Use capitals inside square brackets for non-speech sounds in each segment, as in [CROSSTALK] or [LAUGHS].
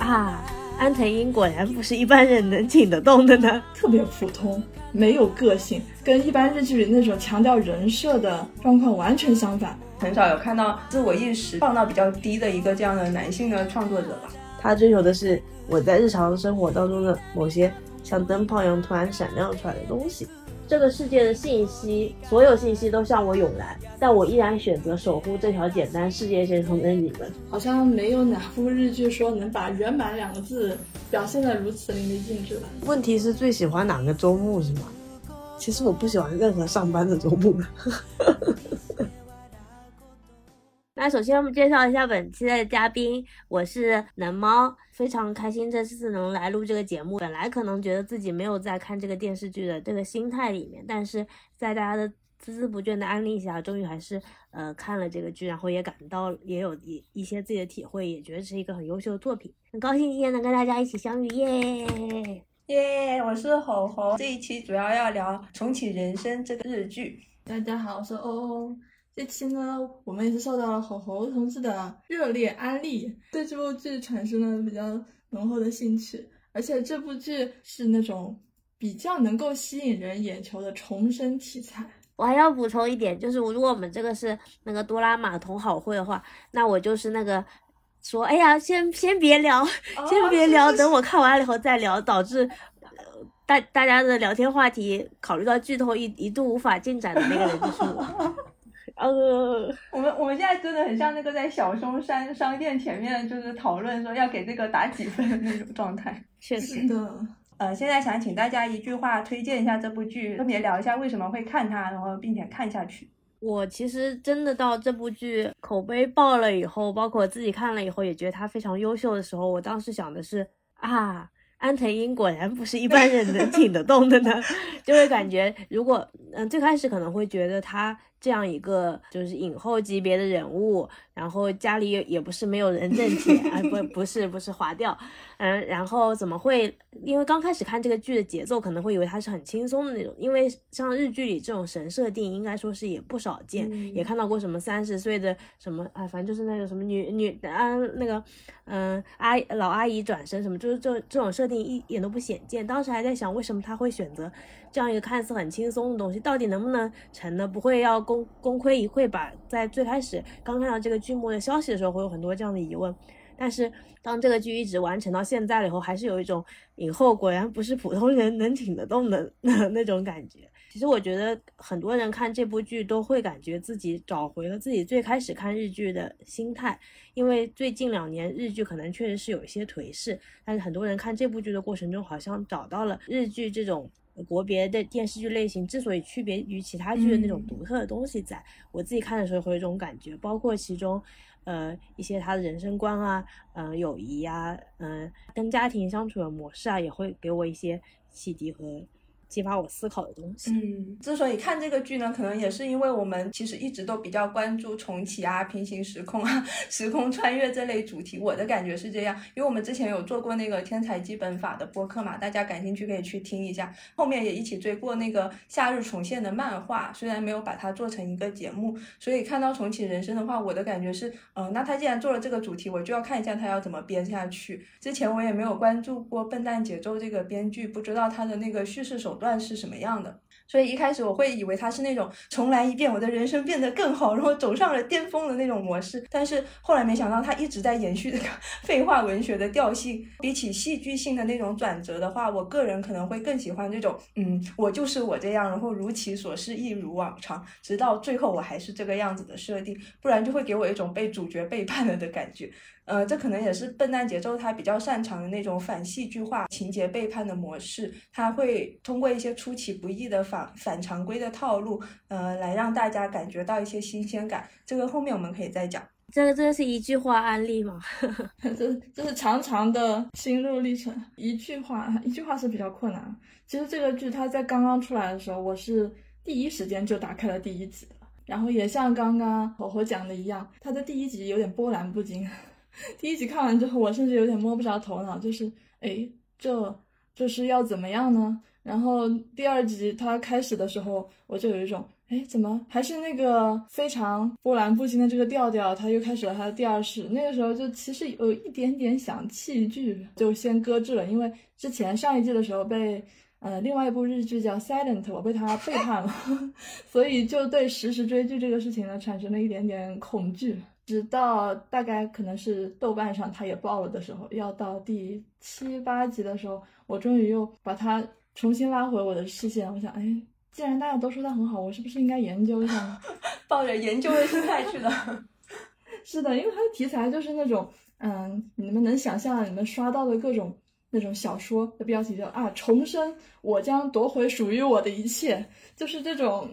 啊，安藤英果然不是一般人能请得动的呢，[LAUGHS] 特别普通，没有个性，跟一般日剧里那种强调人设的状况完全相反。很少有看到自我意识放到比较低的一个这样的男性的创作者吧。他追求的是我在日常生活当中的某些像灯泡一样突然闪亮出来的东西。这个世界的信息，所有信息都向我涌来，但我依然选择守护这条简单世界线中的你们。好像没有哪部日剧说能把“圆满”两个字表现得如此淋漓尽致吧？问题是最喜欢哪个周末是吗？其实我不喜欢任何上班的周末。那首先我们介绍一下本期的嘉宾，我是能猫，非常开心这次能来录这个节目。本来可能觉得自己没有在看这个电视剧的这个心态里面，但是在大家的孜孜不倦的安利下，终于还是呃看了这个剧，然后也感到也有一一些自己的体会，也觉得是一个很优秀的作品。很高兴今天能跟大家一起相遇，耶耶！我是猴猴，这一期主要要聊《重启人生》这个日剧。大家好，我是欧欧。这期呢，我们也是受到了吼吼同志的热烈安利，对这部剧产生了比较浓厚的兴趣。而且这部剧是那种比较能够吸引人眼球的重生题材。我还要补充一点，就是如果我们这个是那个多拉玛同好会的话，那我就是那个说，哎呀，先先别聊，先别聊，[LAUGHS] 等我看完了以后再聊，导致大大家的聊天话题考虑到剧透一一度无法进展的那个人就是我。[LAUGHS] 呃，[LAUGHS] 我们我们现在真的很像那个在小松山商店前面，就是讨论说要给这个打几分的那种状态。确实的。[LAUGHS] 呃，现在想请大家一句话推荐一下这部剧，分别聊一下为什么会看它，然后并且看下去。我其实真的到这部剧口碑爆了以后，包括我自己看了以后，也觉得它非常优秀的时候，我当时想的是啊。安藤英果然不是一般人能 [LAUGHS] 挺得动的呢，就会感觉如果嗯最开始可能会觉得他这样一个就是影后级别的人物，然后家里也也不是没有人挣钱，啊不不是不是划掉，嗯然后怎么会？因为刚开始看这个剧的节奏可能会以为它是很轻松的那种，因为像日剧里这种神设定应该说是也不少见，也看到过什么三十岁的什么啊，反正就是那个什么女女啊那个嗯阿老阿姨转身什么，就是这这种设定。一点都不显见，当时还在想，为什么他会选择这样一个看似很轻松的东西，到底能不能成呢？不会要功功亏一篑吧？在最开始刚看到这个剧目的消息的时候，会有很多这样的疑问。但是当这个剧一直完成到现在了以后，还是有一种影后果然不是普通人能挺得动的那 [LAUGHS] 那种感觉。其实我觉得很多人看这部剧都会感觉自己找回了自己最开始看日剧的心态，因为最近两年日剧可能确实是有一些颓势，但是很多人看这部剧的过程中，好像找到了日剧这种国别的电视剧类型之所以区别于其他剧的那种独特的东西。在我自己看的时候会有一种感觉，包括其中，呃，一些他的人生观啊，嗯，友谊啊，嗯，跟家庭相处的模式啊，也会给我一些启迪和。激发我思考的东西。嗯，之所以看这个剧呢，可能也是因为我们其实一直都比较关注重启啊、平行时空啊、[LAUGHS] 时空穿越这类主题。我的感觉是这样，因为我们之前有做过那个天才基本法的播客嘛，大家感兴趣可以去听一下。后面也一起追过那个夏日重现的漫画，虽然没有把它做成一个节目，所以看到重启人生的话，我的感觉是，嗯，那他既然做了这个主题，我就要看一下他要怎么编下去。之前我也没有关注过《笨蛋节奏》这个编剧，不知道他的那个叙事手。段是什么样的？所以一开始我会以为他是那种重来一遍，我的人生变得更好，然后走上了巅峰的那种模式。但是后来没想到他一直在延续这个 [LAUGHS] 废话文学的调性。比起戏剧性的那种转折的话，我个人可能会更喜欢这种，嗯，我就是我这样，然后如其所示，一如往常，直到最后我还是这个样子的设定，不然就会给我一种被主角背叛了的感觉。呃，这可能也是笨蛋节奏他比较擅长的那种反戏剧化、情节背叛的模式。他会通过一些出其不意的反反常规的套路，呃，来让大家感觉到一些新鲜感。这个后面我们可以再讲。这个真的是一句话案例吗？[LAUGHS] 这这是长长的心路历程。一句话，一句话是比较困难。其实这个剧它在刚刚出来的时候，我是第一时间就打开了第一集然后也像刚刚火火讲的一样，它的第一集有点波澜不惊。第一集看完之后，我甚至有点摸不着头脑，就是，哎，这这是要怎么样呢？然后第二集它开始的时候，我就有一种，哎，怎么还是那个非常波澜不惊的这个调调？他又开始了他的第二世。那个时候就其实有一点点想弃剧，就先搁置了，因为之前上一季的时候被呃另外一部日剧叫《Silent》，我被他背叛了，[LAUGHS] 所以就对实时追剧这个事情呢产生了一点点恐惧。直到大概可能是豆瓣上它也爆了的时候，要到第七八集的时候，我终于又把它。重新拉回我的视线，我想，哎，既然大家都说它很好，我是不是应该研究一下？[LAUGHS] 抱着研究的心态去的。[LAUGHS] 是的，因为它的题材就是那种，嗯，你们能想象你们刷到的各种那种小说的标题叫啊，重生，我将夺回属于我的一切，就是这种，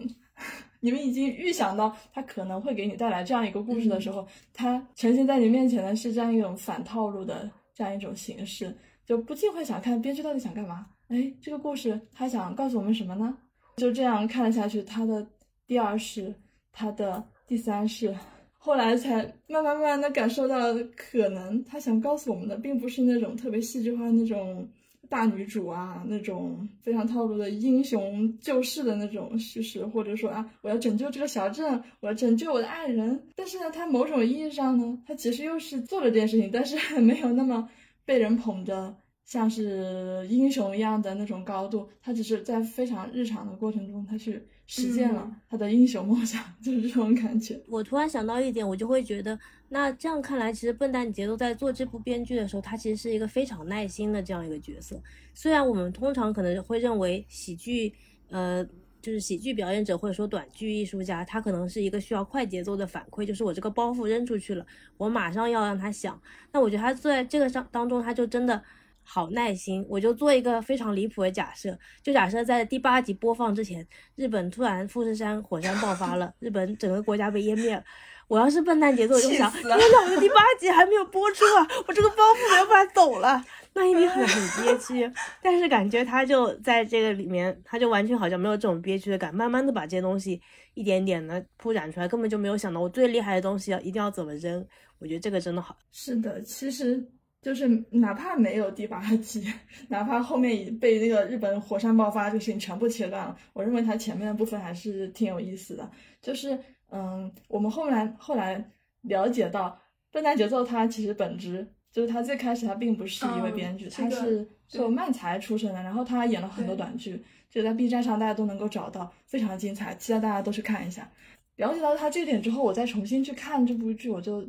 你们已经预想到他可能会给你带来这样一个故事的时候，它呈现在你面前的是这样一种反套路的这样一种形式，就不禁会想看编剧到底想干嘛。哎，这个故事他想告诉我们什么呢？就这样看了下去，他的第二世，他的第三世，后来才慢慢慢慢的感受到，可能他想告诉我们的，并不是那种特别戏剧化那种大女主啊，那种非常套路的英雄救世的那种叙事，或者说啊，我要拯救这个小镇，我要拯救我的爱人。但是呢，他某种意义上呢，他其实又是做了这件事情，但是没有那么被人捧着。像是英雄一样的那种高度，他只是在非常日常的过程中，他去实现了他的英雄梦想，[LAUGHS] 就是这种感觉。我突然想到一点，我就会觉得，那这样看来，其实笨蛋节奏在做这部编剧的时候，他其实是一个非常耐心的这样一个角色。虽然我们通常可能会认为喜剧，呃，就是喜剧表演者或者说短剧艺术家，他可能是一个需要快节奏的反馈，就是我这个包袱扔出去了，我马上要让他想。那我觉得他在这个上当中，他就真的。好耐心，我就做一个非常离谱的假设，就假设在第八集播放之前，日本突然富士山火山爆发了，[LAUGHS] 日本整个国家被淹灭了。我要是笨蛋节奏，我就想，天哪，我的第八集还没有播出啊，我这个包袱没法走了，那一定很很憋屈。但是感觉他就在这个里面，他就完全好像没有这种憋屈的感，慢慢的把这些东西一点点的铺展出来，根本就没有想到我最厉害的东西要一定要怎么扔。我觉得这个真的好。是的，其实。就是哪怕没有第八集，[LAUGHS] 哪怕后面已被那个日本火山爆发这个事情全部切断了，我认为它前面的部分还是挺有意思的。就是嗯，我们后来后来了解到，笨蛋节奏它其实本质就是它最开始它并不是一位编剧，他是做漫才出身的，然后他演了很多短剧，就在 B 站上大家都能够找到，非常精彩，期待大家都去看一下。了解到他这点之后，我再重新去看这部剧，我就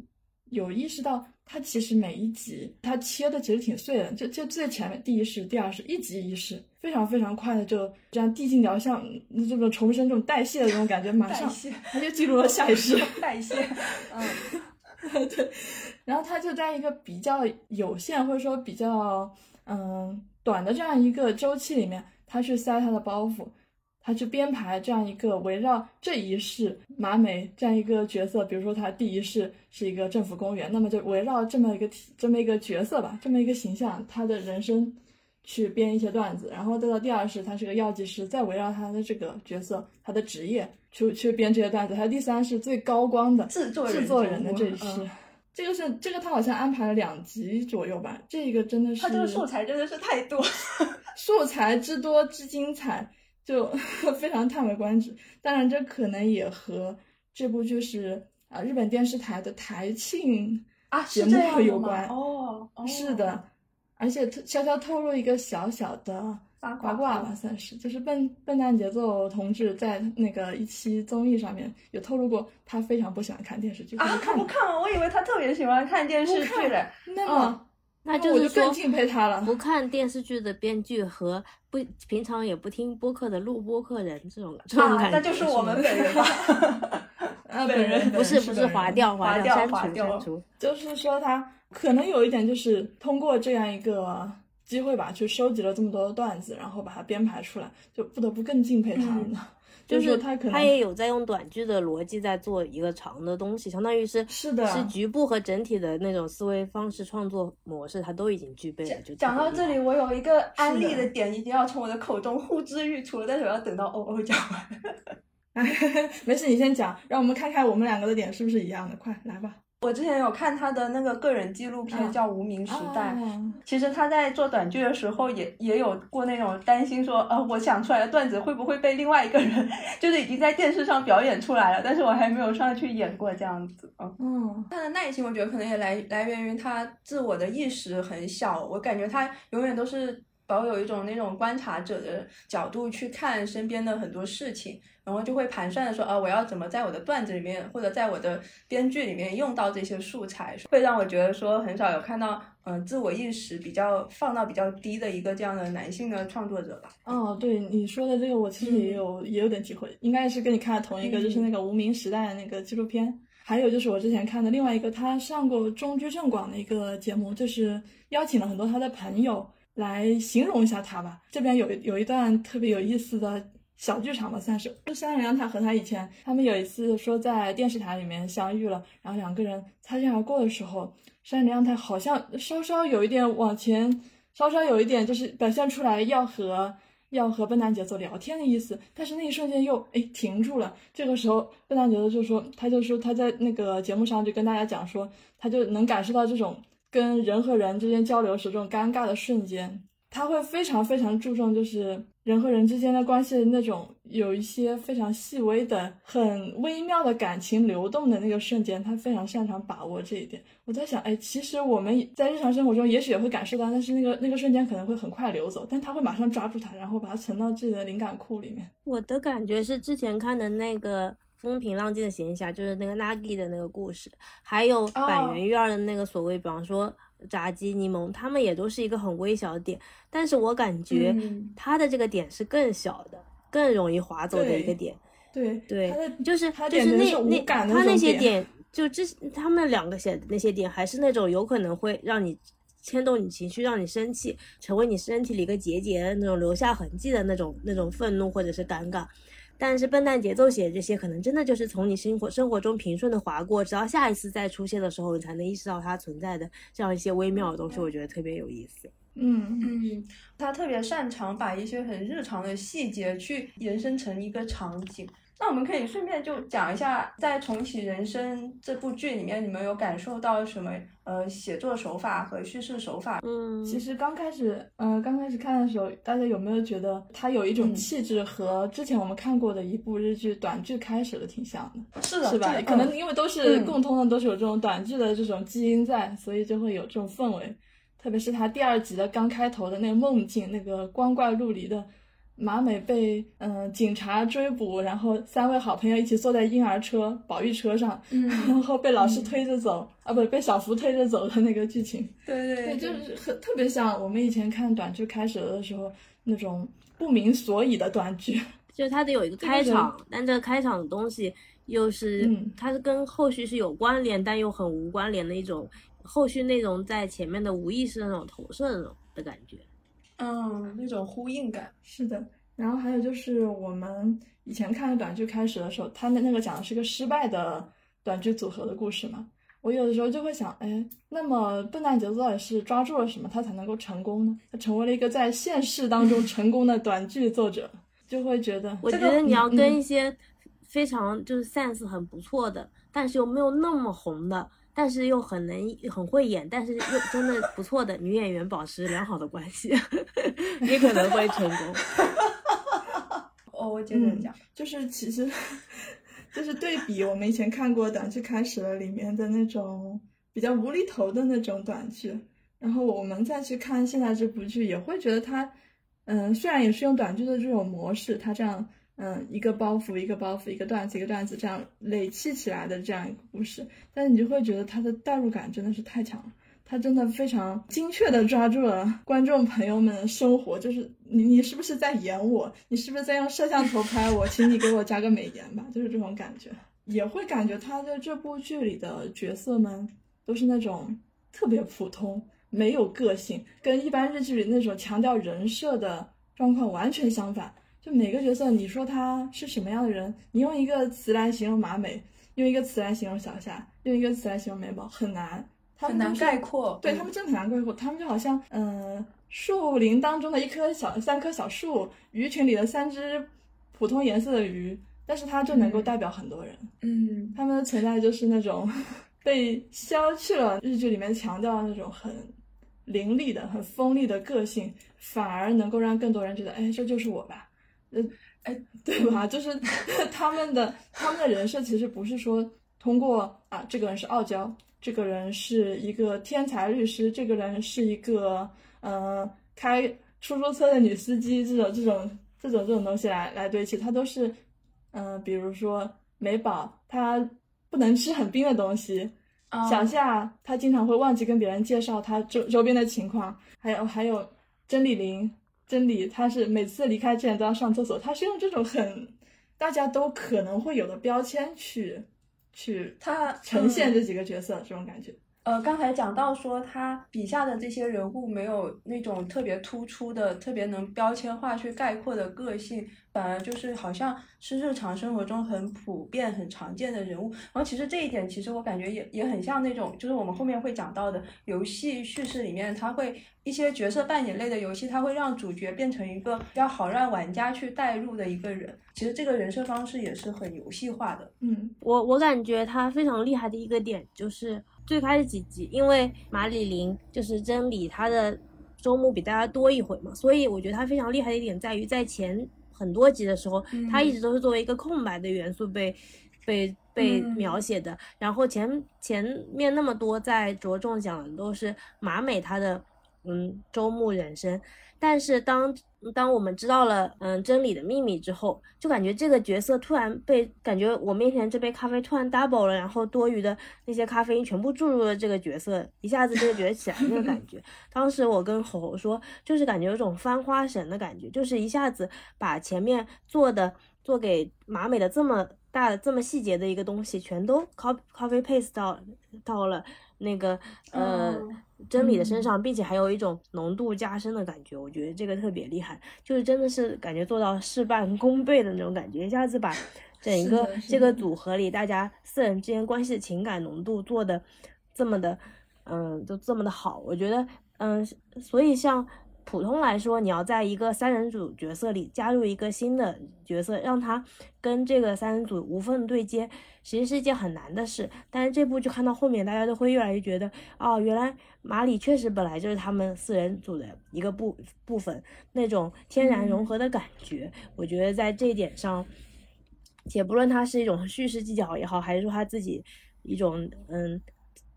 有意识到。它其实每一集它切的其实挺碎的，就就最前面第一世、第二世，一集一世，非常非常快的就这样递进掉，像这种重生、这种代谢的这种感觉，马上它就进入了下一世。[LAUGHS] 代谢，嗯，[LAUGHS] 对。然后它就在一个比较有限或者说比较嗯短的这样一个周期里面，它去塞它的包袱。他去编排这样一个围绕这一世马美这样一个角色，比如说他第一世是一个政府公务员，那么就围绕这么一个这么一个角色吧，这么一个形象，他的人生去编一些段子，然后再到第二世他是个药剂师，再围绕他的这个角色，他的职业去去编这些段子，还有第三世最高光的制作制作人的这一世，这个是这个他好像安排了两集左右吧，这个真的是他这个素材真的是太多，素材之多之精彩。就 [LAUGHS] 非常叹为观止，当然这可能也和这部就是啊日本电视台的台庆啊节目有关哦，是的，而且悄悄透露一个小小的八卦吧，算是。就是笨笨蛋节奏同志在那个一期综艺上面有透露过，他非常不喜欢看电视剧啊，他不看吗？我以为他特别喜欢看电视剧嘞，那么。那就是更敬佩他了。不看电视剧的编剧和不平常也不听播客的录播客人，这种这种感觉，那就是我们本人吧。[LAUGHS] 啊，本人不是不是划掉划掉删除删除。就是说他可能有一点，就是通过这样一个机会吧，去收集了这么多的段子，然后把它编排出来，就不得不更敬佩他了。就是他可能他也有在用短句的逻辑在做一个长的东西，相当于是是的，是局部和整体的那种思维方式、创作模式，他都已经具备了。就讲到这里，我有一个安利的点，一定要从我的口中呼之欲出，但是我要等到欧欧讲完。[LAUGHS] 没事，你先讲，让我们看看我们两个的点是不是一样的。快来吧。我之前有看他的那个个人纪录片，叫《无名时代》。哦其实他在做短剧的时候也，也有过那种担心说，呃，我想出来的段子会不会被另外一个人，[LAUGHS] 就是已经在电视上表演出来了，但是我还没有上去演过这样子。嗯，嗯他的耐心，我觉得可能也来来源于他自我的意识很小，我感觉他永远都是保有一种那种观察者的角度去看身边的很多事情，然后就会盘算的说，啊，我要怎么在我的段子里面或者在我的编剧里面用到这些素材，会让我觉得说很少有看到，嗯、自我意识比较放到比较低的一个这样的男性的创作者吧。哦，对你说的这个，我其实也有、也有点体会，应该是跟你看的同一个，就是那个《无名时代》的那个纪录片。还有就是我之前看的另外一个，他上过中居正广的一个节目，就是邀请了很多他的朋友来形容一下他吧。这边有有一段特别有意思的小剧场吧，算是。就山良他和他以前他们有一次说在电视台里面相遇了，然后两个人擦肩而过的时候，山良他好像稍稍有一点往前，稍稍有一点就是表现出来要和。要和笨蛋节奏聊天的意思，但是那一瞬间又哎停住了。这个时候，笨蛋节奏就说，他就说他在那个节目上就跟大家讲说，他就能感受到这种跟人和人之间交流时这种尴尬的瞬间，他会非常非常注重就是人和人之间的关系的那种有一些非常细微的、很微妙的感情流动的那个瞬间，他非常擅长把握这一点。我在想，哎，其实我们在日常生活中也许也会感受到，但是那个那个瞬间可能会很快流走，但他会马上抓住它，然后把它存到自己的灵感库里面。我的感觉是之前看的那个《风平浪静的闲暇》，就是那个 Nagi 的那个故事，还有板垣院的那个所谓，比方说炸鸡柠檬，他们也都是一个很微小的点，但是我感觉嗯他的这个点是更小的，更容易划走的一个点。对对就是就是那那他那些点，就之他们两个写的那些点，还是那种有可能会让你牵动你情绪，让你生气，成为你身体里一个结节的那种留下痕迹的那种那种愤怒或者是尴尬。但是笨蛋节奏写这些，可能真的就是从你生活生活中平顺的划过，直到下一次再出现的时候，你才能意识到它存在的这样一些微妙的东西，我觉得特别有意思。嗯嗯，他特别擅长把一些很日常的细节去延伸成一个场景。那我们可以顺便就讲一下，在《重启人生》这部剧里面，你们有感受到什么？呃，写作手法和叙事手法？嗯，其实刚开始，呃，刚开始看的时候，大家有没有觉得它有一种嗯气质和之前我们看过的一部日剧短剧开始的挺像的？是的，是吧？可能因为都是嗯共通的，都是有这种短剧的这种基因在，所以就会有这种氛围。特别是他第二集的刚开头的那个梦境，那个光怪陆离的马美被嗯、呃警察追捕，然后三位好朋友一起坐在婴儿车保育车上，嗯然后被老师嗯推着走、啊，不被小福推着走的那个剧情。对对对，就是很特别像我们以前看短剧开始的时候那种不明所以的短剧。[LAUGHS] 就是它得有一个这个人开场，但这个开场的东西又是、嗯它是跟后续是有关联，但又很无关联的一种后续内容在前面的无意识的那种投射的那种的感觉。嗯，那种呼应感。是的，然后还有就是我们以前看的短剧开始的时候，他的那个讲的是个失败的短剧组合的故事嘛。我有的时候就会想，哎，那么笨蛋节奏到底是抓住了什么，他才能够成功呢？他成为了一个在现实当中成功的短剧作者，就会觉得我觉得你要跟一些非常就是 sense 很不错的，但是又没有那么红的，但是又很能很会演，但是又真的不错的女演员保持良好的关系，[LAUGHS] 你可能会成功。[LAUGHS] 哦，我接着讲。就是其实就是对比我们以前看过短剧开始了里面的那种比较无厘头的那种短剧，然后我们再去看现在这部剧，也会觉得它，嗯，虽然也是用短剧的这种模式，它这样，嗯，一个包袱一个包袱，一个段子一个段子这样累砌起来的这样一个故事，但是你就会觉得它的代入感真的是太强了。他真的非常精确的抓住了观众朋友们的生活，就是你你是不是在演我？你是不是在用摄像头拍我？请你给我加个美颜吧，就是这种感觉。也会感觉他在这部剧里的角色们都是那种特别普通、没有个性，跟一般日剧里那种强调人设的状况完全相反。就每个角色，你说他是什么样的人，你用一个词来形容马美，用一个词来形容小夏，用一个词来形容美宝，很难。他很难们都是概括。对他们真的很难概括，他们就好像嗯、呃树林当中的一棵小三棵小树，鱼群里的三只普通颜色的鱼，但是它就能够代表很多人。嗯，他们的存在就是那种 [LAUGHS] 被消去了日剧里面强调的那种很凌厉的、很锋利的个性，反而能够让更多人觉得，哎，这就是我吧，呃，哎，对吧？就是 [LAUGHS] 他们的他们的人设其实不是说通过啊，这个人是傲娇，这个人是一个天才律师，这个人是一个呃开出租车的女司机，这种这种这种这种东西来来堆砌，他都是嗯，比如说美宝，她不能吃很冰的东西。小夏他经常会忘记跟别人介绍他周周边的情况，还有还有真理玲，真理他是每次离开之前都要上厕所，他是用这种很大家都可能会有的标签去去他呈现这几个角色这种感觉。呃，刚才讲到说他笔下的这些人物没有那种特别突出的、特别能标签化去概括的个性，反而就是好像是日常生活中很普遍、很常见的人物。然后其实这一点，其实我感觉也也很像那种，就是我们后面会讲到的游戏叙事里面，他会一些角色扮演类的游戏，他会让主角变成一个比较好让玩家去代入的一个人。其实这个人设方式也是很游戏化的。嗯，我我感觉他非常厉害的一个点就是。最开始几集，因为马里琳就是真理，他的周目比大家多一回嘛，所以我觉得他非常厉害的一点在于，在前很多集的时候，他一直都是作为一个空白的元素被被被描写的。然后前前面那么多在着重讲的都是马美她的嗯周末人生，但是当当我们知道了，嗯，真理的秘密之后，就感觉这个角色突然被感觉我面前这杯咖啡突然 double 了，然后多余的那些咖啡因全部注入了这个角色，一下子就觉得起来那个感觉。当时我跟吼吼说，就是感觉有种翻花神的感觉，就是一下子把前面做的做给马美的这么大的这么细节的一个东西，全都 copy copy paste 到到了那个呃。真理的身上，并且还有一种浓度加深的感觉，我觉得这个特别厉害，就是真的是感觉做到事半功倍的那种感觉，一下子把 [LAUGHS] 整个这个组合里大家四人之间关系的情感浓度做的这么的，嗯，就这么的好，我觉得，嗯，所以像。普通来说，你要在一个三人组角色里加入一个新的角色，让他跟这个三人组无缝对接，其实是一件很难的事。但是这部就看到后面，大家都会越来越觉得，哦，原来马里确实本来就是他们四人组的一个部部分，那种天然融合的感觉。我觉得在这一点上，且不论他是一种叙事技巧也好，还是说他自己一种嗯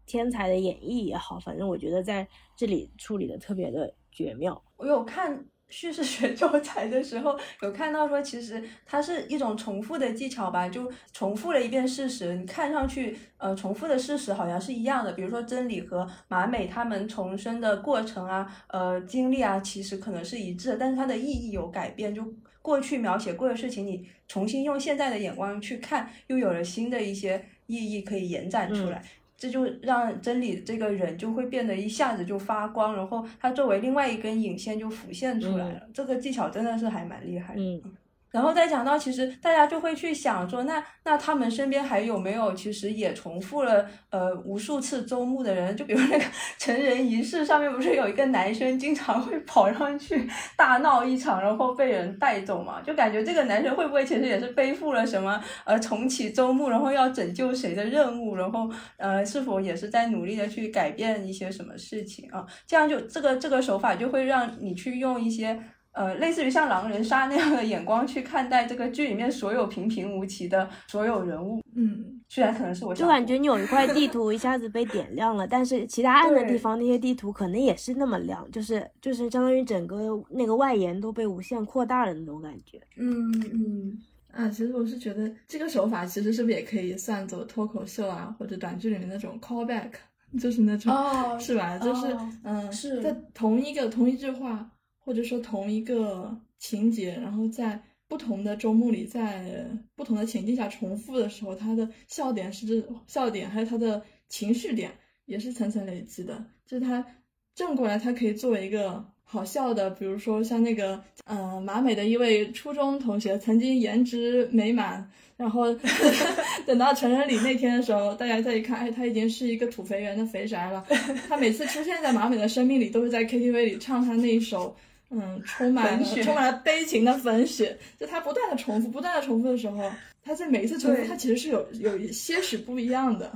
天才的演绎也好，反正我觉得在这里处理的特别的。绝妙！我有看叙事学 [LAUGHS] 教材的时候，有看到说，其实它是一种重复的技巧吧，就重复了一遍事实。你看上去，呃，重复的事实好像是一样的，比如说真理和马美他们重生的过程啊，呃，经历啊，其实可能是一致，但是它的意义有改变。就过去描写过的事情，你重新用现在的眼光去看，又有了新的一些意义可以延展出来。这就让真理这个人就会变得一下子就发光，然后他作为另外一根引线就浮现出来了。这个技巧真的是还蛮厉害。嗯。然后再讲到，其实大家就会去想说，那那他们身边还有没有其实也重复了呃无数次周目的人？就比如那个 [LAUGHS] 成人仪式上面不是有一个男生经常会跑上去 [LAUGHS] 大闹一场，然后被人带走嘛？就感觉这个男生会不会其实也是背负了什么呃重启周目，然后要拯救谁的任务？然后呃是否也是在努力的去改变一些什么事情啊？这样就这个这个手法就会让你去用一些。呃，类似于像狼人杀那样的眼光去看待这个剧里面所有平平无奇的所有人物，嗯，虽然可能是我就感觉你有一块地图一下子被点亮了，但是其他暗的地方那些地图可能也是那么亮，就是就是相当于整个那个外延都被无限扩大了那种感觉。嗯嗯啊，其实我是觉得这个手法其实是不是也可以算作脱口秀啊或者短剧里面那种 callback，就是那种是吧？就是嗯，是在同一个同一句话。或者说同一个情节，然后在不同的周末里，在不同的情境下重复的时候，他的笑点是笑点，还有他的情绪点也是层层累积的。就是他正过来，他可以作为一个好笑的，比如说像那个嗯马美的一位初中同学，曾经颜值美满，然后 [LAUGHS] 等到成人礼那天的时候，大家再一看，哎，他已经是一个土肥圆的肥宅了。他每次出现在马美的生命里，都是在 KTV 里唱他那一首。嗯，充满了充满了悲情的粉雪。就它不断的重复，不断的重复的时候，它在每一次重复，它其实是有有一些许不一样的。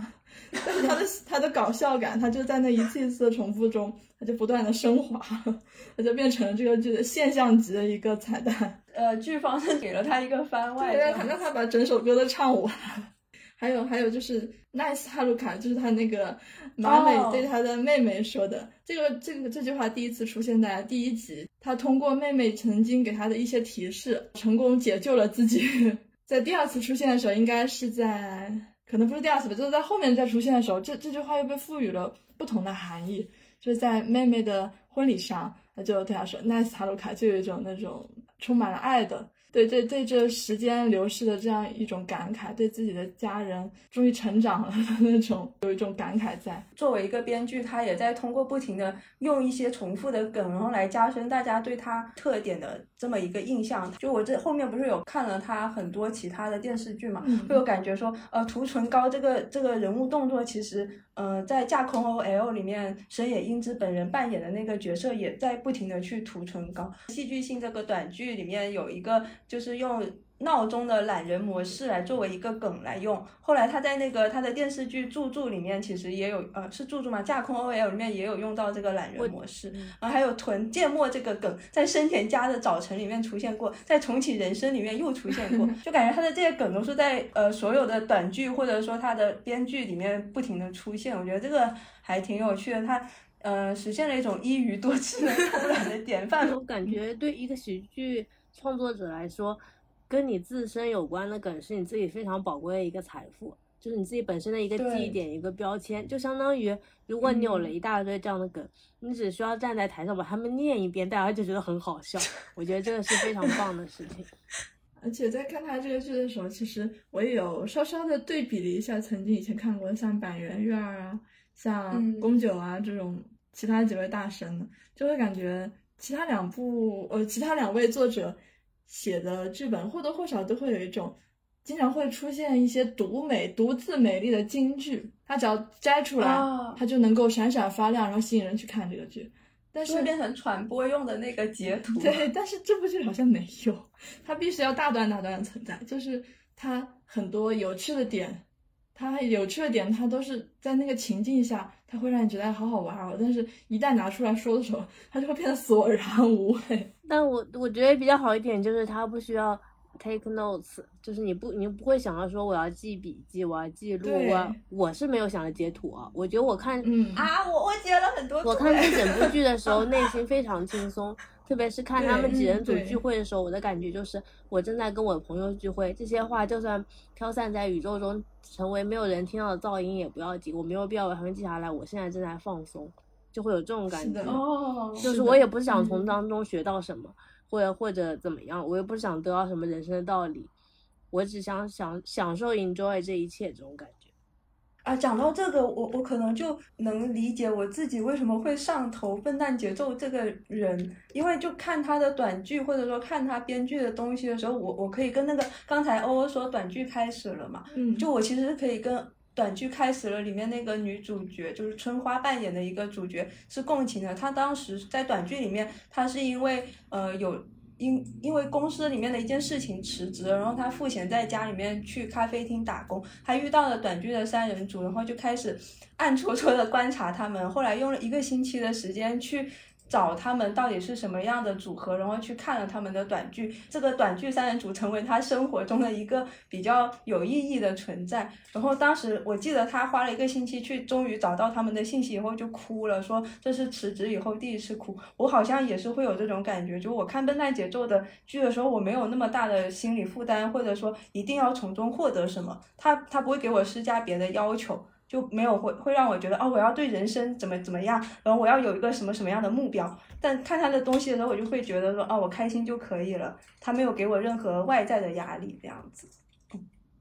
[LAUGHS] 但是它的它的搞笑感，它就在那一次一次的重复中，它就不断的升华，[LAUGHS] 它就变成了这个剧的现象级的一个彩蛋。呃，剧方是给了他一个番外，对，让他把整首歌都唱完。还有还有就是，Nice 哈鲁卡，就是他那个马美对他的妹妹说的。这个这个这句话第一次出现在第一集，他通过妹妹曾经给他的一些提示，成功解救了自己。[LAUGHS] 在第二次出现的时候，应该是在可能不是第二次吧，就是在后面再出现的时候，这这句话又被赋予了不同的含义。就是在妹妹的婚礼上，他就对他说：“Nice 哈鲁卡”，就有一种那种充满了爱的。对对对，这时间流逝的这样一种感慨，对自己的家人终于成长了的那种，有一种感慨在。作为一个编剧，他也在通过不停的用一些重复的梗，然后来加深大家对他特点的这么一个印象。就我这后面不是有看了他很多其他的电视剧嘛，会有感觉说，呃，涂唇膏这个这个人物动作，其实，呃，在架空 OL 里面，神野英之本人扮演的那个角色也在不停的去涂唇膏。戏剧性这个短剧里面有一个。就是用闹钟的懒人模式来作为一个梗来用。后来他在那个他的电视剧《住住》里面，其实也有呃是住住吗，架空 OL 里面也有用到这个懒人模式。然后还有囤芥末这个梗，在深田家的早晨里面出现过，在重启人生里面又出现过，[LAUGHS] 就感觉他的这些梗都是在呃所有的短剧或者说他的编剧里面不停的出现。我觉得这个还挺有趣的，他呃实现了一种一鱼多吃的偷懒的典范。我感觉对一个喜剧。创作者来说，跟你自身有关的梗是你自己非常宝贵的一个财富，就是你自己本身的一个记忆点、一个标签，就相当于如果你有了一大堆这样的梗，你只需要站在台上把他们念一遍，大家就觉得很好笑。[LAUGHS] 我觉得这个是非常棒的事情。[LAUGHS] 而且在看他这个剧的时候，其实我也有稍稍的对比了一下曾经以前看过像板垣月儿啊、像宫九啊这种其他几位大神的，就会感觉其他两部呃，其他两位作者。写的剧本或多或少都会有一种，经常会出现一些独美、独自美丽的金句，它只要摘出来，它就能够闪闪发亮，然后吸引人去看这个剧。但是变成传播用的那个截图。[LAUGHS] 对，但是这部剧好像没有，它必须要大段大段的存在，就是它很多有趣的点。它有趣的点，它都是在那个情境下，它会让你觉得好好玩哦。但是，一旦拿出来说的时候，它就会变得索然无味。[LAUGHS] 但我我觉得比较好一点，就是它不需要 take notes，就是你不你不会想要说我要记笔记，我要记录啊。我是没有想着截图啊。我觉得我看嗯啊，我我截了很多。我看这整部剧的时候，[LAUGHS] 内心非常轻松。特别是看他们几人组聚会的时候，我的感觉就是我正在跟我的朋友聚会，这些话就算飘散在宇宙中，成为没有人听到的噪音也不要紧，我没有必要把它们记下来。我现在正在放松，就会有这种感觉。哦，就是我也不是想从当中学到什么，或者或者怎么样，我也不是想得到什么人生的道理，我只想享享受 enjoy 这一切这种感觉。啊，讲到这个，我我可能就能理解我自己为什么会上头笨蛋节奏这个人，因为就看他的短剧或者说看他编剧的东西的时候，我我可以跟那个刚才欧欧说短剧开始了嘛，嗯，就我其实是可以跟短剧开始了里面那个女主角就是春花扮演的一个主角是共情的，她当时在短剧里面，她是因为呃有。因因为公司里面的一件事情辞职，然后他赋闲在家里面去咖啡厅打工，他遇到了短剧的三人组，然后就开始暗戳戳的观察他们，后来用了一个星期的时间去。找他们到底是什么样的组合，然后去看了他们的短剧。这个短剧三人组成为他生活中的一个比较有意义的存在。然后当时我记得他花了一个星期去，终于找到他们的信息以后就哭了，说这是辞职以后第一次哭。我好像也是会有这种感觉，就我看笨蛋节奏的剧的时候，我没有那么大的心理负担，或者说一定要从中获得什么。他他不会给我施加别的要求。就没有会会让我觉得哦，我要对人生怎么怎么样，然后我要有一个什么什么样的目标。但看他的东西的时候，我就会觉得说哦，我开心就可以了。他没有给我任何外在的压力，这样子。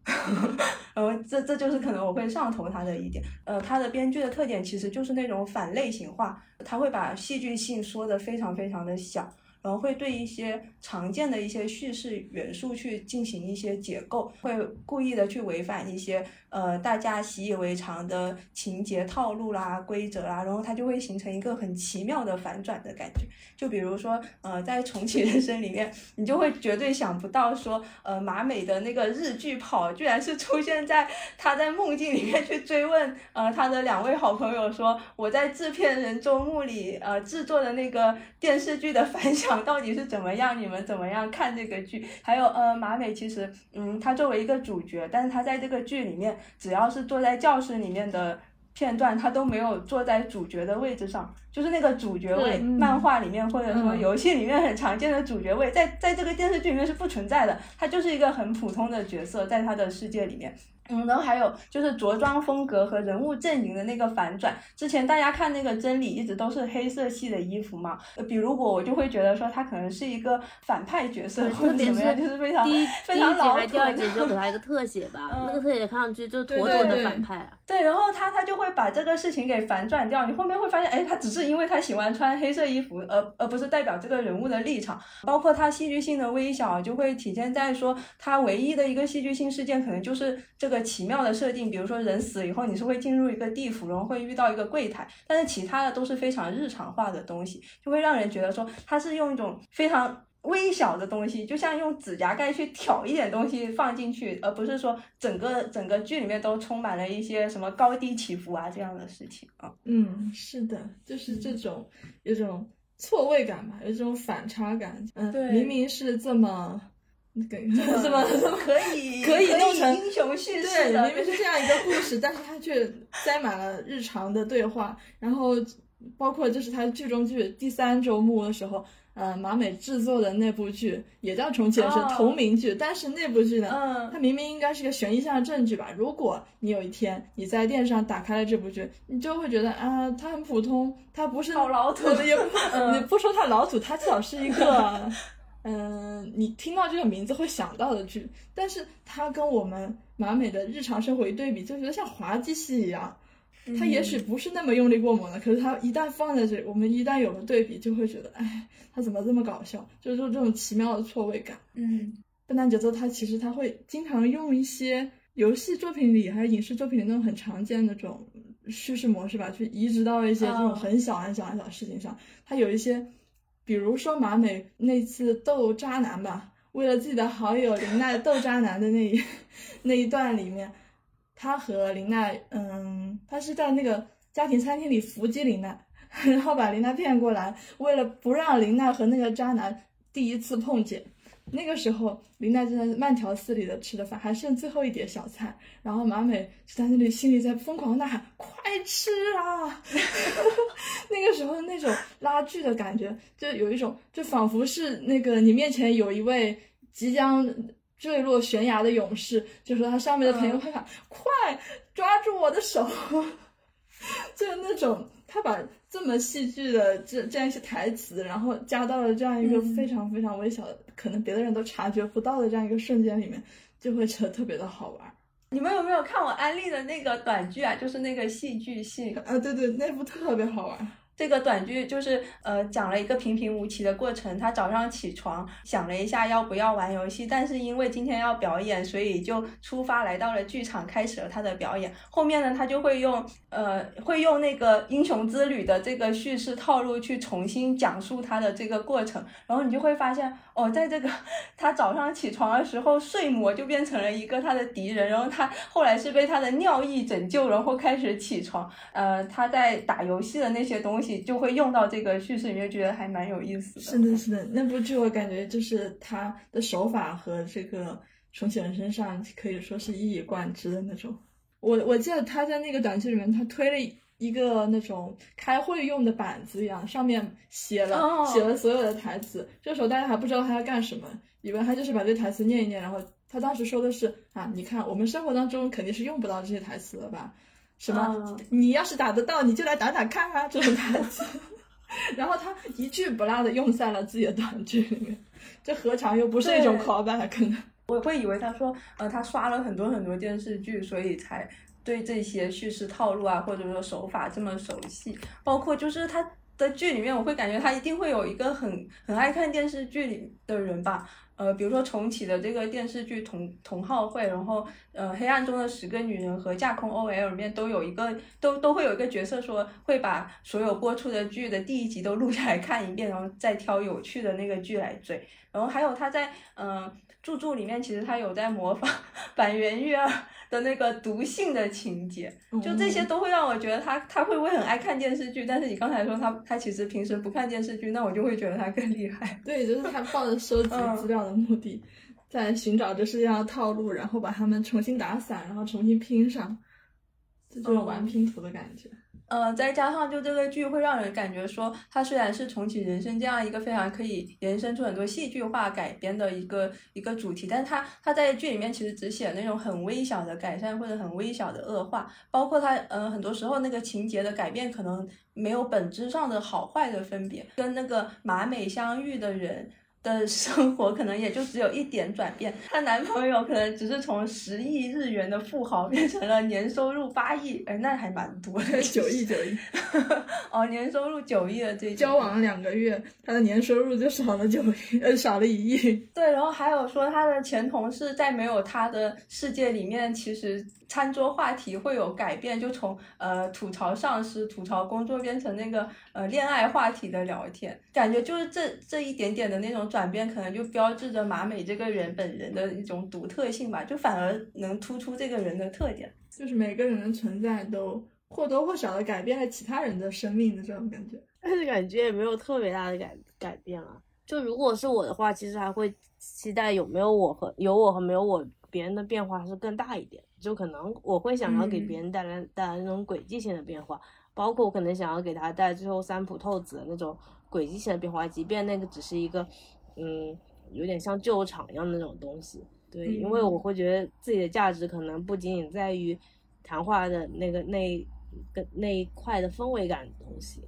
[LAUGHS] 然后这这就是可能我会上头他的一点。呃，他的编剧的特点其实就是那种反类型化，他会把戏剧性说的非常非常的小。然后会对一些常见的一些叙事元素去进行一些解构，会故意的去违反一些呃大家习以为常的情节套路啦、规则啦，然后它就会形成一个很奇妙的反转的感觉。就比如说呃在重启人生里面，你就会绝对想不到说呃马美的那个日剧跑居然是出现在他在梦境里面去追问呃他的两位好朋友说我在制片人周末里呃制作的那个电视剧的反响到底是怎么样？你们怎么样看这个剧？还有呃马美其实嗯，她作为一个主角，但是她在这个剧里面，只要是坐在教室里面的片段，他都没有坐在主角的位置上，就是那个主角位，漫画里面或者说嗯游戏里面很常见的主角位，在在这个电视剧里面是不存在的，他就是一个很普通的角色，在他的世界里面。嗯，然后还有就是着装风格和人物阵营的那个反转。之前大家看那个真理一直都是黑色系的衣服嘛，呃比如我我就会觉得说他可能是一个反派角色，或者怎么样，就是非常非常老土还第二集的就给他一个特写吧，嗯那个特写看上去就妥妥的反派啊。对，然后他他就会把这个事情给反转掉。你后面会发现，哎，他只是因为他喜欢穿黑色衣服，而而不是代表这个人物的立场。包括他戏剧性的微小，就会体现在说他唯一的一个戏剧性事件，可能就是这个奇妙的设定。比如说人死以后，你是会进入一个地府，然后会遇到一个柜台，但是其他的都是非常日常化的东西，就会让人觉得说他是用一种非常。微小的东西，就像用指甲盖去挑一点东西放进去，而不是说整个整个剧里面都充满了一些什么高低起伏啊这样的事情啊。嗯，是的，就是这种有种错位感吧，有这种反差感。嗯，对明明是这么那个这么 [LAUGHS] 这么可以可以弄成英雄叙事对，的，明明是这样一个故事，但是它却塞满了日常的对话，然后包括就是它剧中剧第三周目的时候，呃，马美制作的那部剧也叫《重启人生》哦同名剧，但是那部剧呢，嗯它明明应该是个悬疑向的正剧吧？如果你有一天你在电视上打开了这部剧，你就会觉得啊，它很普通，它不是好老土的也 [LAUGHS] 你不说它老土，它至少是一个。嗯，你听到这个名字会想到的剧，但是它跟我们马美的日常生活一对比，就觉得像滑稽戏一样。它也许不是那么用力过猛的，可是它一旦放在这里，我们一旦有了对比，就会觉得，哎，它怎么这么搞笑？就是这种奇妙的错位感。嗯笨蛋节奏，它其实它会经常用一些游戏作品里还是影视作品里那种很常见的这种叙事模式吧，去移植到一些这种哦很小很小很小的事情上。它有一些，比如说马美那次斗渣男吧，为了自己的好友林奈斗渣男的那一 [LAUGHS] 那一段里面，他和林奈，嗯，他是在那个家庭餐厅里伏击林奈，[LAUGHS] 然后把林奈骗过来，为了不让林奈和那个渣男第一次碰见。那个时候，林奈正在慢条斯理的吃着饭，还剩最后一碟小菜，然后马美就在那里心里在疯狂呐喊：“快吃啊！” [LAUGHS] 那个时候那种拉锯的感觉，就有一种，就仿佛是那个你面前有一位即将坠落悬崖的勇士，就说他上面的朋友会喊：“快抓住我的手！” [LAUGHS] 就是那种他把这么戏剧的这这样一些台词，然后加到了这样一个嗯非常非常微小的，可能别的人都察觉不到的这样一个瞬间里面，就会觉得特别的好玩。你们有没有看我安利的那个短剧啊？就是那个戏剧性。啊，对对，那部特别好玩。这个短剧就是呃讲了一个平平无奇的过程。他早上起床想了一下要不要玩游戏，但是因为今天要表演，所以就出发来到了剧场，开始了他的表演。后面呢，他就会用呃会用那个英雄之旅的这个叙事套路去重新讲述他的这个过程，然后你就会发现哦，在这个 [LAUGHS] 他早上起床的时候，睡魔就变成了一个他的敌人，然后他后来是被他的尿意拯救，然后开始起床。呃，他在打游戏的那些东西就会用到这个叙事里面，觉得还蛮有意思的。是的，是的，那部剧我感觉就是他的手法和这个重启人身上可以说是一以贯之的那种。我我记得他在那个短剧里面，他推了一个那种开会用的板子一样，上面写了、哦写了所有的台词。这时候大家还不知道他要干什么，以为他就是把这台词念一念，然后他当时说的是啊，你看我们生活当中肯定是用不到这些台词了吧？什么？嗯你要是打得到，你就来打打看啊，这种台词。[LAUGHS] 然后他一句不落的用在了自己的短剧里面，这何尝又不是一种对 callback 呢？我会以为他说，呃，他刷了很多很多电视剧，所以才对这些叙事套路啊，或者说手法这么熟悉。包括就是他的剧里面，我会感觉他一定会有一个很很爱看电视剧里的人吧。呃，比如说重启的这个电视剧同同好会，然后呃，黑暗中的十个女人和架空 OL 里面都有一个，都都会有一个角色说会把所有播出的剧的第一集都录下来看一遍，然后再挑有趣的那个剧来追。然后还有他在嗯。著作里面其实他有在模仿板垣瑞二的那个毒性的情节，就这些都会让我觉得他他会不会很爱看电视剧？但是你刚才说他他其实平时不看电视剧，那我就会觉得他更厉害。对，就是他抱着收集资料的目的，在寻找这世界上的套路，然后把它们重新打散，然后重新拼上，就这种玩拼图的感觉。呃，再加上就这个剧会让人感觉说，它虽然是重启人生这样一个非常可以延伸出很多戏剧化改编的一个一个主题，但是它它在剧里面其实只写那种很微小的改善或者很微小的恶化，包括它呃很多时候那个情节的改变可能没有本质上的好坏的分别，跟那个马美相遇的人。的生活可能也就只有一点转变，她男朋友可能只是从十亿日元的富豪变成了年收入八亿，哎，那还蛮多的，九亿九亿，哦，年收入九亿的这交往了两个月，他的年收入就少了九亿，呃，少了一亿。对，然后还有说他的前同事在没有他的世界里面，其实。餐桌话题会有改变，就从呃吐槽上司、吐槽工作变成那个呃恋爱话题的聊天，感觉就是这这一点点的那种转变，可能就标志着马美这个人本人的一种独特性吧，就反而能突出这个人的特点，就是每个人的存在都或多或少的改变了其他人的生命的这种感觉，但是感觉也没有特别大的改改变啊。就如果是我的话，其实还会期待有没有我和有我和没有我别人的变化是更大一点。就可能我会想要给别人带来带来那种轨迹性的变化，包括我可能想要给他带最后三浦透子的那种轨迹性的变化，即便那个只是一个，嗯，有点像救场一样的那种东西。对，因为我会觉得自己的价值可能不仅仅在于谈话的那个那个那一块的氛围感的东西。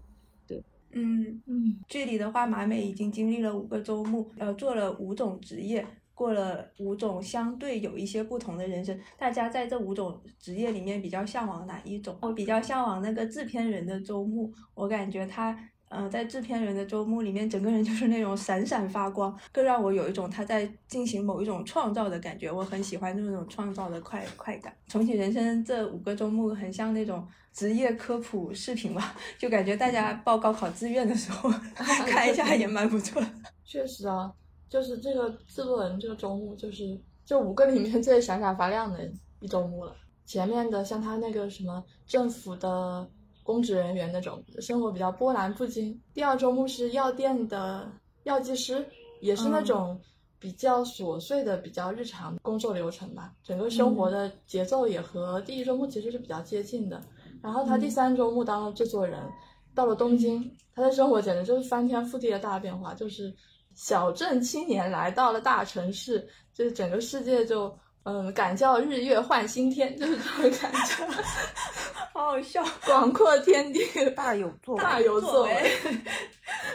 对，嗯嗯，这里的话，马美已经经历了五个周末，呃，做了五种职业。过了五种相对有一些不同的人生，大家在这五种职业里面比较向往哪一种？我比较向往那个制片人的周末，我感觉他，嗯，在制片人的周末里面，整个人就是那种闪闪发光，更让我有一种他在进行某一种创造的感觉。我很喜欢那种创造的快快感。重启人生这五个周末很像那种职业科普视频吧，就感觉大家报高考志愿的时候 [LAUGHS] 看一下也蛮不错。[LAUGHS] 确实啊。就是这个制作人这个周末，就是这五个里面最闪闪发亮的一周目了。前面的像他那个什么政府的公职人员那种生活比较波澜不惊。第二周目是药店的药剂师，也是那种比较琐碎的、比较日常工作流程吧。整个生活的节奏也和第一周目其实是比较接近的。然后他第三周目当了制作人，到了东京，他的生活简直就是翻天覆地的大变化，就是。小镇青年来到了大城市，就是整个世界就嗯，敢叫日月换新天，就是这种感觉，[LAUGHS] 好好笑。广阔天地 [LAUGHS] 大有作为大有作为，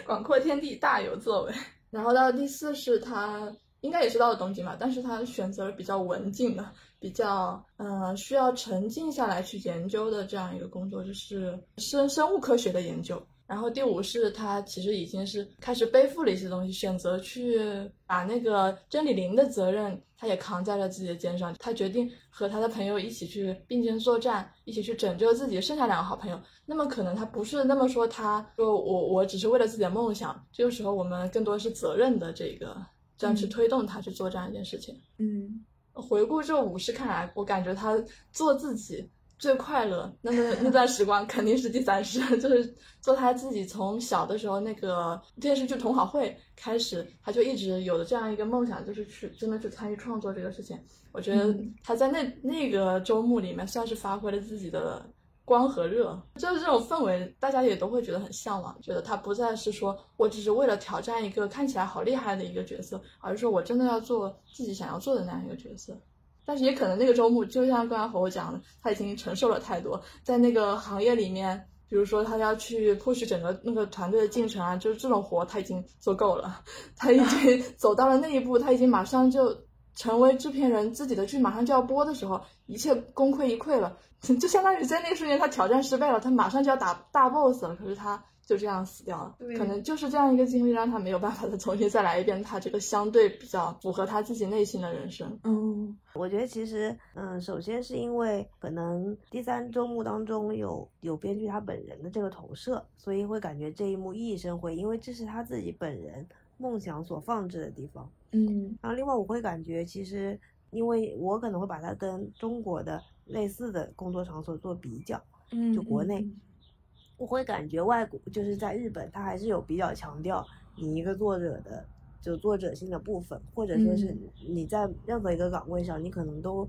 广阔天地大有作为。然后到第四是他应该也是到了东京嘛，但是他选择了比较文静的，比较嗯需要沉静下来去研究的这样一个工作，就是生生物科学的研究。然后第五是他其实已经是开始背负了一些东西，选择去把那个真理灵的责任，他也扛在了自己的肩上。他决定和他的朋友一起去并肩作战，一起去拯救自己剩下两个好朋友。那么可能他不是那么说，他说我我只是为了自己的梦想。这个时候我们更多是责任的这个这样去推动他去做这样一件事情。嗯，回顾这五十看来，我感觉他做自己。最快乐那那那段时光肯定是第三世，[LAUGHS] 就是做他自己从小的时候那个电视剧同好会开始，他就一直有的这样一个梦想，就是去真的去参与创作这个事情。我觉得他在那那个周末里面算是发挥了自己的光和热，就是这种氛围，大家也都会觉得很向往，觉得他不再是说我只是为了挑战一个看起来好厉害的一个角色，而是说我真的要做自己想要做的那样一个角色。但是也可能那个周末，就像刚刚和我讲的，他已经承受了太多，在那个行业里面，比如说他要去 push 整个那个团队的进程啊，就是这种活他已经做够了，他已经 [LAUGHS] 走到了那一步，他已经马上就成为制片人，自己的剧马上就要播的时候，一切功亏一篑了，[LAUGHS] 就相当于在那个瞬间他挑战失败了，他马上就要打大 boss 了，可是他。就这样死掉了，可能就是这样一个经历让他没有办法再重新再来一遍他这个相对比较符合他自己内心的人生。嗯，我觉得其实，嗯，首先是因为可能第三周目当中有有编剧他本人的这个投射，所以会感觉这一幕熠熠生辉，因为这是他自己本人梦想所放置的地方。嗯，然后另外我会感觉其实，因为我可能会把它跟中国的类似的工作场所做比较，嗯，就国内。我会感觉外国就是在日本，他还是有比较强调你一个作者的就作者性的部分，或者说是你在任何一个岗位上，你可能都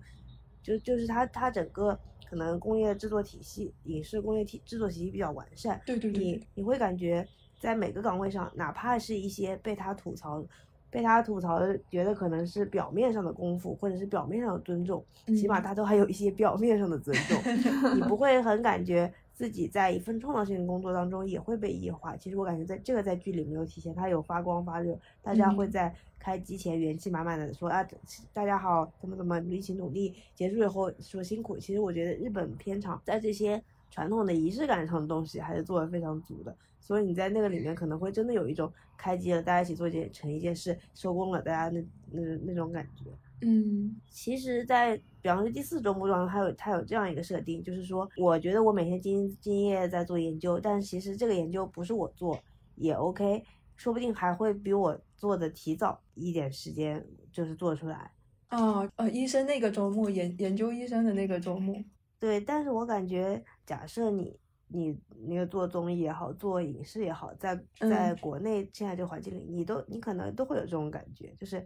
就就是他他整个可能工业制作体系、影视工业体制作体系比较完善。对对对。你你会感觉在每个岗位上，哪怕是一些被他吐槽、被他吐槽的，觉得可能是表面上的功夫，或者是表面上的尊重，起码他都还有一些表面上的尊重，[LAUGHS] 你不会很感觉。自己在一份创造性的工作当中也会被异化。其实我感觉在这个在剧里没有体现，它有发光发热，大家会在开机前元气满满的说啊，大家好，怎么怎么一起努力，结束以后说辛苦。其实我觉得日本片场在这些传统的仪式感上的东西还是做的非常足的，所以你在那个里面可能会真的有一种开机了，大家一起做件成一件事，收工了，大家那那那种感觉。嗯，其实，在比方说第四周目中，它有它有这样一个设定，就是说，我觉得我每天今今夜在做研究，但其实这个研究不是我做也 OK，说不定还会比我做的提早一点时间，就是做出来。哦，呃，医生那个周末研研究医生的那个周末，对，但是我感觉，假设你你那个做综艺也好，做影视也好，在在国内现在这个环境里，你都你可能都会有这种感觉，就是。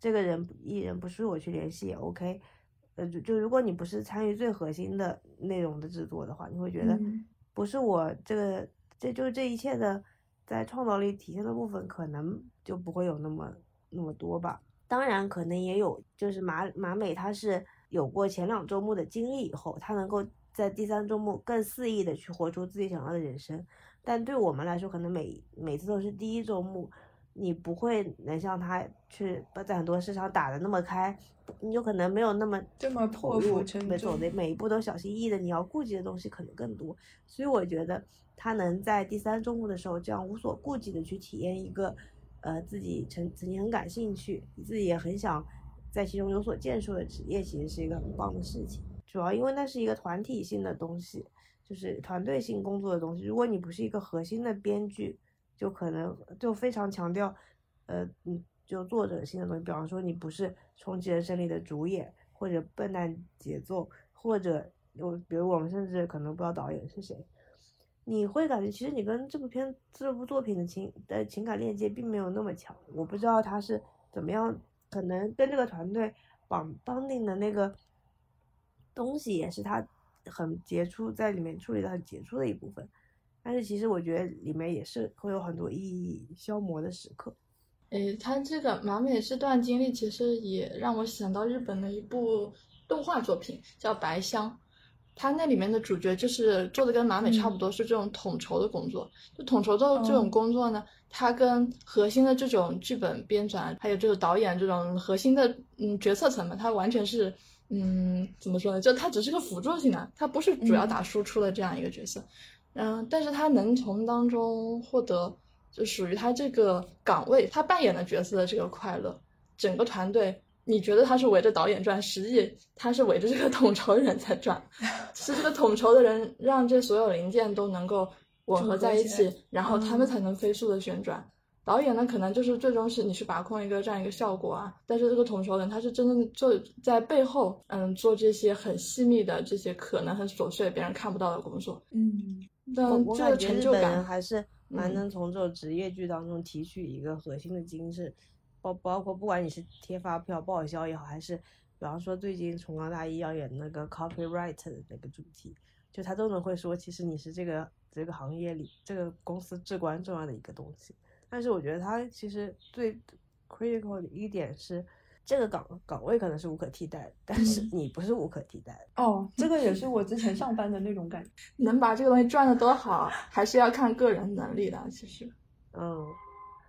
这个人艺人不是我去联系也 OK，呃，就就如果你不是参与最核心的内容的制作的话，你会觉得不是我这个，这就是这一切的在创造力体现的部分，可能就不会有那么那么多吧。当然，可能也有，就是马马美他是有过前两周目的经历以后，他能够在第三周目更肆意的去活出自己想要的人生。但对我们来说，可能每每次都是第一周目。你不会能像他去在很多市场打的那么开，你就可能没有那么这么投入，没走的每一步都小心翼翼的，你要顾及的东西可能更多。所以我觉得他能在第三中目的时候这样无所顾忌的去体验一个，呃，自己曾曾经很感兴趣，自己也很想在其中有所建树的职业，其实是一个很棒的事情。主要因为那是一个团体性的东西，就是团队性工作的东西。如果你不是一个核心的编剧。就可能就非常强调，呃，嗯，就作者性的东西，比方说你不是《重启人生》里的主演，或者笨蛋节奏，或者有，比如我们甚至可能不知道导演是谁，你会感觉其实你跟这部片这部作品的情的情感链接并没有那么强。我不知道他是怎么样，可能跟这个团队绑绑定的那个东西也是他很杰出，在里面处理的很杰出的一部分。但是其实我觉得里面也是会有很多意义消磨的时刻。诶，他这个马美这段经历其实也让我想到日本的一部动画作品，叫《白箱》。他那里面的主角就是做的跟马美差不多，是这种统筹的工作。就统筹的这种工作呢，它跟核心的这种剧本编纂，还有这个导演这种核心的嗯决策层嘛，它完全是嗯怎么说呢？就它只是个辅助性的，它不是主要打输出的这样一个角色。嗯，但是他能从当中获得就属于他这个岗位他扮演的角色的这个快乐。整个团队，你觉得他是围着导演转，实际他是围着这个统筹人在转。是这个统筹的人让这所有零件都能够吻合在一起，然后他们才能飞速的旋转。导演呢，可能就是最终是你去把控一个这样一个效果啊。但是这个统筹人他是真正做在背后，嗯，做这些很细密的这些可能很琐碎别人看不到的工作。嗯。我我感觉日本人还是蛮能从这种职业剧当中提取一个核心的精神，包包括不管你是贴发票报销也好，还是比方说最近重冈大一要演那个 copyright 的那个主题，就他都能会说，其实你是这个这个行业里这个公司至关重要的一个东西。但是我觉得他其实最 critical 的一点是。这个岗岗位可能是无可替代，但是你不是无可替代的哦。这个也是我之前上班的那种感觉，[LAUGHS] 能把这个东西赚的多好，还是要看个人能力的。其实，嗯，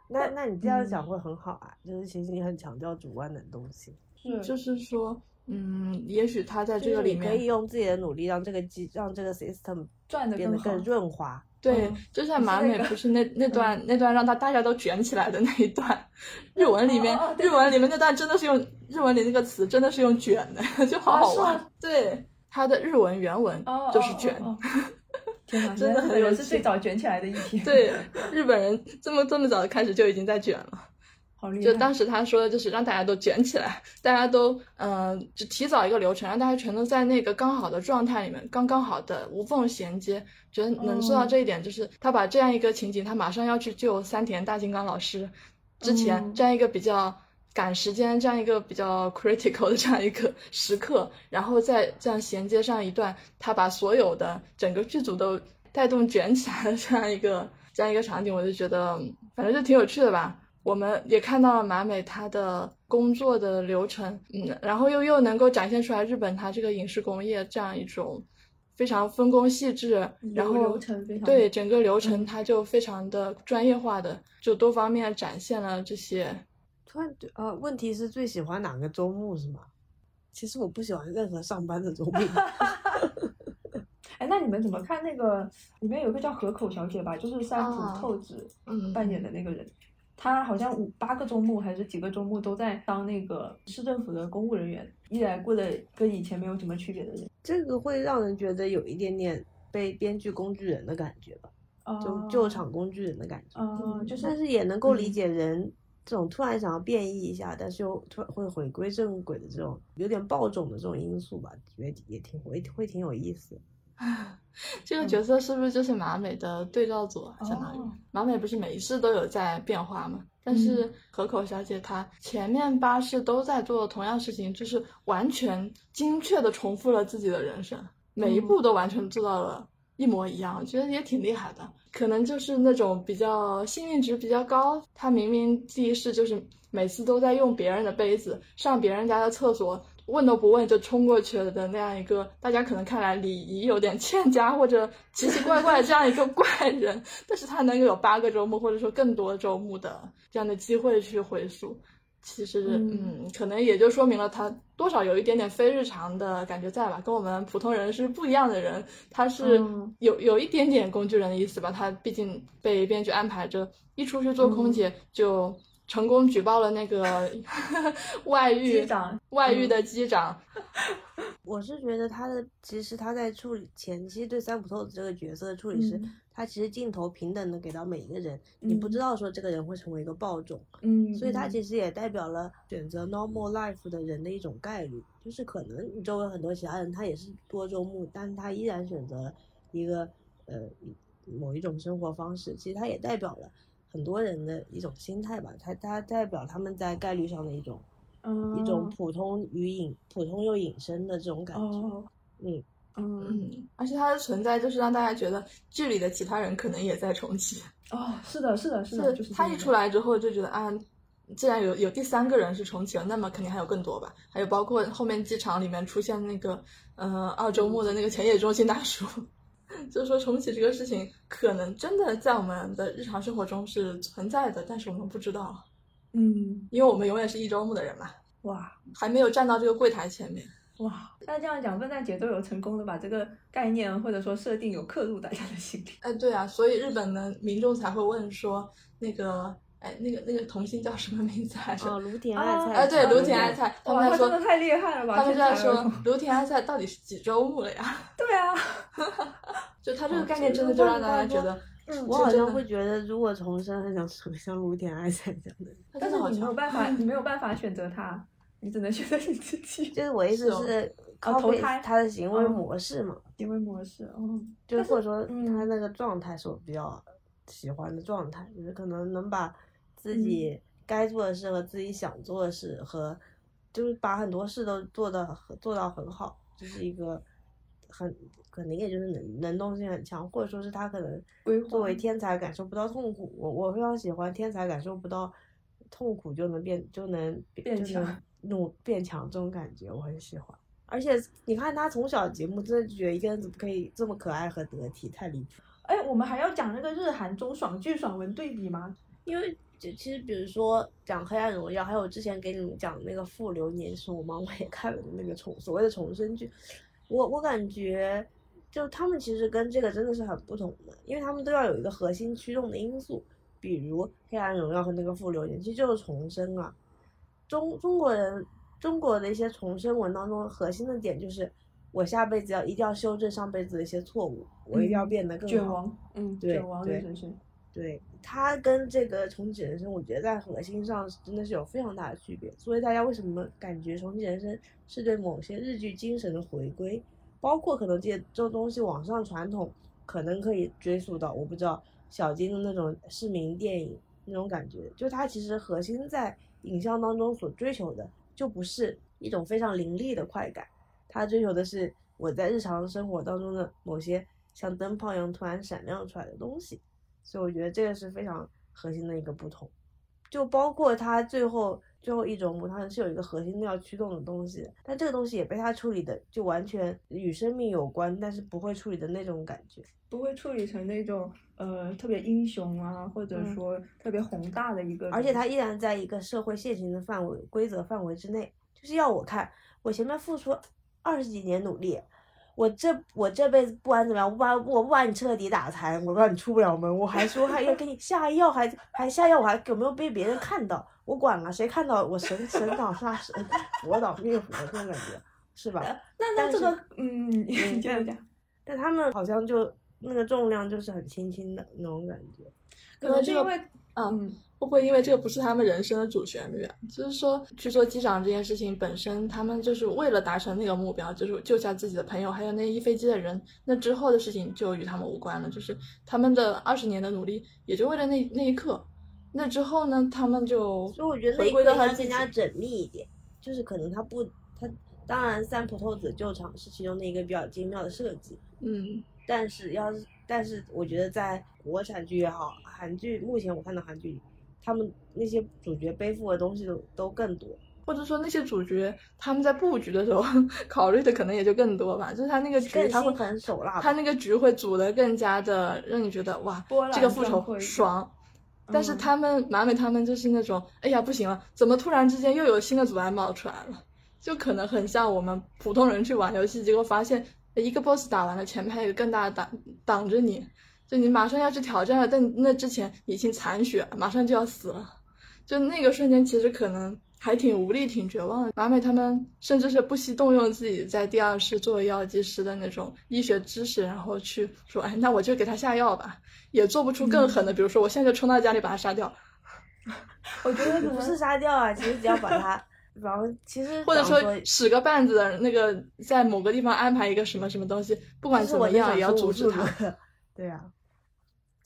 那那你这样讲会很好啊，就是其实你很强调主观的东西。是就是说，嗯，也许他在这个里面可以，用自己的努力让这个机让这个 system 赚的变得更。润滑。对嗯，就像马美不是那 [LAUGHS] 那段那段让他大家都卷起来的那一段，[LAUGHS] 日文里面日文里面那段真的是用日文里那个词真的是用卷的，[LAUGHS] 就好好玩。对，他的日文原文哦，就是卷。哦哦哦天哪，真的很有趣是最早卷起来的一批。对，日本人这么这么早开始就已经在卷了。好厉害。就当时他说的就是让大家都卷起来，大家都嗯、呃就提早一个流程，让大家全都在那个刚好的状态里面，刚刚好的无缝衔接。觉得能做到哦这一点，就是他把这样一个情景，他马上要去救三田大金刚老师之前，嗯这样一个比较赶时间，这样一个比较 critical 的这样一个时刻，然后再这样衔接上一段，他把所有的整个剧组都带动卷起来的这样一个这样一个场景，我就觉得嗯反正就挺有趣的吧。我们也看到了马美她的工作的流程，嗯，然后又又能够展现出来日本它这个影视工业这样一种非常分工细致，然后流流程非常对整个流程嗯它就非常的专业化的，就多方面展现了这些。突然对呃，问题是最喜欢哪个周末是吗？其实我不喜欢任何上班的周末。[LAUGHS] 哎，那你们怎么看那个里面有个叫河口小姐吧，就是三浦啊透子嗯扮演的那个人，她好像五八个周末还是几个周末都在当那个市政府的公务人员，依然过得跟以前没有什么区别的人。这个会让人觉得有一点点被编剧工具人的感觉吧，就哦救场工具人的感觉。哦，就是但是也能够理嗯解人这种突然想要变异一下，但是又突然会回归正轨的这种有点爆种的这种因素吧，觉得也挺会会挺有意思。[LAUGHS] 这个角色是不是就是马美的对照组啊？相当于哦马美不是每一世都有在变化吗？但是嗯河口小姐她前面八世都在做同样事情，就是完全精确的重复了自己的人生，每一步都完全做到了一模一样，我觉得也挺厉害的。可能就是那种比较幸运值比较高，她明明第一世就是每次都在用别人的杯子上别人家的厕所，问都不问就冲过去了的那样一个，大家可能看来礼仪有点欠佳或者奇奇怪怪的这样一个怪人，[LAUGHS] 但是他能有八个周末或者说更多周末的这样的机会去回溯，其实嗯嗯，可能也就说明了他多少有一点点非日常的感觉在吧，跟我们普通人是不一样的人，他是嗯有有一点点工具人的意思吧，他毕竟被编剧安排着一出去做空姐就。成功举报了那个 [LAUGHS] 外遇机长外遇的机长，[LAUGHS] 我是觉得他的其实他在处理前期对三浦透子这个角色的处理是，嗯他其实镜头平等的给到每一个人，你不嗯知道说这个人会成为一个暴种，嗯，所以它嗯其实也代表了选择 normal life 的人的一种概率，就是可能你周围很多其他人他也是多周目，但是他依然选择一个呃某一种生活方式，其实他也代表了很多人的一种心态吧，它它代表他们在概率上的一种、嗯一种哦普通与隐普通又隐身的这种感觉，哦嗯，嗯嗯，而且它的存在就是让大家觉得剧里的其他人可能也在重启，哦，是的，是的，是的，就是他一出来之后就觉得啊，既然有有第三个人是重启了，那么肯定还有更多吧，还有包括后面机场里面出现那个呃二周目的那个前野中心大叔。就是说重启这个事情，可能真的在我们的日常生活中是存在的，但是我们不知道，嗯，因为我们永远是一周目的人嘛，哇还没有站到这个柜台前面。哇，那这样讲，笨蛋姐都有成功的把这个概念或者说设定有刻入大家的心里。哎，对啊，所以日本的民众才会问说，那个，哎，那个那个童星叫什么名字来着？哦，芦田啊爱菜，哎，对，啊芦田爱菜，他哇，们在说真的太厉害了吧！他们在说天才儿童芦田爱菜到底是几周目了呀？[LAUGHS] 对啊，就他这个概念真的就让大家觉得，嗯我好像会觉得，如果重生，很想成为像芦田爱菜这样的人。但是你没有。办法，[LAUGHS] 你没有办法选择他，你只能选择你自己。[LAUGHS] 就是我意思是投胎他的行为嗯模式嘛，行为模式，哦，就是或者说嗯他那个状态是我比较喜欢的状态，就是可能能把自嗯己该做的事和自己想做的事和，就是把很多事都做的做到很好，就是一个很可能也就是能能动性很强，或者说是他可能作为天才感受不到痛苦，我我非常喜欢天才感受不到痛苦就能变就能变强努变强这种感觉，我很喜欢。而且你看他从小节目，真的觉得一个人怎么可以这么可爱和得体，太离谱。哎，我们还要讲那个日韩中爽剧爽文对比吗？因为就其实比如说讲《黑暗荣耀》，还有之前给你们讲那个《复流年》是我妈妈也看了那个重所谓的重生剧，我我感觉就他们其实跟这个真的是很不同的，因为他们都要有一个核心驱动的因素，比如《黑暗荣耀》和那个《复流年》，其实就是重生啊。中中国人中国的一些重生文当中核心的点就是，我下辈子要一定要修正上辈子的一些错误，我一定要变得更好。卷王，嗯，对卷王的对人生。对它跟这个重启人生，我觉得在核心上真的是有非常大的区别。所以大家为什么感觉重启人生是对某些日剧精神的回归，包括可能这些这东西网上传统可能可以追溯到，我不知道小金的那种市民电影那种感觉，就它其实核心在影像当中所追求的，就不是一种非常凌厉的快感，它追求的是我在日常生活当中的某些像灯泡一样突然闪亮出来的东西。所以我觉得这个是非常核心的一个不同，就包括他最后最后一种幕，它是有一个核心的要驱动的东西，但这个东西也被他处理的就完全与生命有关，但是不会处理的那种感觉。不会处理成那种呃特别英雄啊，或者嗯说特别宏大的一个而且他依然在一个社会现行的范围规则范围之内，就是要我看我前面付出二十几年努力，我这我这辈子不管怎么样，我把我不把你彻底打残，我让你出不了门，我还说还要给你下药，还还下药，我还有没有被别人看到？我管了，谁看到我神神 [LAUGHS] 挡杀神，佛挡灭佛这种感觉，是吧？那那这个嗯，[LAUGHS] 你这样讲。但他们好像就那个重量就是很轻轻的那种感觉。可能这个是因为嗯，会不会因为这个不是他们人生的主旋律啊？就是说去做机长这件事情本身，他们就是为了达成那个目标，就是救下自己的朋友，还有那一飞机的人。那之后的事情就与他们无关了，就是他们的二十年的努力，也就为了那那一刻。那之后呢，他们就所以我觉得那回归到他自己要更加缜密一点，就是可能他不他当然三浦透子救场是其中的一个比较精妙的设计，嗯但是要是但是我觉得在国产剧也好，韩剧目前我看到韩剧里，他们那些主角背负的东西都都更多。或者说那些主角他们在布局的时候 [LAUGHS] 考虑的可能也就更多吧，就是他那个局他会很手辣他那个局会组的更加的让你觉得哇这个复仇爽。但是嗯他们马美他们就是那种，哎呀不行了，怎么突然之间又有新的阻碍冒出来了？就可能很像我们普通人去玩游戏，结果发现一个 boss 打完了，前面还有一个更大的挡挡着你，就你马上要去挑战了，但那之前已经残血，马上就要死了。就那个瞬间，其实可能还挺无力、挺绝望的。马美他们甚至是不惜动用自己在第二世作为药剂师的那种医学知识，然后去说，哎，那我就给他下药吧，也做不出更狠的，比如说我现在就冲到家里把他杀掉，我觉得不是 [LAUGHS] 杀掉啊，其实只要把他，然后其实或者说使个绊子的那个，在某个地方安排一个什么什么东西，不管怎么样也要阻止他。个。[LAUGHS] 对啊，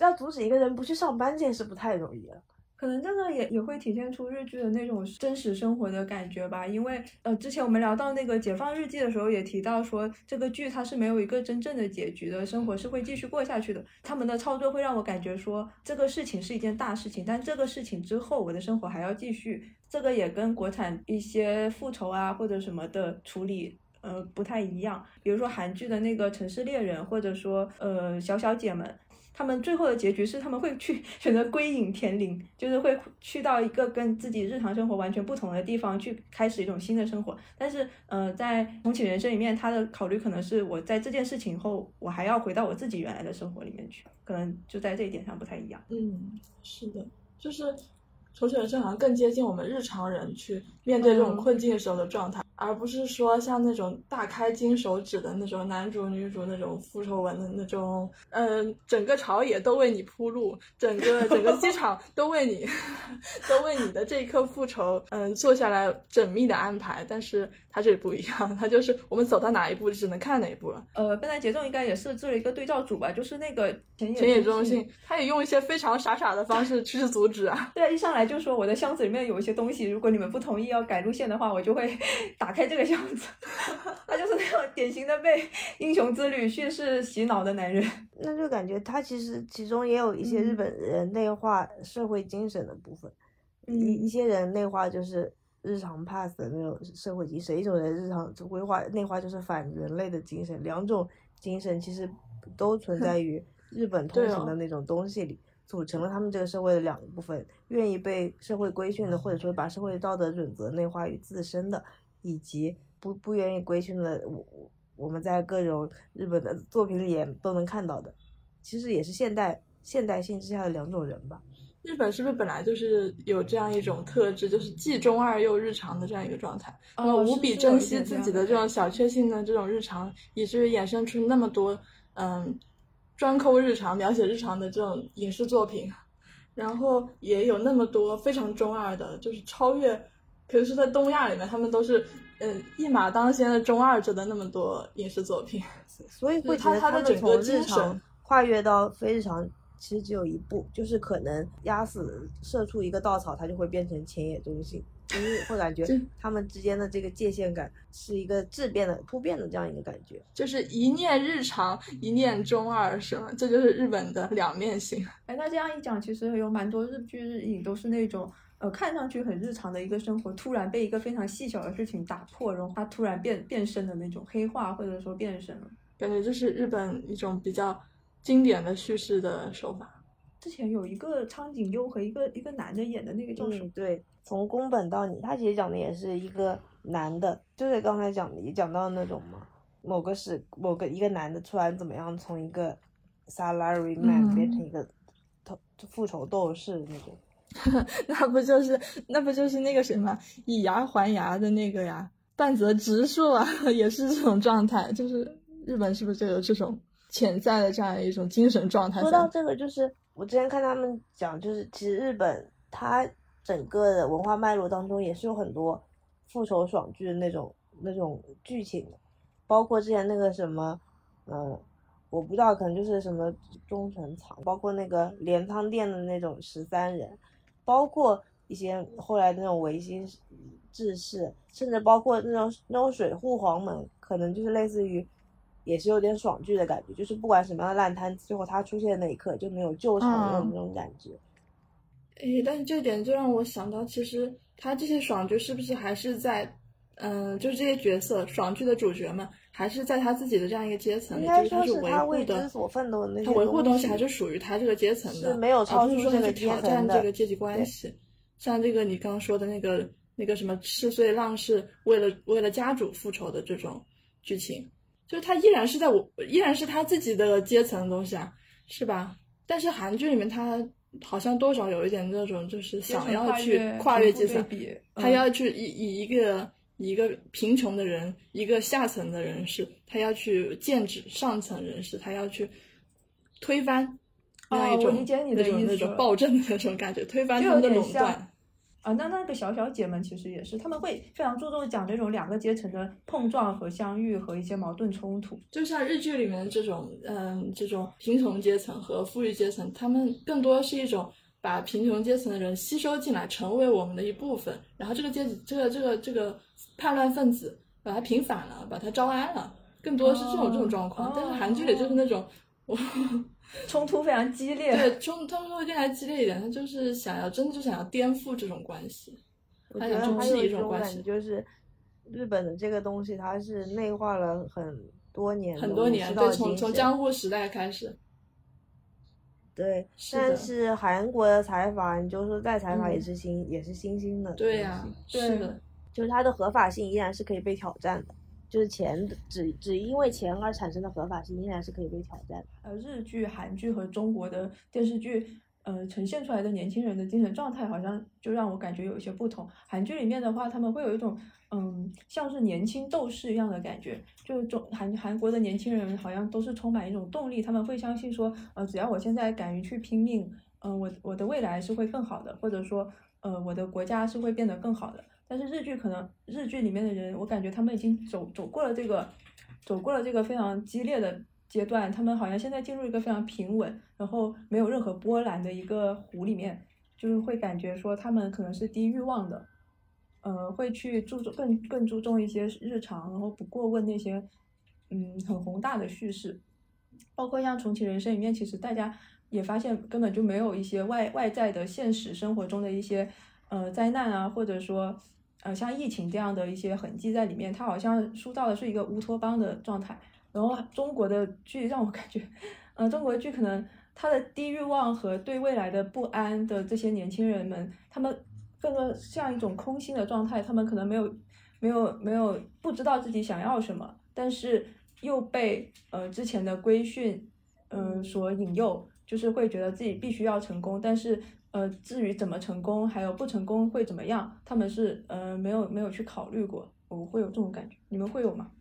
要阻止一个人不去上班这件事不太容易了。可能这个也也会体现出日剧的那种真实生活的感觉吧，因为呃，之前我们聊到那个《解放日记》的时候，也提到说这个剧它是没有一个真正的结局的，生活是会继续过下去的。他们的操作会让我感觉说这个事情是一件大事情，但这个事情之后我的生活还要继续。这个也跟国产一些复仇啊或者什么的处理。呃，不太一样。比如说韩剧的那个《城市猎人》，或者说呃小小姐们，他们最后的结局是他们会去 [LAUGHS] 选择归隐田林，就是会去到一个跟自己日常生活完全不同的地方，去开始一种新的生活。但是，呃，在重启人生里面，他的考虑可能是我在这件事情后，我还要回到我自己原来的生活里面去，可能就在这一点上不太一样。嗯，是的，就是重启人生好像更接近我们日常人去面对这种嗯困境的时候的状态，而不是说像那种大开金手指的那种男主女主那种复仇文的那种，嗯、整个朝野都为你铺路，整个整个机场都为你 [LAUGHS] 都为你的这一刻复仇，嗯、做下来缜密的安排。但是它这里不一样，它就是我们走到哪一步只能看哪一步了。呃，笨蛋节奏应该也设置了一个对照组吧，就是那个田田野中信中心，他也用一些非常傻傻的方式去阻止啊。[LAUGHS] 对啊，一上来就说我的箱子里面有一些东西，如果你们不同意要改路线的话，我就会 [LAUGHS] 打开这个箱子。[LAUGHS] 他就是那种典型的被英雄之旅叙事洗脑的男人。那就感觉他其实其中也有一些日嗯本人内化社会精神的部分，一一嗯些人内化就是日常 pass 的那种社会精神，一种人日常规划内化就是反人类的精神，两种精神其实都存在于 [LAUGHS] 日本通行的那种东西里。组成了他们这个社会的两个部分：愿意被社会规训的，或者说把社会道德准则内化于自身的，以及不不愿意规训的。我我们在各种日本的作品里也都能看到的，其实也是现代现代性之下的两种人吧。日本是不是本来就是有这样一种特质，就是既中二又日常的这样一个状态？哦那无比珍惜自己的这种小确幸的这种日常，以至于衍生出那么多嗯专抠日常、描写日常的这种影视作品，然后也有那么多非常中二的，就是超越，可是，在东亚里面，他们都是嗯一马当先的中二者的那么多影视作品。[LAUGHS] 所以会他觉得他的整个从日神跨越到非日常，其实只有一步，就是可能压死射出一个稻草，它就会变成前野中心。因为会感觉他们之间的这个界限感是一个质变的、突变的这样一个感觉。就是一念日常，一念中二，是吗？这就是日本的两面性。哎，那这样一讲，其实有蛮多日剧日影都是那种，呃，看上去很日常的一个生活，突然被一个非常细小的事情打破，然后它突然变变身的那种黑化，或者说变身了。感觉这是日本一种比较经典的叙事的手法。之前有一个苍井优和一个一个男的演的那个叫什么嗯，？对，从宫本到你，他其实讲的也是一个男的，就是刚才讲的也讲到那种嘛，某个是某个一个男的突然怎么样，从一个 salary man 变嗯成一个头复仇斗士那种。[LAUGHS] 那不就是那不就是那个什么，以牙还牙的那个呀，半泽直树啊，[LAUGHS] 也是这种状态。就是日本是不是就有这种潜在的这样一种精神状态？说到这个，就是我之前看他们讲，就是其实日本它整个的文化脉络当中也是有很多复仇爽剧的那种那种剧情的，包括之前那个什么，嗯、我不知道，可能就是什么忠臣藏，包括那个镰仓店的那种十三人，包括一些后来的那种维新志士，甚至包括那种那种水户黄门，可能就是类似于。也是有点爽剧的感觉，就是不管什么样的烂摊子，最后他出现的那一刻就没有救场的嗯那种感觉。诶，但是这点就让我想到，其实他这些爽剧是不是还是在，嗯、就是这些角色爽剧的主角们，还是在他自己的这样一个阶层里，应该就是他说是维护他为之的，所奋斗的那些他维护的东西西还是属于他这个阶层的，是没有超而不是说他去出这个阶挑战层的这个阶级关系。像这个你刚刚说的那个那个什么赤穗浪士为了为了家主复仇的这种剧情，就是他依然是在我依然是他自己的阶层的东西啊，是吧？但是韩剧里面他好像多少有一点那种就是想要去跨越阶层，比，他要去以以一个以一个贫穷的人，一个下层的人士，他要去剑指上层人士，他要去推翻那样一种、哦我理解你的那种意思那种暴政的那种感觉，推翻他们的垄断。啊，那那个小小姐们其实也是，他们会非常注重讲这种两个阶层的碰撞和相遇和一些矛盾冲突。就像日剧里面的这种，嗯，这种贫穷阶层和富裕阶层，他们更多是一种把贫穷阶层的人吸收进来，成为我们的一部分，然后这个阶级，这个这个这个叛乱分子把他平反了，把他招安了，更多是这种、哦这种状况。哦。但是韩剧里就是那种，我 [LAUGHS] 冲突非常激烈，对冲他们会更加激烈一点，他就是想要真的就想要颠覆这种关系。他想重视还有一种关系就是，日本的这个东西它是内化了很多年很多年，对，从从江户时代开始，对，是但是韩国的财阀，你就说再财阀也嗯是新、也是新兴的对呀、对是的，就是它的合法性依然是可以被挑战的，就是钱只只因为钱而产生的合法性依然是可以被挑战的。呃，日剧、韩剧和中国的电视剧，呃，呈现出来的年轻人的精神状态，好像就让我感觉有一些不同。韩剧里面的话，他们会有一种，嗯，像是年轻斗士一样的感觉。就中韩韩国的年轻人好像都是充满一种动力，他们会相信说，呃，只要我现在敢于去拼命，嗯、我我的未来是会更好的，或者说，呃，我的国家是会变得更好的。但是日剧可能日剧里面的人，我感觉他们已经走走过了这个，走过了这个非常激烈的阶段，他们好像现在进入一个非常平稳，然后没有任何波澜的一个湖里面，就是会感觉说他们可能是低欲望的，呃，会去注重更更注重一些日常，然后不过问那些嗯很宏大的叙事，包括像重启人生里面，其实大家也发现根本就没有一些外外在的现实生活中的一些呃灾难啊，或者说呃像疫情这样的一些痕迹在里面，它好像塑造的是一个乌托邦的状态。然后中国的剧让我感觉，呃，中国的剧可能它的低欲望和对未来的不安的这些年轻人们，他们更多像一种空心的状态，他们可能没有没有没有不知道自己想要什么，但是又被呃之前的规训嗯、呃所引诱，就是会觉得自己必须要成功，但是呃至于怎么成功，还有不成功会怎么样，他们是呃没有没有去考虑过，我会有这种感觉，你们会有吗？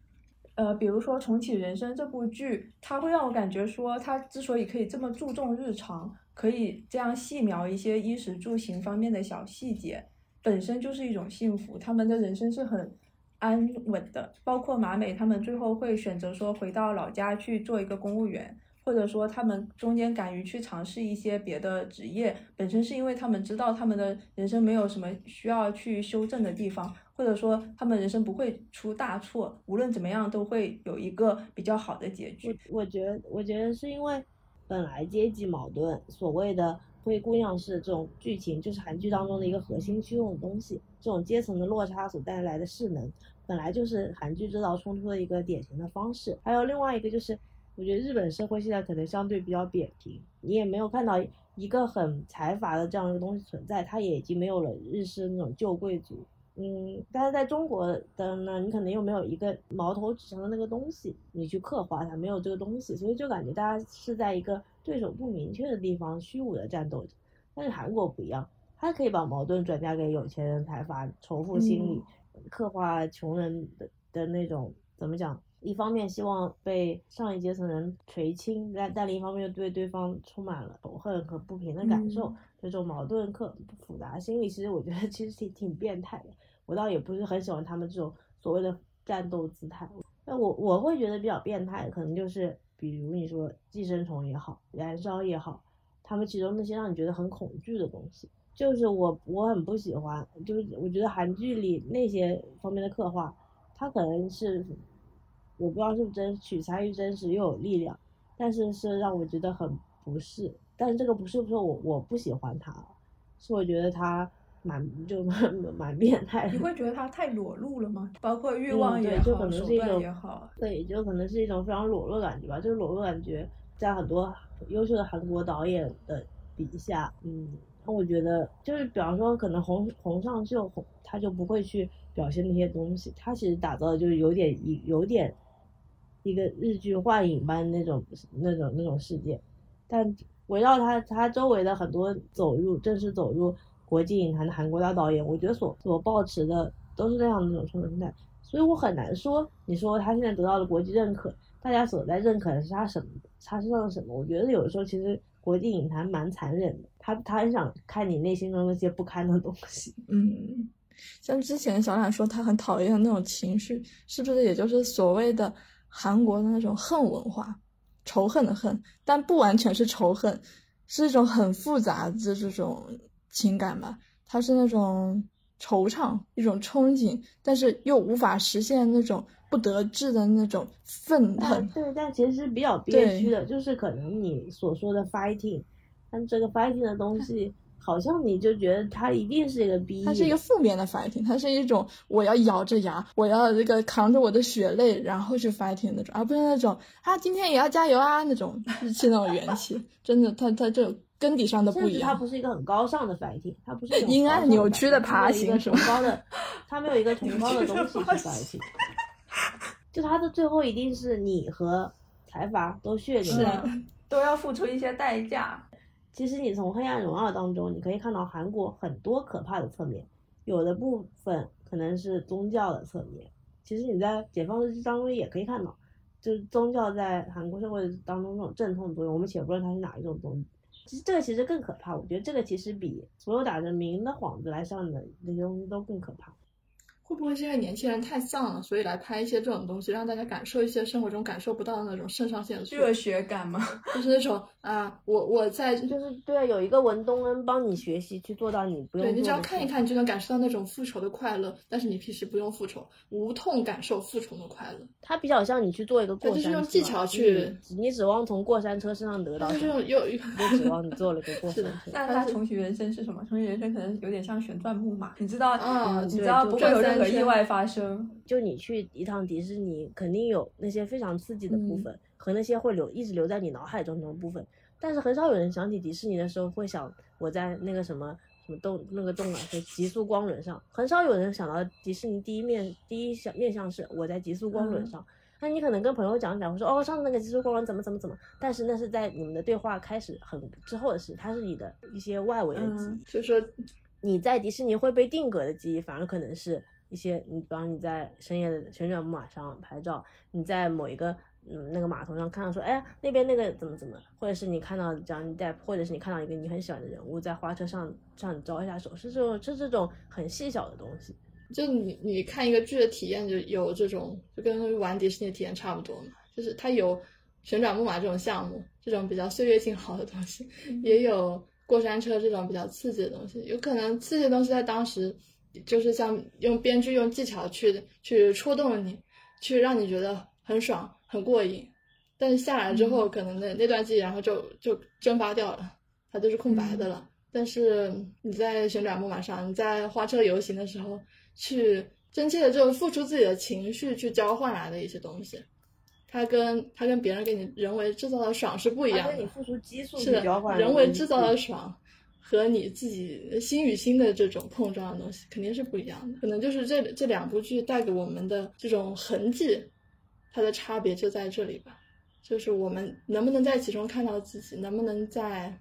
呃，比如说《重启人生》这部剧，它会让我感觉说，它之所以可以这么注重日常，可以这样细描一些衣食住行方面的小细节，本身就是一种幸福。他们的人生是很安稳的，包括马美他们最后会选择说回到老家去做一个公务员，或者说他们中间敢于去尝试一些别的职业，本身是因为他们知道他们的人生没有什么需要去修正的地方。或者说他们人生不会出大错，无论怎么样都会有一个比较好的结局。我我觉得，我觉得是因为本来阶级矛盾，所谓的灰姑娘式这种剧情，就是韩剧当中的一个核心驱动的东西。这种阶层的落差所带来的势能，本来就是韩剧制造冲突的一个典型的方式。还有另外一个就是，我觉得日本社会现在可能相对比较扁平，你也没有看到一个很财阀的这样一个东西存在，它也已经没有了日式那种旧贵族。嗯，但是在中国的呢，你可能又没有一个矛头指向的那个东西，你去刻画它，没有这个东西，所以就感觉大家是在一个对手不明确的地方虚无的战斗着。但是韩国不一样，他可以把矛盾转嫁给有钱人财阀，仇富心理，刻画穷人的的那种怎么讲？一方面希望被上一阶层人垂青，但但另一方面又对对方充满了仇恨和不平的感受。嗯这种矛盾刻复杂心理，其实我觉得其实挺挺变态的。我倒也不是很喜欢他们这种所谓的战斗姿态。那我我会觉得比较变态，可能就是比如你说寄生虫也好，燃烧也好，他们其中那些让你觉得很恐惧的东西，就是我我很不喜欢。就是我觉得韩剧里那些方面的刻画，它可能是我不知道是不是真取材于真实又有力量，但是是让我觉得很不适。但是这个不是说我我不喜欢他，是我觉得他蛮就蛮蛮变态的。你会觉得他太裸露了吗？包括欲望也好，就可能手段是一种也好。对，就可能是一种非常裸露的感觉吧。这个裸露感觉在很多优秀的韩国导演的笔下，嗯，那我觉得就是比方说，可能洪洪尚秀洪他就不会去表现那些东西，他其实打造的就是有点一有点一个日剧幻影般那种那种那种世界，但围绕他他周围的很多走入正式走入国际影坛的韩国大导演，我觉得所所抱持的都是那样的那种生活心态，所以我很难说，你说他现在得到了国际认可，大家所在认可的是他什么，他身上的什么？我觉得有的时候其实国际影坛蛮残忍的，他他很想看你内心中那些不堪的东西。嗯，像之前小冉说他很讨厌的那种情绪，是不是也就是所谓的韩国的那种恨文化，仇恨的恨，但不完全是仇恨，是一种很复杂的这种情感吧？它是那种惆怅，一种憧憬，但是又无法实现那种不得志的那种愤但恨。对，但其实是比较憋屈的，就是可能你所说的 fighting，但这个 fighting 的东西，好像你就觉得它一定是一个 B，它是一个负面的 fighting，它是一种我要咬着牙，我要这个扛着我的血泪，然后去 fighting 那种，而不是那种啊今天也要加油啊那种日气那种元气。真的，它它这种根底上的不甚至它一样。不是一个很高尚的 fighting，它不是阴暗扭曲的爬行是吧崇高的，它没有一个崇高的东西去 fighting，就它的最后一定是你和财阀都血淋淋。是啊，都要付出一些代价。其实你从《黑暗荣耀》当中，你可以看到韩国很多可怕的侧面，有的部分可能是宗教的侧面。其实你在《解放日记》当中也可以看到，就是宗教在韩国社会当中这种阵痛作用。我们且不论它是哪一种宗其实这个其实更可怕。我觉得这个其实比所有打着名的幌子来上的那些东西都更可怕。会不会是因为年轻人太丧了，所以来拍一些这种东西，让大家感受一些生活中感受不到的那种肾上腺素，热血感吗？[LAUGHS] 就是那种啊，我我在就是对啊，有一个文东恩帮你学习去做到你不用对你只要看一看，你就能感受到那种复仇的快乐，但是你平时不用复仇，无痛感受复仇的快乐。它比较像你去做一个过对就是山车，用技巧去你你指望从过山车身上得到就是什么，这种又指望你做了个过 [LAUGHS] 山车。那他重启人生是什么？重启人生可能有点像旋转木马，你知道，嗯你知道不会有转意外发生。就你去一趟迪士尼，肯定有那些非常刺激的部嗯分、和那些会留一直留在你脑海中的部分，但是很少有人想起迪士尼的时候会想我在那个什么什么动那个动感是极速光轮上，很少有人想到迪士尼第一面第一想面向是我在极速光轮上。那你可能跟朋友讲讲，我说哦上次那个极速光轮怎么怎么怎么，但是那是在你们的对话开始很之后的事，它是你的一些外围的记忆。嗯，就说你在迪士尼会被定格的记忆，反而可能是一些你，比方你在深夜的旋转木马上拍照，你在某一个嗯那个码头上看到说，哎呀那边那个怎么怎么，或者是你看到 Johnny Depp，或者是你看到一个你很喜欢的人物在花车上向你招一下手，是这种是这种很细小的东西。就你你看一个剧的体验就有这种，就跟玩迪士尼的体验差不多嘛，就是它有旋转木马这种项目，这种比较岁月静好的东西，也有过山车这种比较刺激的东西。有可能刺激的东西在当时就是像用编剧用技巧去去戳动你，去让你觉得很爽很过瘾，但是下来之后，可能那那段记忆然后就就蒸发掉了，它就是空白的了。但是你在旋转木马上，你在花车游行的时候。去真切的就付出自己的情绪去交换来的一些东西，它跟它跟别人给你人为制造的爽是不一样的。你付出激素是的，人为制造的爽和你自己心与心的这种碰撞的东西肯定是不一样的。可能就是这这两部剧带给我们的这种痕迹，它的差别就在这里吧。就是我们能不能在其中看到自己，能不能在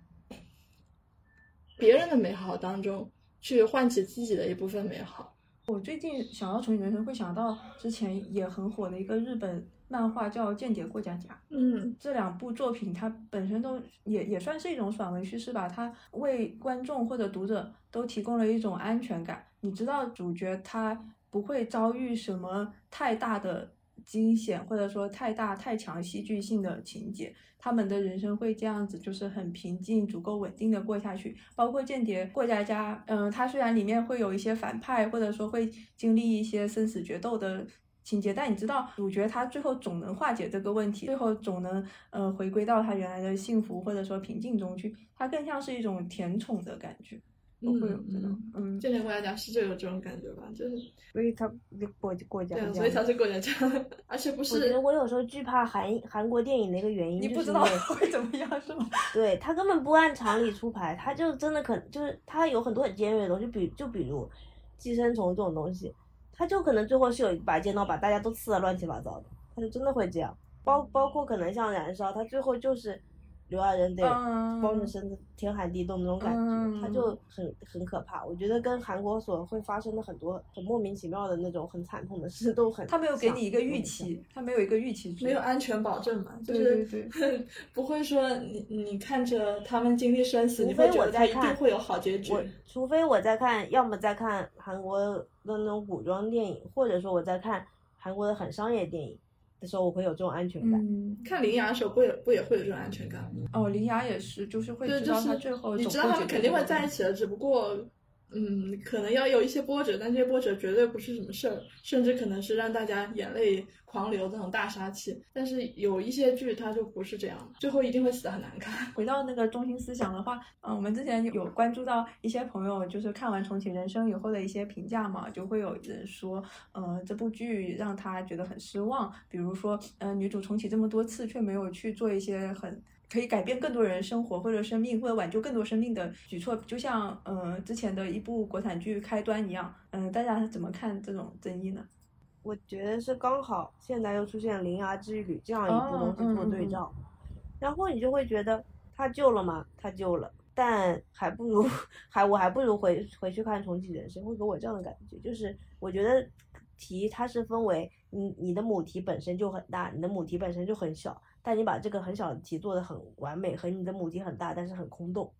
别人的美好当中去唤起自己的一部分美好。我最近想到重启人生，会想到之前也很火的一个日本漫画叫《间谍过家家》。嗯，这两部作品它本身都也也算是一种爽文叙事吧，它为观众或者读者都提供了一种安全感。你知道主角他不会遭遇什么太大的。惊险或者说太大太强戏剧性的情节，他们的人生会这样子，就是很平静、足够稳定的过下去。包括间谍过家家，嗯，它虽然里面会有一些反派，或者说会经历一些生死决斗的情节，但你知道主角他最后总能化解这个问题，最后总能呃回归到他原来的幸福或者说平静中去，它更像是一种甜宠的感觉。会有这种，嗯，这点过家家是就有这种感觉吧，就是，所以他过过家家，所以他是过家家，[LAUGHS] 而且不是。我觉得我有时候惧怕韩韩国电影的一个原因，你不知道 [LAUGHS] 会怎么样是吗？[LAUGHS] 对他根本不按常理出牌，他就真的可就是他有很多很尖锐的东西，比就比如寄生虫这种东西，他就可能最后是有一把尖刀把大家都刺的乱七八糟的，他就真的会这样。包包括可能像燃烧，他最后就是。刘亚仁得光着身子，天寒地冻那种感觉，他就很很可怕。我觉得跟韩国所会发生的很多很莫名其妙的那种很惨痛的事都很。他没有给你一个预期，他没有一个预期，没有安全保证嘛，就是 [LAUGHS] 不会说你你看着他们经历生死，你会觉得他一定会有好结局。除非我在看，要么在看韩国的那种古装电影，或者说我在看韩国的很商业电影。的时候我会有这种安全感。嗯，看林芽的时候不也不也会有这种安全感吗？哦，林芽也是，就是会知道他最后你知道他们肯定会在一起的，只不过。嗯，可能要有一些波折，但这些波折绝对不是什么事儿，甚至可能是让大家眼泪狂流这种大杀器。但是有一些剧它就不是这样，最后一定会死的很难看。[LAUGHS] 回到那个中心思想的话，嗯，我们之前有关注到一些朋友，就是看完重启人生以后的一些评价嘛，就会有人说，呃，这部剧让他觉得很失望。比如说，嗯，女主重启这么多次，却没有去做一些很。可以改变更多人生活或者生命，或者挽救更多生命的举措，就像呃之前的一部国产剧《开端》一样，嗯，大家怎么看这种争议呢？我觉得是刚好现在又出现《铃芽之旅》这样一部东西做对照，然后你就会觉得他救了吗？他救了，但还不如 [LAUGHS] 还我还不如回回去看《重启人生》，会给我这样的感觉，就是我觉得题它是分为你你的母题本身就很大，你的母题本身就很小。但你把这个很小的题做的很完美，和你的母题很大，但是很空洞。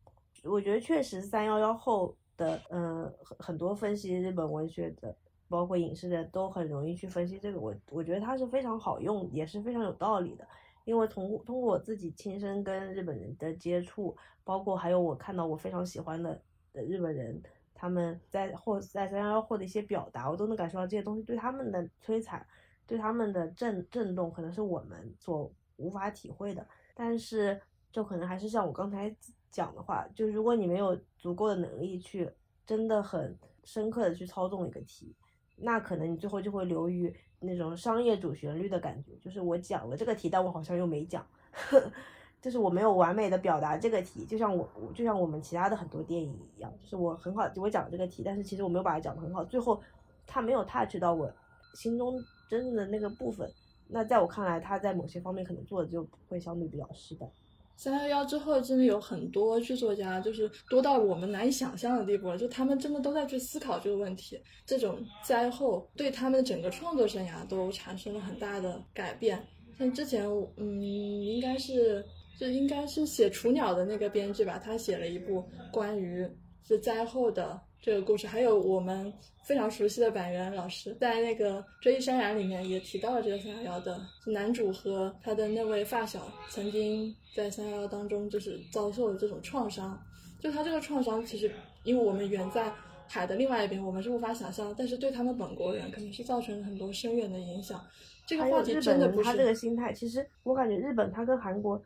我觉得确实三幺幺后的，嗯，很很多分析日本文学的，包括影视的，都很容易去分析这个。我我觉得它是非常好用，也是非常有道理的。因为通过通过我自己亲身跟日本人的接触，包括还有我看到我非常喜欢的的日本人，他们在后在三幺幺后的一些表达，我都能感受到这些东西对他们的摧残，对他们的震震动，可能是我们所。无法体会的，但是就可能还是像我刚才讲的话，就如果你没有足够的能力去真的很深刻的去操纵一个题，那可能你最后就会流于那种商业主旋律的感觉，就是我讲了这个题，但我好像又没讲，呵 [LAUGHS] 就是我没有完美的表达这个题，就像我我就像我们其他的很多电影一样，就是我很好我讲这个题，但是其实我没有把它讲得很好，最后他没有 touch 到我心中真正的那个部分。那在我看来，他在某些方面可能做的就不会相对比较失败。三幺幺之后，真的有很多剧作家，就是多到我们难以想象的地步了。就他们真的都在去思考这个问题，这种灾后对他们的整个创作生涯都产生了很大的改变。像之前，嗯，应该是就应该是写《雏鸟》的那个编剧吧，他写了一部关于是灾后的这个故事。还有我们非常熟悉的板垣老师，在那个《追忆潸然》里面也提到了这个三幺幺的男主和他的那位发小曾经在三幺幺当中就是遭受了这种创伤。就他这个创伤，其实因为我们远在海的另外一边，我们是无法想象，但是对他们本国人肯定是造成了很多深远的影响。这个话题真的不是他这个心态，其实我感觉日本他跟韩国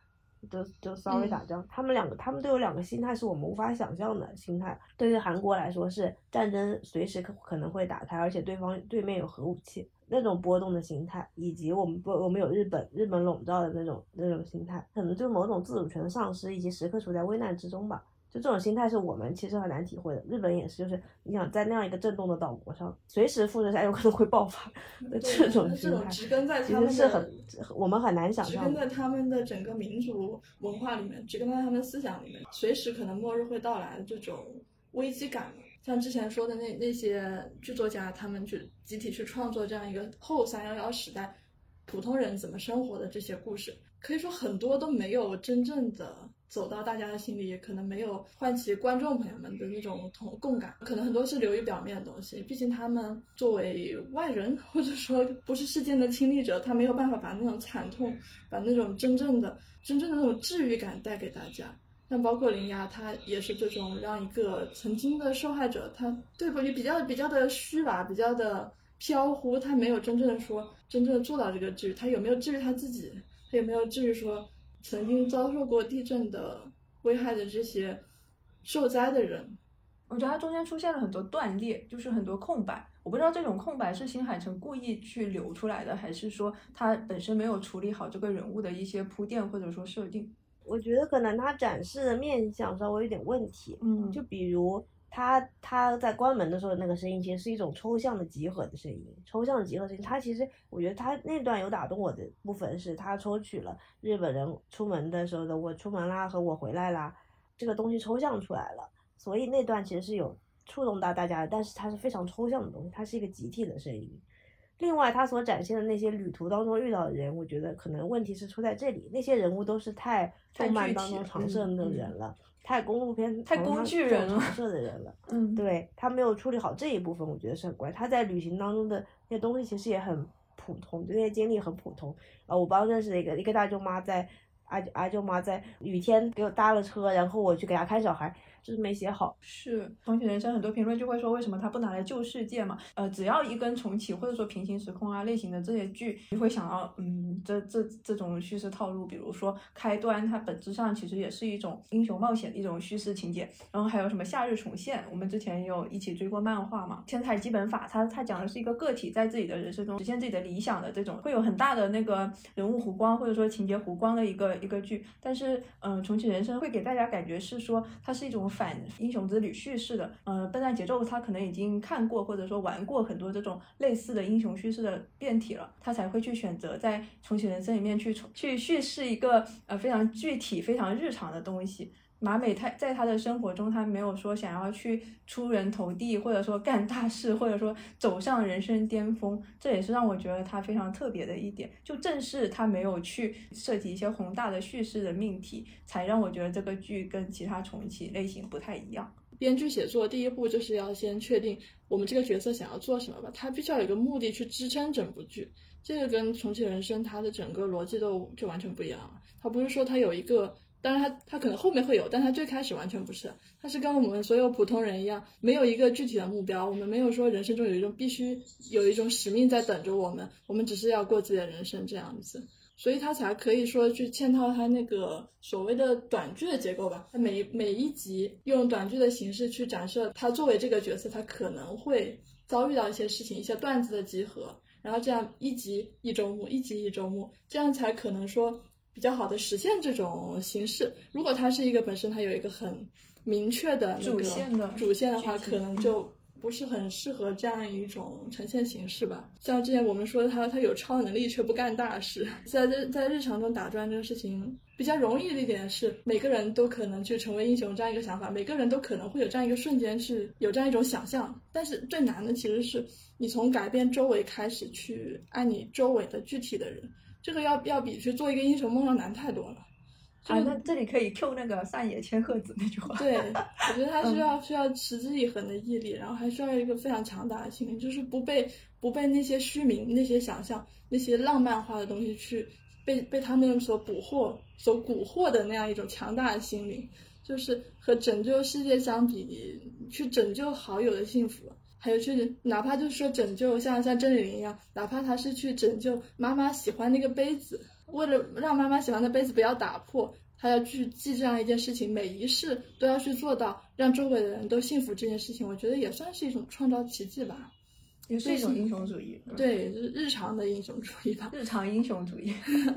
的就 sorry 打仗，他们两个他们都有两个心态是我们无法想象的心态。对于韩国来说是战争随时可可能会打开，而且对方对面有核武器那种波动的心态，以及我们不我们有日本日本笼罩的那种那种心态，可能就是某种自主权的丧失，以及时刻处在危难之中吧。就这种心态是我们其实很难体会的，日本也是，就是你想在那样一个震动的岛国上，随时富士山有可能会爆发的这种心态，植根在其实是很我们很难想象。植根在他们的整个民族文化里面，植根在他们思想里面，随时可能末日会到来的这种危机感。像之前说的那那些剧作家，他们去集体去创作这样一个后三幺幺时代普通人怎么生活的这些故事，可以说很多都没有真正的。走到大家的心里，也可能没有唤起观众朋友们的那种同共感，可能很多是流于表面的东西。毕竟他们作为外人，或者说不是事件的亲历者，他没有办法把那种惨痛，把那种真正的、真正的那种治愈感带给大家。像包括林芽，他也是这种让一个曾经的受害者，他对不也比较比较的虚吧，比较的飘忽，他没有真正的说真正的做到这个治愈，他有没有治愈他自己？他有没有治愈说？曾经遭受过地震的危害的这些受灾的人，我觉得它中间出现了很多断裂，就是很多空白。我不知道这种空白是新海诚故意去留出来的，还是说他本身没有处理好这个人物的一些铺垫或者说设定。我觉得可能他展示的面相稍微有点问题，嗯，就比如。他他在关门的时候那个声音其实是一种抽象的集合的声音，抽象的集合声音。他其实我觉得他那段有打动我的部分是他抽取了日本人出门的时候的我出门啦和我回来啦，这个东西抽象出来了，所以那段其实是有触动到大家的，但是它是非常抽象的东西，它是一个集体的声音。另外，他所展现的那些旅途当中遇到的人，我觉得可能问题是出在这里，那些人物都是太动漫当中常设的人了。太公路片、太工具人了，常设的人了。嗯，对他没有处理好这一部分，我觉得是很怪。他在旅行当中的那些东西其实也很普通，就那些经历很普通。呃，我帮认识的一个一个大舅妈在阿阿舅妈在雨天给我搭了车，然后我去给她看小孩。就是没写好，是重启人生很多评论就会说为什么他不拿来救世界嘛？呃，只要一跟重启或者说平行时空啊类型的这些剧，你会想到，嗯，这这这种叙事套路，比如说开端，它本质上其实也是一种英雄冒险的一种叙事情节。然后还有什么夏日重现，我们之前有一起追过漫画嘛？天才基本法，它它讲的是一个个体在自己的人生中实现自己的理想的这种，会有很大的那个人物弧光或者说情节弧光的一个一个剧。但是，嗯，重启人生会给大家感觉是说它是一种。反英雄之旅叙事的，呃，笨蛋节奏他可能已经看过或者说玩过很多这种类似的英雄叙事的变体了，他才会去选择在重启人生里面去重去叙事一个呃非常具体、非常日常的东西。马美他在他的生活中，他没有说想要去出人头地，或者说干大事，或者说走上人生巅峰，这也是让我觉得他非常特别的一点。就正是他没有去涉及一些宏大的叙事的命题，才让我觉得这个剧跟其他重启类型不太一样。编剧写作第一步就是要先确定我们这个角色想要做什么吧，他必须要有一个目的去支撑整部剧。这个跟重启人生它的整个逻辑都就完全不一样了。他不是说他有一个。当然，他他可能后面会有，但他最开始完全不是。他是跟我们所有普通人一样，没有一个具体的目标。我们没有说人生中有一种必须有一种使命在等着我们，我们只是要过自己的人生这样子。所以他才可以说去嵌套他那个所谓的短剧的结构吧。他每每一集用短剧的形式去展示他作为这个角色，他可能会遭遇到一些事情，一些段子的集合，然后这样一集一周目，一集一周目，这样才可能说。比较好的实现这种形式。如果它是一个本身它有一个很明确的主线的主线的话，可能就不是很适合这样一种呈现形式吧。像之前我们说的他，他有超能力却不干大事，在在在日常中打转这个事情比较容易的一点是，每个人都可能去成为英雄这样一个想法，每个人都可能会有这样一个瞬间是有这样一种想象。但是最难的其实是你从改变周围开始去爱你周围的具体的人，这个要要比去做一个英雄梦要难太多了。啊，那这里可以 Q 那个上野千鹤子那句话。对，我觉得他 [LAUGHS] 需要、需要持之以恒的毅力，然后还需要一个非常强大的心灵，就是不被不被那些虚名、那些想象、那些浪漫化的东西去被被他们所捕获、所蛊惑的那样一种强大的心灵，就是和拯救世界相比，去拯救好友的幸福。还有去，哪怕就是说拯救像像郑丽玲一样，哪怕他是去拯救妈妈喜欢那个杯子，为了让妈妈喜欢的杯子不要打破，他要去记这样一件事情，每一世都要去做到让周围的人都幸福这件事情，我觉得也算是一种创造奇迹吧。也是一种英雄主义。对，就是日常的英雄主义吧。日常英雄主义。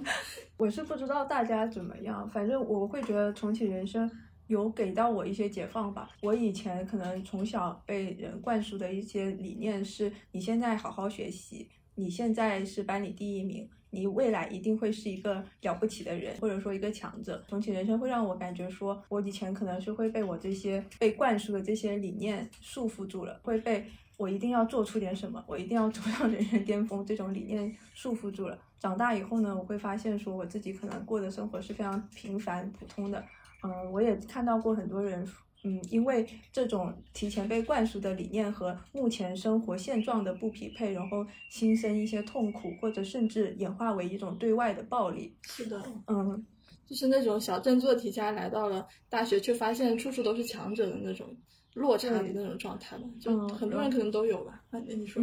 [LAUGHS] 我是不知道大家怎么样，反正我会觉得重启人生。有给到我一些解放吧。我以前可能从小被人灌输的一些理念是：你现在好好学习，你现在是班里第一名，你未来一定会是一个了不起的人，或者说一个强者。重启人生会让我感觉说，我以前可能是会被我这些被灌输的这些理念束缚住了，会被我一定要做出点什么，我一定要走上人生巅峰这种理念束缚住了。长大以后呢，我会发现说，我自己可能过的生活是非常平凡普通的。嗯，我也看到过很多人，嗯，因为这种提前被灌输的理念和目前生活现状的不匹配，然后心生一些痛苦，或者甚至演化为一种对外的暴力。是的，[SNIFFS] 嗯，就是那种小镇做题家来到了大学，却发现处处都是强者的那种落差的那种状态吧，就很多人可能都有吧。那你说。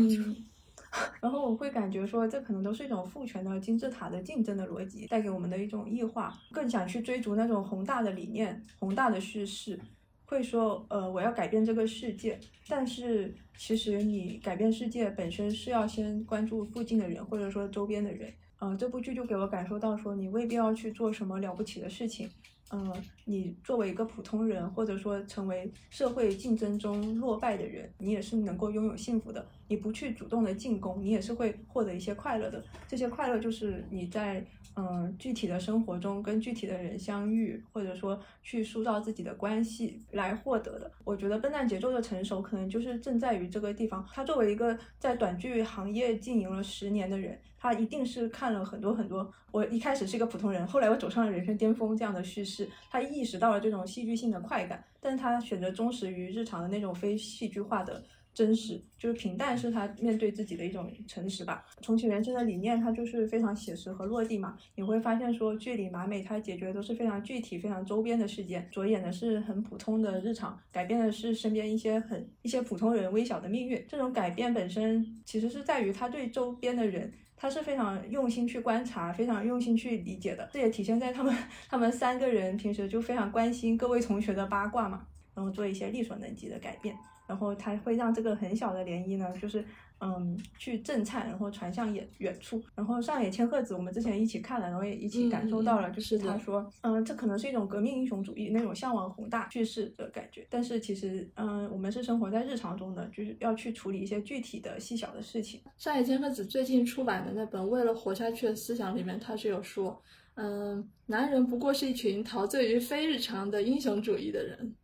[LAUGHS] 然后我会感觉说，这可能都是一种父权的金字塔的竞争的逻辑带给我们的一种异化，更想去追逐那种宏大的理念、宏大的叙事，会说，呃，我要改变这个世界。但是其实你改变世界本身是要先关注附近的人，或者说周边的人。嗯，这部剧就给我感受到说，你未必要去做什么了不起的事情。嗯，你作为一个普通人，或者说成为社会竞争中落败的人，你也是能够拥有幸福的。你不去主动的进攻，你也是会获得一些快乐的。这些快乐就是你在嗯具体的生活中跟具体的人相遇，或者说去塑造自己的关系来获得的。我觉得笨蛋节奏的成熟，可能就是正在于这个地方。他作为一个在短剧行业经营了十年的人，他一定是看了很多很多。我一开始是一个普通人，后来我走上了人生巅峰这样的叙事，他意识到了这种戏剧性的快感，但是他选择忠实于日常的那种非戏剧化的。真实就是平淡，是他面对自己的一种诚实吧。重启人生的理念，它就是非常写实和落地嘛。你会发现说，剧里马美她解决的都是非常具体、非常周边的事件，着眼的是很普通的日常，改变的是身边一些很一些普通人微小的命运。这种改变本身其实是在于他对周边的人，他是非常用心去观察，非常用心去理解的。这也体现在他们他们三个人平时就非常关心各位同学的八卦嘛，然后做一些力所能及的改变。然后他会让这个很小的涟漪呢，就是嗯去震颤，然后传向远远处。然后上野千鹤子，我们之前一起看了，然后也一起感受到了，就是他说，嗯，这可能是一种革命英雄主义那种向往宏大叙事的感觉。但是其实，嗯，我们是生活在日常中的，就是要去处理一些具体的细小的事情。上野千鹤子最近出版的那本《为了活下去的思想》里面，他是有说，嗯，男人不过是一群陶醉于非日常的英雄主义的人。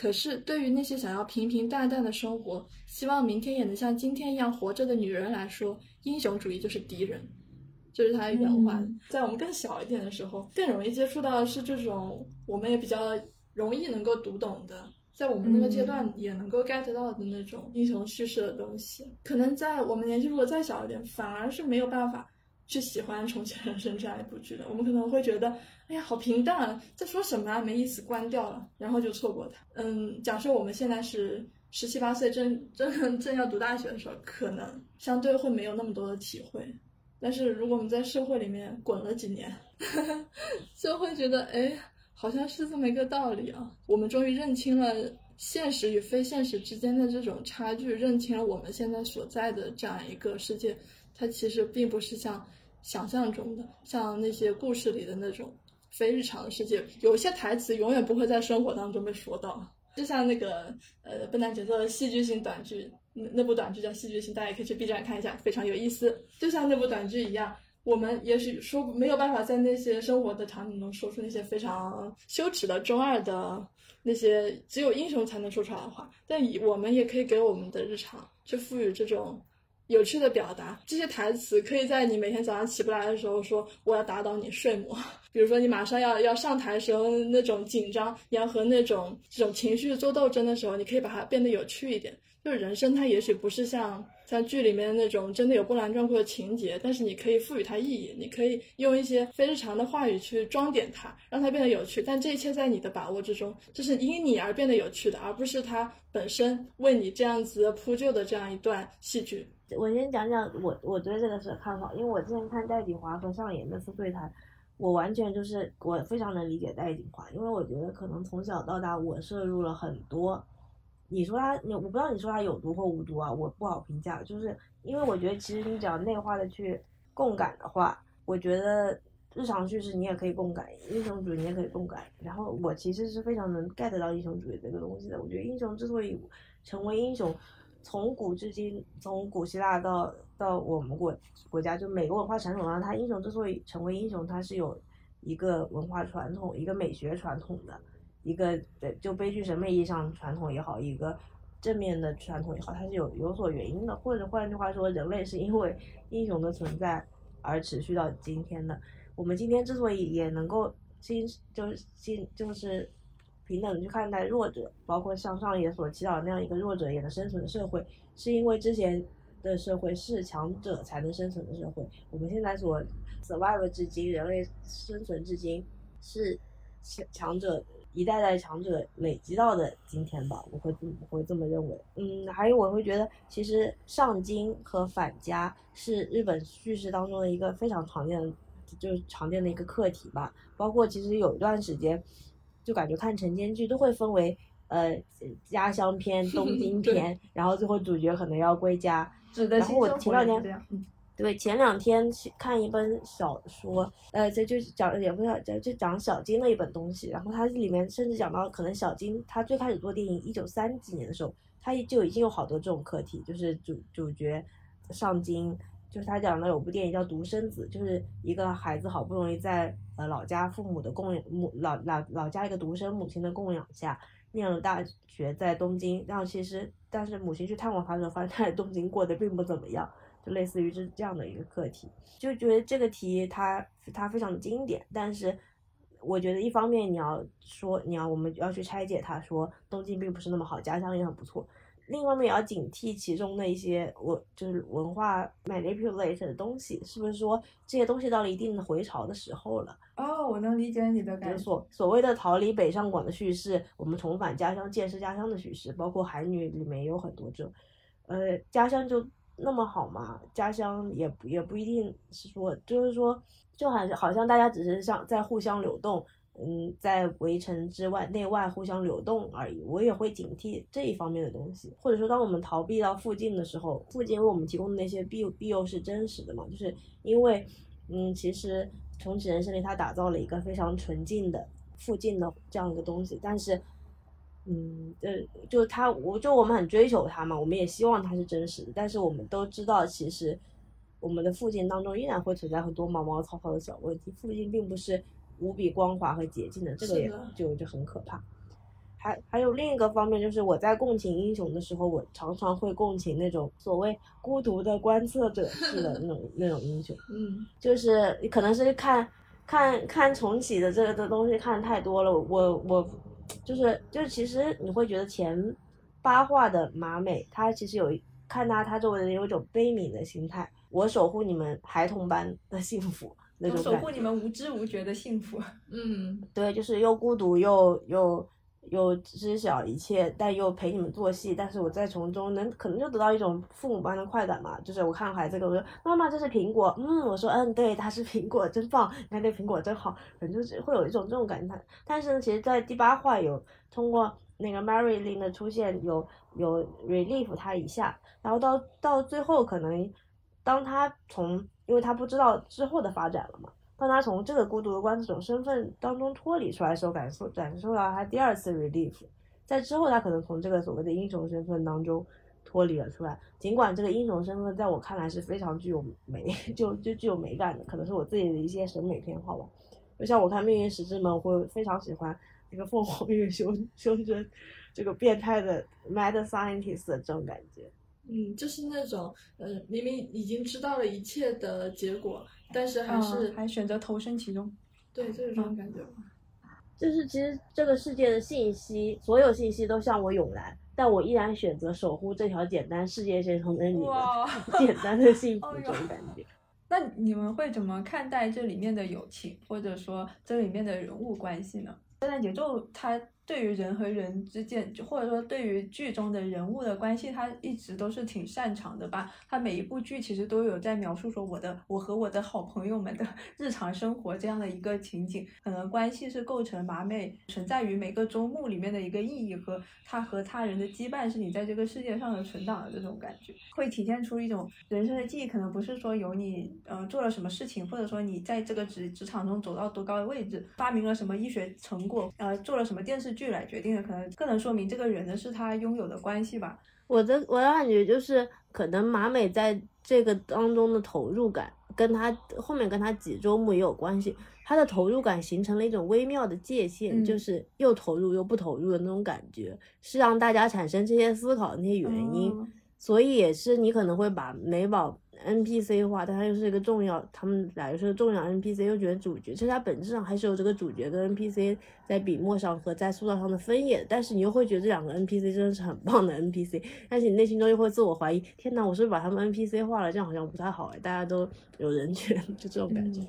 可是，对于那些想要平平淡淡的生活，希望明天也能像今天一样活着的女人来说，英雄主义就是敌人。这是他的原话。在我们更小一点的时候，更容易接触到的是这种我们也比较容易能够读懂的，在我们那个阶段也能够 get 到的那种英雄叙事的东西。可能在我们年纪如果再小一点，反而是没有办法。去喜欢《重启人生》这样一部剧的，我们可能会觉得，哎呀，好平淡，在说什么啊，没意思，关掉了，然后就错过它。嗯，假设我们现在是十七八岁，正正正要读大学的时候，可能相对会没有那么多的体会。但是如果我们在社会里面滚了几年，[LAUGHS] 就会觉得，哎，好像是这么一个道理啊。我们终于认清了现实与非现实之间的这种差距，认清了我们现在所在的这样一个世界，它其实并不是像。想象中的，像那些故事里的那种非日常的世界，有些台词永远不会在生活当中被说到。就像那个呃笨蛋节奏的戏剧性短剧，那那部短剧叫《戏剧性》，大家也可以去 B 站看一下，非常有意思。就像那部短剧一样，我们也许说没有办法在那些生活的场景中说出那些非常羞耻的中二的那些只有英雄才能说出来的话，但以我们也可以给我们的日常去赋予这种。有趣的表达，这些台词可以在你每天早上起不来的时候说，我要打倒你睡魔。比如说你马上要要上台时候那种紧张，你要和那种这种情绪做斗争的时候，你可以把它变得有趣一点。就是人生它也许不是像像剧里面那种真的有波澜壮阔的情节，但是你可以赋予它意义，你可以用一些非日常的话语去装点它，让它变得有趣。但这一切在你的把握之中，这是因你而变得有趣的，而不是它本身为你这样子铺就的这样一段戏剧。我先讲讲我我对这个事的看法，因为我之前看戴锦华和上野那次对谈，我完全就是我非常能理解戴锦华，因为我觉得可能从小到大我摄入了很多，你说他你我不知道你说他有毒或无毒啊，我不好评价，就是因为我觉得其实你只要内化的去共感的话，我觉得日常叙事你也可以共感，英雄主义你也可以共感，然后我其实是非常能 get 到英雄主义这个东西的，我觉得英雄之所以成为英雄。从古至今，从古希腊到到我们国国家，就每个文化传统上，他英雄之所以成为英雄，他是有一个文化传统、一个美学传统的，一个对就悲剧审美意义上传统也好，一个正面的传统也好，它是有有所原因的。或者换句话说，人类是因为 [LAUGHS] 英雄的存在而持续到今天的。我们今天之所以也能够今就是今就是。平等去看待弱者，包括像上野所祈祷那样一个弱者也能生存的社会，是因为之前的社会是强者才能生存的社会。我们现在所 survive 至今，人类生存至今，是强强者一代代强者累积到的今天吧？我会我会这么认为。嗯，还有我会觉得，其实上京和返家是日本叙事当中的一个非常常见的，就是常见的一个课题吧。包括其实有一段时间。就感觉看晨间剧都会分为呃家乡篇、[LAUGHS] 东京篇，然后最后主角可能要归家。然后我前两天，对前两天去看一本小说，呃，这就讲也不是讲就讲小金的一本东西。然后它里面甚至讲到，可能小金他最开始做电影一九三几年的时候，他就已经有好多这种课题，就是主主角上京。就是他讲的有部电影叫《独生子》，就是一个孩子好不容易在呃老家父母的供养母老老老家一个独生母亲的供养下念了大学，在东京。然后其实但是母亲去探望他的时候，发现他在东京过得并不怎么样，就类似于这这样的一个课题。就觉得这个题它它非常的经典，但是我觉得一方面你要说你要我们要去拆解它，说东京并不是那么好，家乡也很不错。另一方面也要警惕其中的一些我就是文化 manipulate 的东西，是不是说这些东西到了一定的回潮的时候了？哦，我能理解你的感受。所所谓的逃离北上广的叙事，我们重返家乡、见识家乡的叙事，包括韩女里面也有很多这种，呃，家乡就那么好吗？家乡也也不一定是说，就是说，就好像好像大家只是像在互相流动。嗯，在围城之外，内外互相流动而已。我也会警惕这一方面的东西，或者说，当我们逃避到附近的时候，附近为我们提供的那些庇庇佑是真实的嘛？就是因为，嗯，其实重启人生里他打造了一个非常纯净的附近的这样一个东西，但是，嗯，呃，就他，我就我们很追求他嘛，我们也希望他是真实的，但是我们都知道，其实我们的附近当中依然会存在很多毛毛糙糙的小问题，附近并不是。无比光滑和洁净的，这个也就就很可怕。还还有另一个方面，就是我在共情英雄的时候，我常常会共情那种所谓孤独的观测者 [LAUGHS] 式的那种那种英雄。嗯，就是可能是看看看重启的这个的东西看太多了，我我就是就是其实你会觉得前八话的马美，他其实有看他他周围的人有一种悲悯的心态，我守护你们孩童般的幸福。那种守护你们无知无觉的幸福，嗯，对，就是又孤独又又又知晓一切，但又陪你们做戏，但是我在从中能可能就得到一种父母般的快感嘛，就是我看孩子跟我说妈妈这是苹果，嗯，我说嗯对，它是苹果，真棒，你看这苹果真好，反正就是会有一种这种感叹。但是呢，其实，在第八话有通过那个 Marilyn 的出现，有有 relief 他一下，然后到到最后可能。当他从，因为他不知道之后的发展了嘛，当他从这个孤独的观众身份当中脱离出来的时候，感受感受到他第二次 relief，在之后他可能从这个所谓的英雄身份当中脱离了出来。尽管这个英雄身份在我看来是非常具有美，[LAUGHS] 就就具有美感的，可能是我自己的一些审美偏好吧。就像我看《命运石之门》，我会非常喜欢那个凤凰月修修真这个变态的 mad scientist 这种感觉。嗯，就是那种，呃，明明已经知道了一切的结果，但是还是、还选择投身其中。对，就是这种感觉。就是其实这个世界的信息，所有信息都向我涌来，但我依然选择守护这条简单世界线上的你们简单的幸福 [LAUGHS] 这种感觉。那你们会怎么看待这里面的友情，或者说这里面的人物关系呢？圣诞节奏它。对于人和人之间，或者说对于剧中的人物的关系，他一直都是挺擅长的吧。他每一部剧其实都有在描述说我的我和我的好朋友们的 [LAUGHS] 日常生活这样的一个情景。可能关系是构成麻美存在于每个周末里面的一个意义和他和他人的羁绊是你在这个世界上的存档的这种感觉，会体现出一种人生的记忆。可能不是说有你呃做了什么事情，或者说你在这个职职场中走到多高的位置，发明了什么医学成果，呃做了什么电视。剧来决定的，可能更能说明这个人的是他拥有的关系吧。我的我的感觉就是，可能马美在这个当中的投入感，跟他后面跟他几周目也有关系。他的投入感形成了一种微妙的界限，就是又投入又不投入的那种感觉，是让大家产生这些思考的那些原因。所以也是你可能会把美宝。NPC 化，但他又是一个重要，他们俩又是个重要 NPC，又觉得主角，其实它本质上还是有这个主角跟 NPC 在笔墨上和在塑造上的分野，但是你又会觉得这两个 NPC 真的是很棒的 NPC，但是你内心中又会自我怀疑，天哪，我是不是把他们 NPC 化了？这样好像不太好哎，大家都有人权，就这种感觉，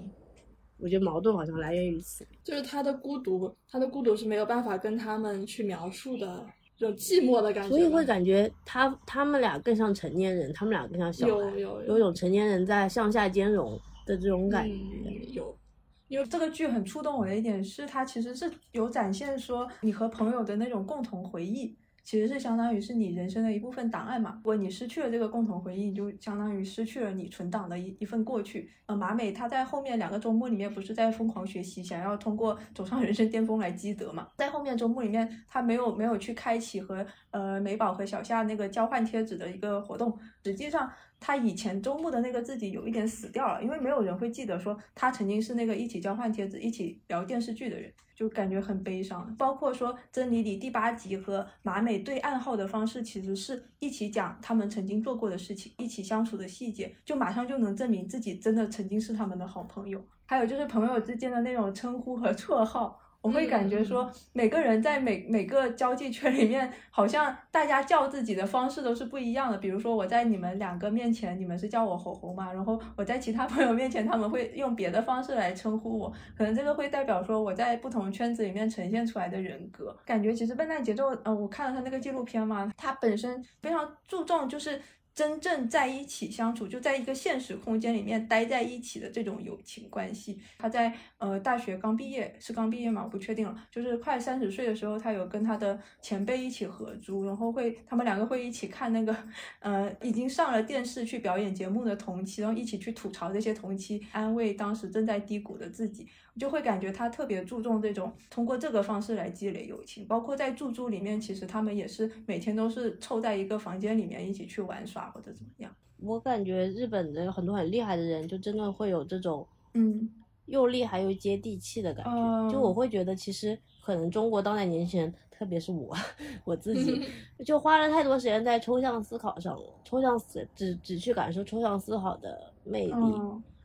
我觉得矛盾好像来源于此，就是他的孤独，他的孤独是没有办法跟他们去描述的。有寂寞的感觉，所以会感觉他他们俩更像成年人，他们俩更像小孩，有有有种成年人在向下兼容的这种感觉。有，因为这个剧很触动我的一点是，它其实是有展现说你和朋友的那种共同回忆。其实是相当于是你人生的一部分档案嘛。如果你失去了这个共同回忆，你就相当于失去了你存档的一一份过去。呃，马美她在后面两个周末里面不是在疯狂学习，想要通过走上人生巅峰来积德嘛？在后面周末里面，她没有没有去开启和呃美宝和小夏那个交换贴纸的一个活动。实际上，他以前周末的那个自己有一点死掉了，因为没有人会记得说他曾经是那个一起交换贴纸、一起聊电视剧的人。就感觉很悲伤，包括说《真理里》第八集和马美对暗号的方式，其实是一起讲他们曾经做过的事情，一起相处的细节，就马上就能证明自己真的曾经是他们的好朋友。还有就是朋友之间的那种称呼和绰号。我会感觉说，每个人在每每个交际圈里面，好像大家叫自己的方式都是不一样的。比如说，我在你们两个面前，你们是叫我吼吼嘛，然后我在其他朋友面前，他们会用别的方式来称呼我。可能这个会代表说我在不同圈子里面呈现出来的人格。感觉其实《笨蛋节奏》，呃，我看了他那个纪录片嘛，他本身非常注重就是。真正在一起相处，就在一个现实空间里面待在一起的这种友情关系。他在呃大学刚毕业，是刚毕业吗？我不确定了。就是快三十岁的时候，他有跟他的前辈一起合租，然后会他们两个会一起看那个 [LAUGHS] 呃已经上了电视去表演节目的同期，然后一起去吐槽这些同期，安慰当时正在低谷的自己。就会感觉他特别注重这种通过这个方式来积累友情，包括在住租里面，其实他们也是每天都是凑在一个房间里面一起去玩耍或者怎么样。我感觉日本的很多很厉害的人，就真的会有这种嗯又厉害又接地气的感觉。就我会觉得，其实可能中国当代年轻人，特别是我 [LAUGHS] 我自己，[LAUGHS] 就花了太多时间在抽象思考上了，抽象思只只去感受抽象思考的魅力，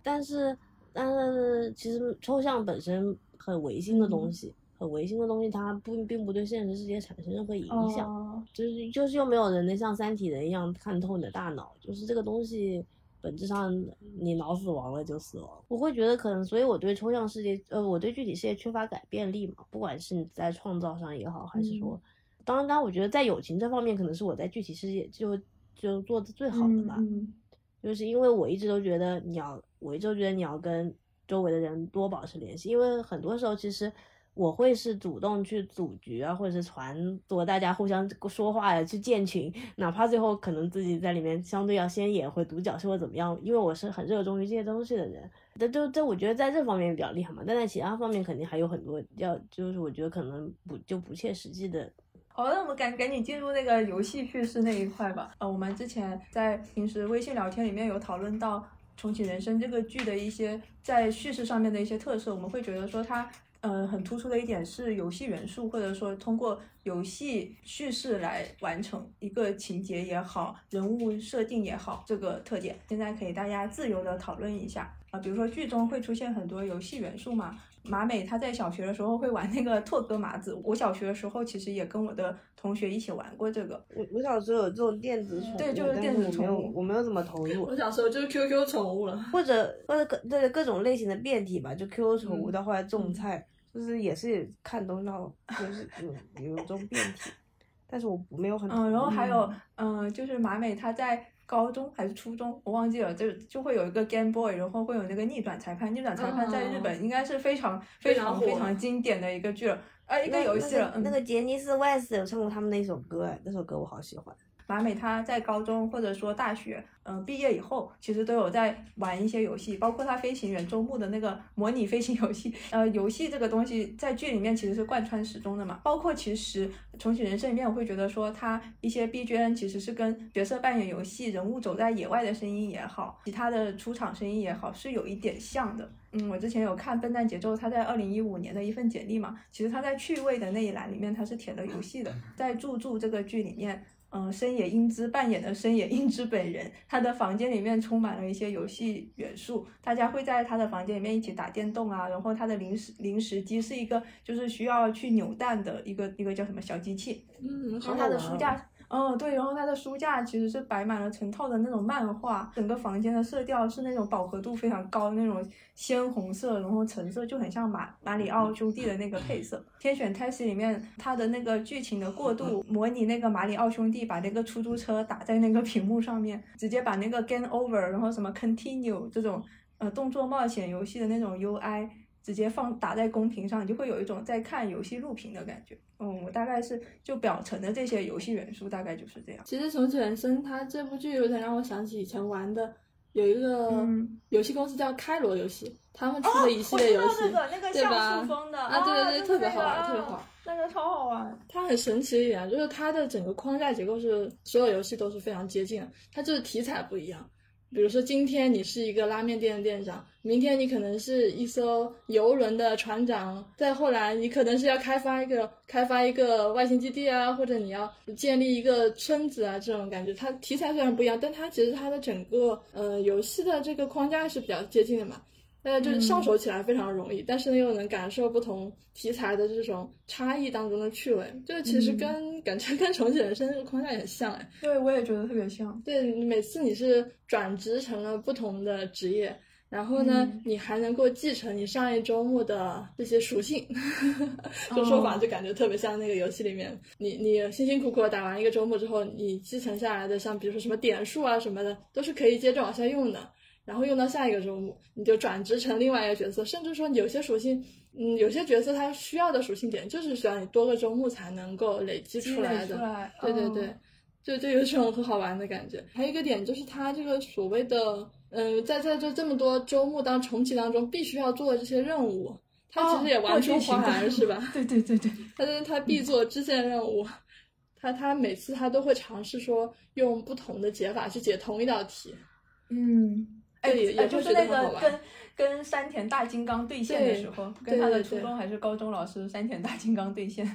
但是。但是其实抽象本身很唯心的东西，很唯心的东西，它不并不对现实世界产生任何影响，就是就是又没有人能像三体人一样看透你的大脑，就是这个东西本质上你脑死亡了就死亡。我会觉得可能，所以我对抽象世界，呃，我对具体世界缺乏改变力嘛，不管是你在创造上也好，还是说，当然，当然，我觉得在友情这方面，可能是我在具体世界就就做的最好的吧。就是因为我一直都觉得你要，我一直都觉得你要跟周围的人多保持联系，因为很多时候其实我会是主动去组局啊，或者是传多大家互相说话呀，去建群，哪怕最后可能自己在里面相对要先演回独角戏或怎么样，因为我是很热衷于这些东西的人。这这这，我觉得在这方面比较厉害嘛，但在其他方面肯定还有很多要，就是我觉得可能不就不切实际的。好，那我们赶赶紧进入那个游戏叙事那一块吧。呃，我们之前在平时微信聊天里面有讨论到《重启人生》这个剧的一些在叙事上面的一些特色，我们会觉得说它。嗯，很突出的一点是游戏元素，或者说通过游戏叙事来完成一个情节也好，人物设定也好，这个特点，现在可以大家自由的讨论一下啊。比如说剧中会出现很多游戏元素嘛，马美她在小学的时候会玩那个拓哥麻子，我小学的时候其实也跟我的同学一起玩过这个。我我小时候有这种电子宠物，对，就是电子宠物，我没有怎么投入。我小时候就是 QQ 宠物了，或者或者各对各种类型的变体吧，就 QQ 宠物到后来种菜。就是也是看东到，就是有 [LAUGHS] 有一种变体，但是我没有很嗯，然后还有嗯，就是马美她在高中还是初中，我忘记了，就就会有一个 Game Boy，然后会有那个逆转裁判，逆转裁判在日本应该是非常非常非常经典的一个剧了，啊，一个游戏了。那个杰尼斯 West 有唱过他们那首歌，哎，那首歌我好喜欢。马美她在高中或者说大学，嗯，毕业以后，其实都有在玩一些游戏，包括她飞行员周末的那个 [LAUGHS] 模拟飞行游戏。呃，游戏这个东西在剧里面其实是贯穿始终的嘛。包括其实重启人生里面，我会觉得说他一些 BGM 其实是跟角色扮演游戏、人物走在野外的声音也好，其他的出场声音也好，是有一点像的。嗯，我之前有看《笨蛋节奏》，他在二零一五年的一份简历嘛，其实他在趣味的那一栏里面他是填了游戏的，在住住这个剧里面。嗯，深野英之扮演的深野英之本人，他的房间里面充满了一些游戏元素，大家会在他的房间里面一起打电动啊。然后他的零食零食机是一个就是需要去扭蛋的一个一个叫什么小机器。嗯，然后他的书架。哦，对，然后它的书架其实是摆满了成套的那种漫画，整个房间的色调是那种饱和度非常高的那种鲜红色，然后橙色就很像马马里奥兄弟的那个配色。天选 Taxi 里面它的那个剧情的过渡，模拟那个马里奥兄弟把那个出租车打在那个屏幕上面，直接把那个 Game Over，然后什么 Continue 这种呃动作冒险游戏的那种 UI。直接放打在公屏上，你就会有一种在看游戏录屏的感觉。嗯，我大概是就表层的这些游戏元素，大概就是这样。其实《重启人生》它这部剧有点让我想起以前玩的有一个游戏公司叫开罗游戏，他们出的一系列游戏，对吧？啊，对对对，特别好玩，特别好，那个超好玩。[LAUGHS] 它很神奇一点就是它的整个框架结构是所有游戏都是非常接近的，它就是题材不一样。比如说，今天你是一个拉面店的店长，明天你可能是一艘游轮的船长，再后来你可能是要开发一个开发一个外星基地啊，或者你要建立一个村子啊，这种感觉。它题材虽然不一样，但它其实它的整个呃游戏的这个框架是比较接近的嘛。呃，就是上手起来非常容易，但是呢又能感受不同题材的这种差异当中的趣味，就其实跟感觉跟重启人生这个框架也很像哎。对，我也觉得特别像。对，每次你是转职成了不同的职业，然后呢，你还能够继承你上一周末的这些属性，[LAUGHS] 这说法就感觉特别像那个游戏里面，你你辛辛苦苦打完一个周末之后，你继承下来的，像比如说什么点数啊什么的，都是可以接着往下用的。然后用到下一个周末，你就转职成另外一个角色，甚至说有些属性，嗯，有些角色它需要的属性点就是需要你多个周末才能够累积出来的。对对对，就就有这种很好玩的感觉。还有一个点就是它这个所谓的，嗯，在在这这么多周末当重启当中必须要做的这些任务，它其实也完出花来是吧？[LAUGHS] 对对对对，它是它必做支线任务，它它每次它都会尝试说用不同的解法去解同一道题。嗯。哎，也就是那个跟跟山田大金刚对线的时候，跟他的初中还是高中老师山田大金刚对线，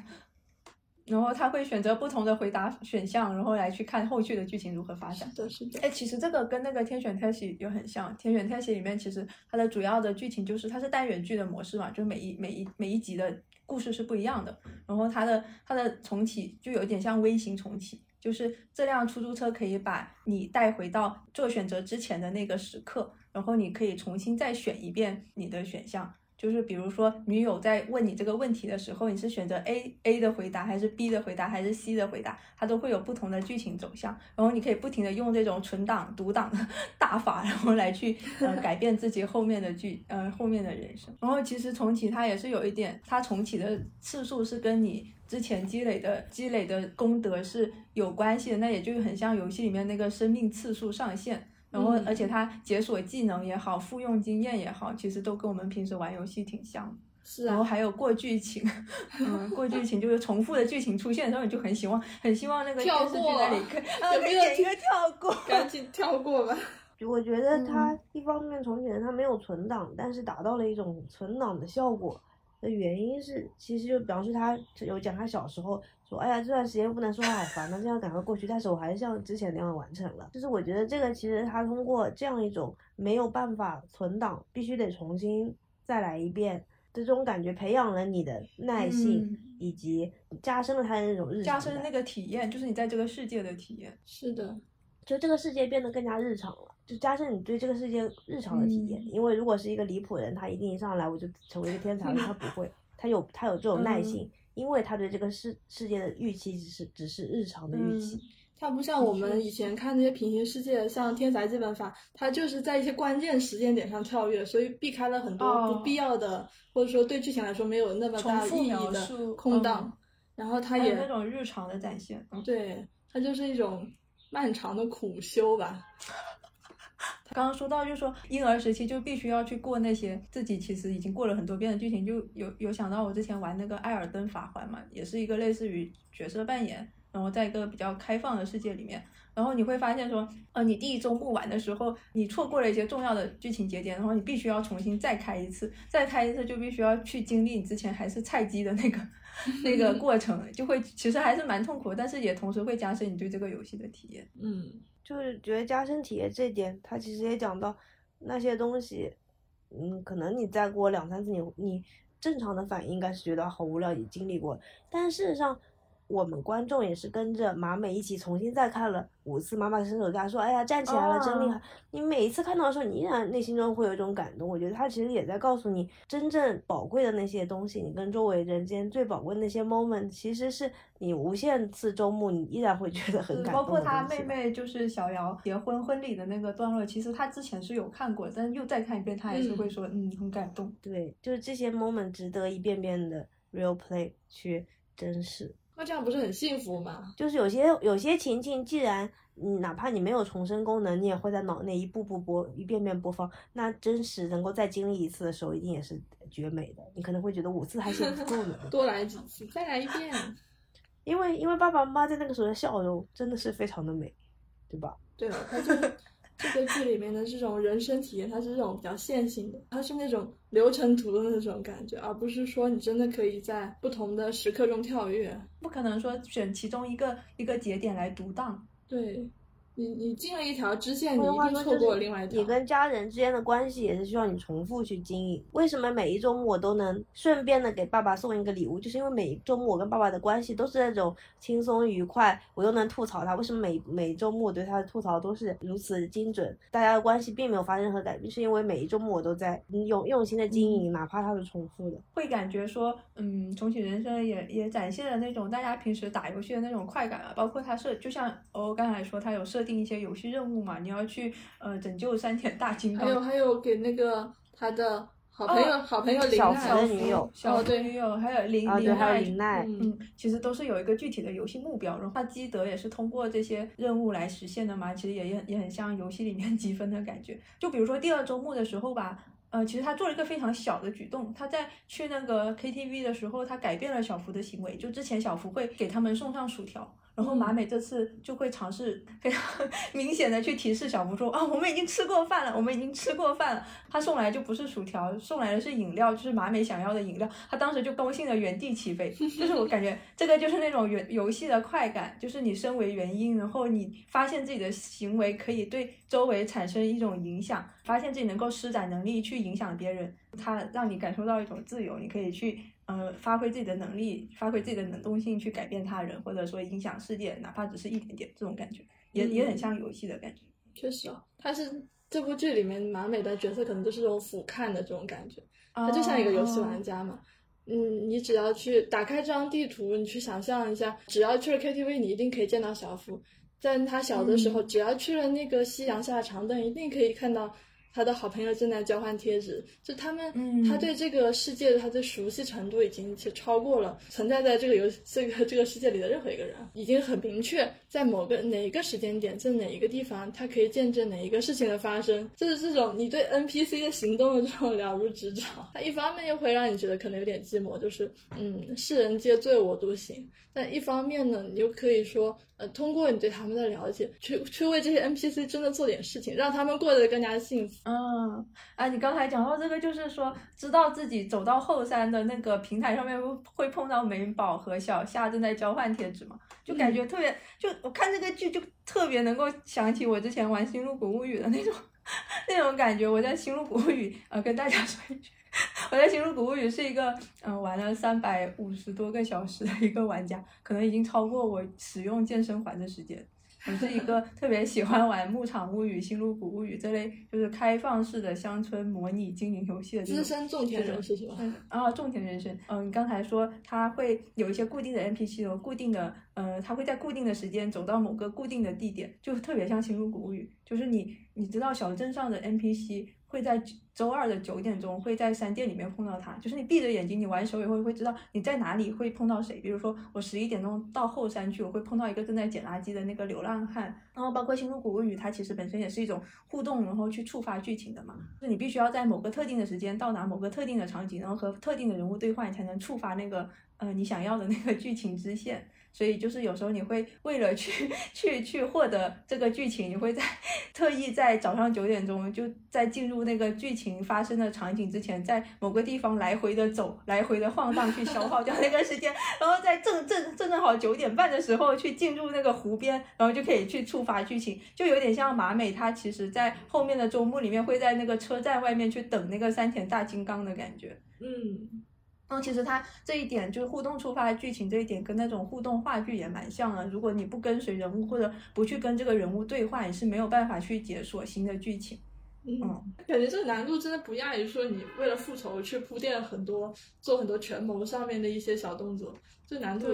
然后他会选择不同的回答选项，然后来去看后续的剧情如何发展。是的，是的。哎，其实这个跟那个天选 e s 又很像，天选 e s 里面其实它的主要的剧情就是它是单元剧的模式嘛，就是每一每一每一集的故事是不一样的，然后它的它的重启就有点像微型重启。就是这辆出租车可以把你带回到做选择之前的那个时刻，然后你可以重新再选一遍你的选项，就是比如说女友在问你这个问题的时候，你是选择 A A 的回答，还是 B 的回答，还是 C 的回答，它都会有不同的剧情走向。然后你可以不停的用这种存档读档的 [LAUGHS] 大法，然后来去呃改变自己后面的剧呃后面的人生。然后其实重启它也是有一点，它重启的次数是跟你之前积累的积累的功德是有关系的，那也就是很像游戏里面那个生命次数上限。然后，而且它解锁技能也好，复用经验也好，其实都跟我们平时玩游戏挺像。是然后啊，还有过剧情，[LAUGHS] 嗯，过剧情就是重复的剧情出现的时候，你就很希望，很希望那个电视剧 [LAUGHS] 跳过那里可以，啊，可以有没有一个跳过。赶紧跳过吧。[LAUGHS] 我觉得它一方面重启人它没有存档，但是达到了一种存档的效果的原因是，其实就比方说他有讲他小时候说，哎呀这段时间不能说话好烦呐，这样赶快过去，但是我还是像之前那样完成了。就是我觉得这个其实他通过这样一种没有办法存档，必须得重新再来一遍。这种感觉培养了你的耐性，嗯以及加深了他的那种日常加深那个体验，就是你在这个世界的体验。是的，就这个世界变得更加日常了，就加深你对这个世界日常的体验。嗯因为如果是一个离谱人，他一定一上来我就成为一个天才，他不会，他有他有这种耐性，嗯因为他对这个世世界的预期只是只是日常的预期。它不像我们以前看那些平行世界，像《天才基本法》，它就是在一些关键时间点上跳跃，所以避开了很多哦不必要的，或者说对剧情来说没有那么大意义的空档。嗯然后它也还有那种日常的展现。嗯，对，它就是一种漫长的苦修吧。刚刚说到，就是说婴儿时期就必须要去过那些自己其实已经过了很多遍的剧情，就有有想到我之前玩那个《艾尔登法环》嘛，也是一个类似于角色扮演，然后在一个比较开放的世界里面，然后你会发现说，呃，你第一周目玩的时候，你错过了一些重要的剧情节点，然后你必须要重新再开一次，再开一次就必须要去经历你之前还是菜鸡的那个 [LAUGHS] 那个过程，就会其实还是蛮痛苦，但是也同时会加深你对这个游戏的体验。嗯，就是觉得加深体验这点，他其实也讲到那些东西，嗯，可能你再过两三次，你你正常的反应应该是觉得好无聊，也经历过，但事实上。我们观众也是跟着马美一起重新再看了五次，妈妈伸手跟他说：“哎呀，站起来了，真厉害！”你每一次看到的时候，你依然内心中会有一种感动。我觉得他其实也在告诉你，真正宝贵的那些东西，你跟周围人间最宝贵的那些 moment，其实是你无限次周目，你依然会觉得很感动包括他妹妹就是小瑶结婚婚礼的那个段落，其实他之前是有看过，但是又再看一遍，他还是会说嗯很感动。对，就是这些 moment 值得一遍遍的 real play 去珍视。那这样不是很幸福吗？就是有些有些情境，既然你哪怕你没有重生功能，你也会在脑内一步步播一遍遍播放，那真实能够再经历一次的时候，一定也是绝美的。你可能会觉得五次还嫌不够呢，多来几次，再来一遍。[LAUGHS] 因为因为爸爸妈妈在那个时候的笑容真的是非常的美，对吧？对了，他就这个剧里面的这种人生体验，它是这种比较线性的，它是那种流程图的那种感觉，而不是说你真的可以在不同的时刻中跳跃。不可能说选其中一个一个节点来独当。对你，你进了一条支线，你一定错过另外一条。你跟家人之间的关系也是需要你重复去经营。为什么每一周末我都能顺便的给爸爸送一个礼物？就是因为每一周末我跟爸爸的关系都是那种轻松愉快，我又能吐槽他。为什么每每周末我对他的吐槽都是如此精准？大家的关系并没有发生任何改变，是因为每一周末我都在用用心的经营，哪怕它是重复的。会感觉说，嗯，重启人生也也展现了那种大家平时打游戏的那种快感啊，包括他设，就像我刚才说，他有设定一些游戏任务嘛，你要去呃拯救山田大金刚，还有还有给那个他的好朋友、哦好朋友林小奈福的女友小哦对女友，还有林啊，对，还有奈林奈，嗯嗯，其实都是有一个具体的游戏目标，然后他积德也是通过这些任务来实现的嘛，其实也也也很像游戏里面 [LAUGHS] 积分的感觉。就比如说第二周目的时候吧，呃，其实他做了一个非常小的举动，他在去那个 KTV 的时候，他改变了小福的行为，就之前小福会给他们送上薯条。然后马美这次就会尝试非常 [LAUGHS] 明显的去提示小福说啊，我们已经吃过饭了，我们已经吃过饭了。他送来就不是薯条，送来的是饮料，就是马美想要的饮料。他当时就高兴的原地起飞，[LAUGHS] 就是我感觉这个就是那种游游戏的快感，就是你身为原因，然后你发现自己的行为可以对周围产生一种影响，发现自己能够施展能力去影响别人，它让你感受到一种自由，你可以去。呃，发挥自己的能力，发挥自己的能动性去改变他人，或者说影响世界，哪怕只是一点点，这种感觉也也很像游戏的感觉。确实哦，它是这部剧里面马美的角色可能就是这种俯瞰的这种感觉，他就像一个游戏玩家嘛。嗯，你只要去打开这张地图，你去想象一下，只要去了 KTV，你一定可以见到小福。在他小的时候，只要去了那个夕阳下的长凳，一定可以看到。他的好朋友正在交换贴纸，就他们，他对这个世界的他的熟悉程度已经去超过了存在在这个游这个这个世界里的任何一个人，已经很明确在某个哪一个时间点，在哪一个地方，他可以见证哪一个事情的发生。就是这种你对 NPC 的行动的这种了如指掌，他一方面又会让你觉得可能有点寂寞，就是嗯，世人皆醉我独醒。但一方面呢，你又可以说，呃，通过你对他们的了解，去去为这些 NPC 真的做点事情，让他们过得更加幸福。嗯，啊，你刚才讲到这个，就是说，知道自己走到后山的那个平台上面会碰到美宝和小夏正在交换贴纸嘛，就感觉特别，就我看这个剧就特别能够想起我之前玩《星露谷物语》的那种 [LAUGHS] 那种感觉。我在《星露谷物语》呃跟大家说一句。[LAUGHS] 我在《星露谷物语》是一个嗯玩了三百五十多个小时的一个玩家，可能已经超过我使用健身环的时间。我是一个特别喜欢玩《牧场物语》《星露谷物语》这类就是开放式的乡村模拟经营游戏的资深种田人士是吧？啊，种田人士。嗯，你刚才说他会有一些固定的 NPC 有固定的，呃，他会在固定的时间走到某个固定的地点，就特别像《星露谷物语》，就是你你知道小镇上的 NPC。会在周二的九点钟会在商店里面碰到他，就是你闭着眼睛，你玩手以后会知道你在哪里会碰到谁。比如说我十一点钟到后山去，我会碰到一个正在捡垃圾的那个流浪汉。然后包括《星露谷物语》，它其实本身也是一种互动，然后去触发剧情的嘛。就是你必须要在某个特定的时间到达某个特定的场景，然后和特定的人物对话，你才能触发那个呃你想要的那个剧情支线。所以就是有时候你会为了去去去获得这个剧情，你会在特意在早上九点钟就在进入那个剧情发生的场景之前，在某个地方来回的走，来回的晃荡，去消耗掉那个时间，然后在正正正正好九点半的时候去进入那个湖边，然后就可以去触发剧情，就有点像马美，他其实在后面的周末里面会在那个车站外面去等那个山田大金刚的感觉，嗯。然后其实它这一点就是互动触发的剧情这一点跟那种互动话剧也蛮像的。如果你不跟随人物或者不去跟这个人物对话，你是没有办法去解锁新的剧情。嗯，感觉这个难度真的不亚于说你为了复仇去铺垫很多、做很多权谋上面的一些小动作。这难度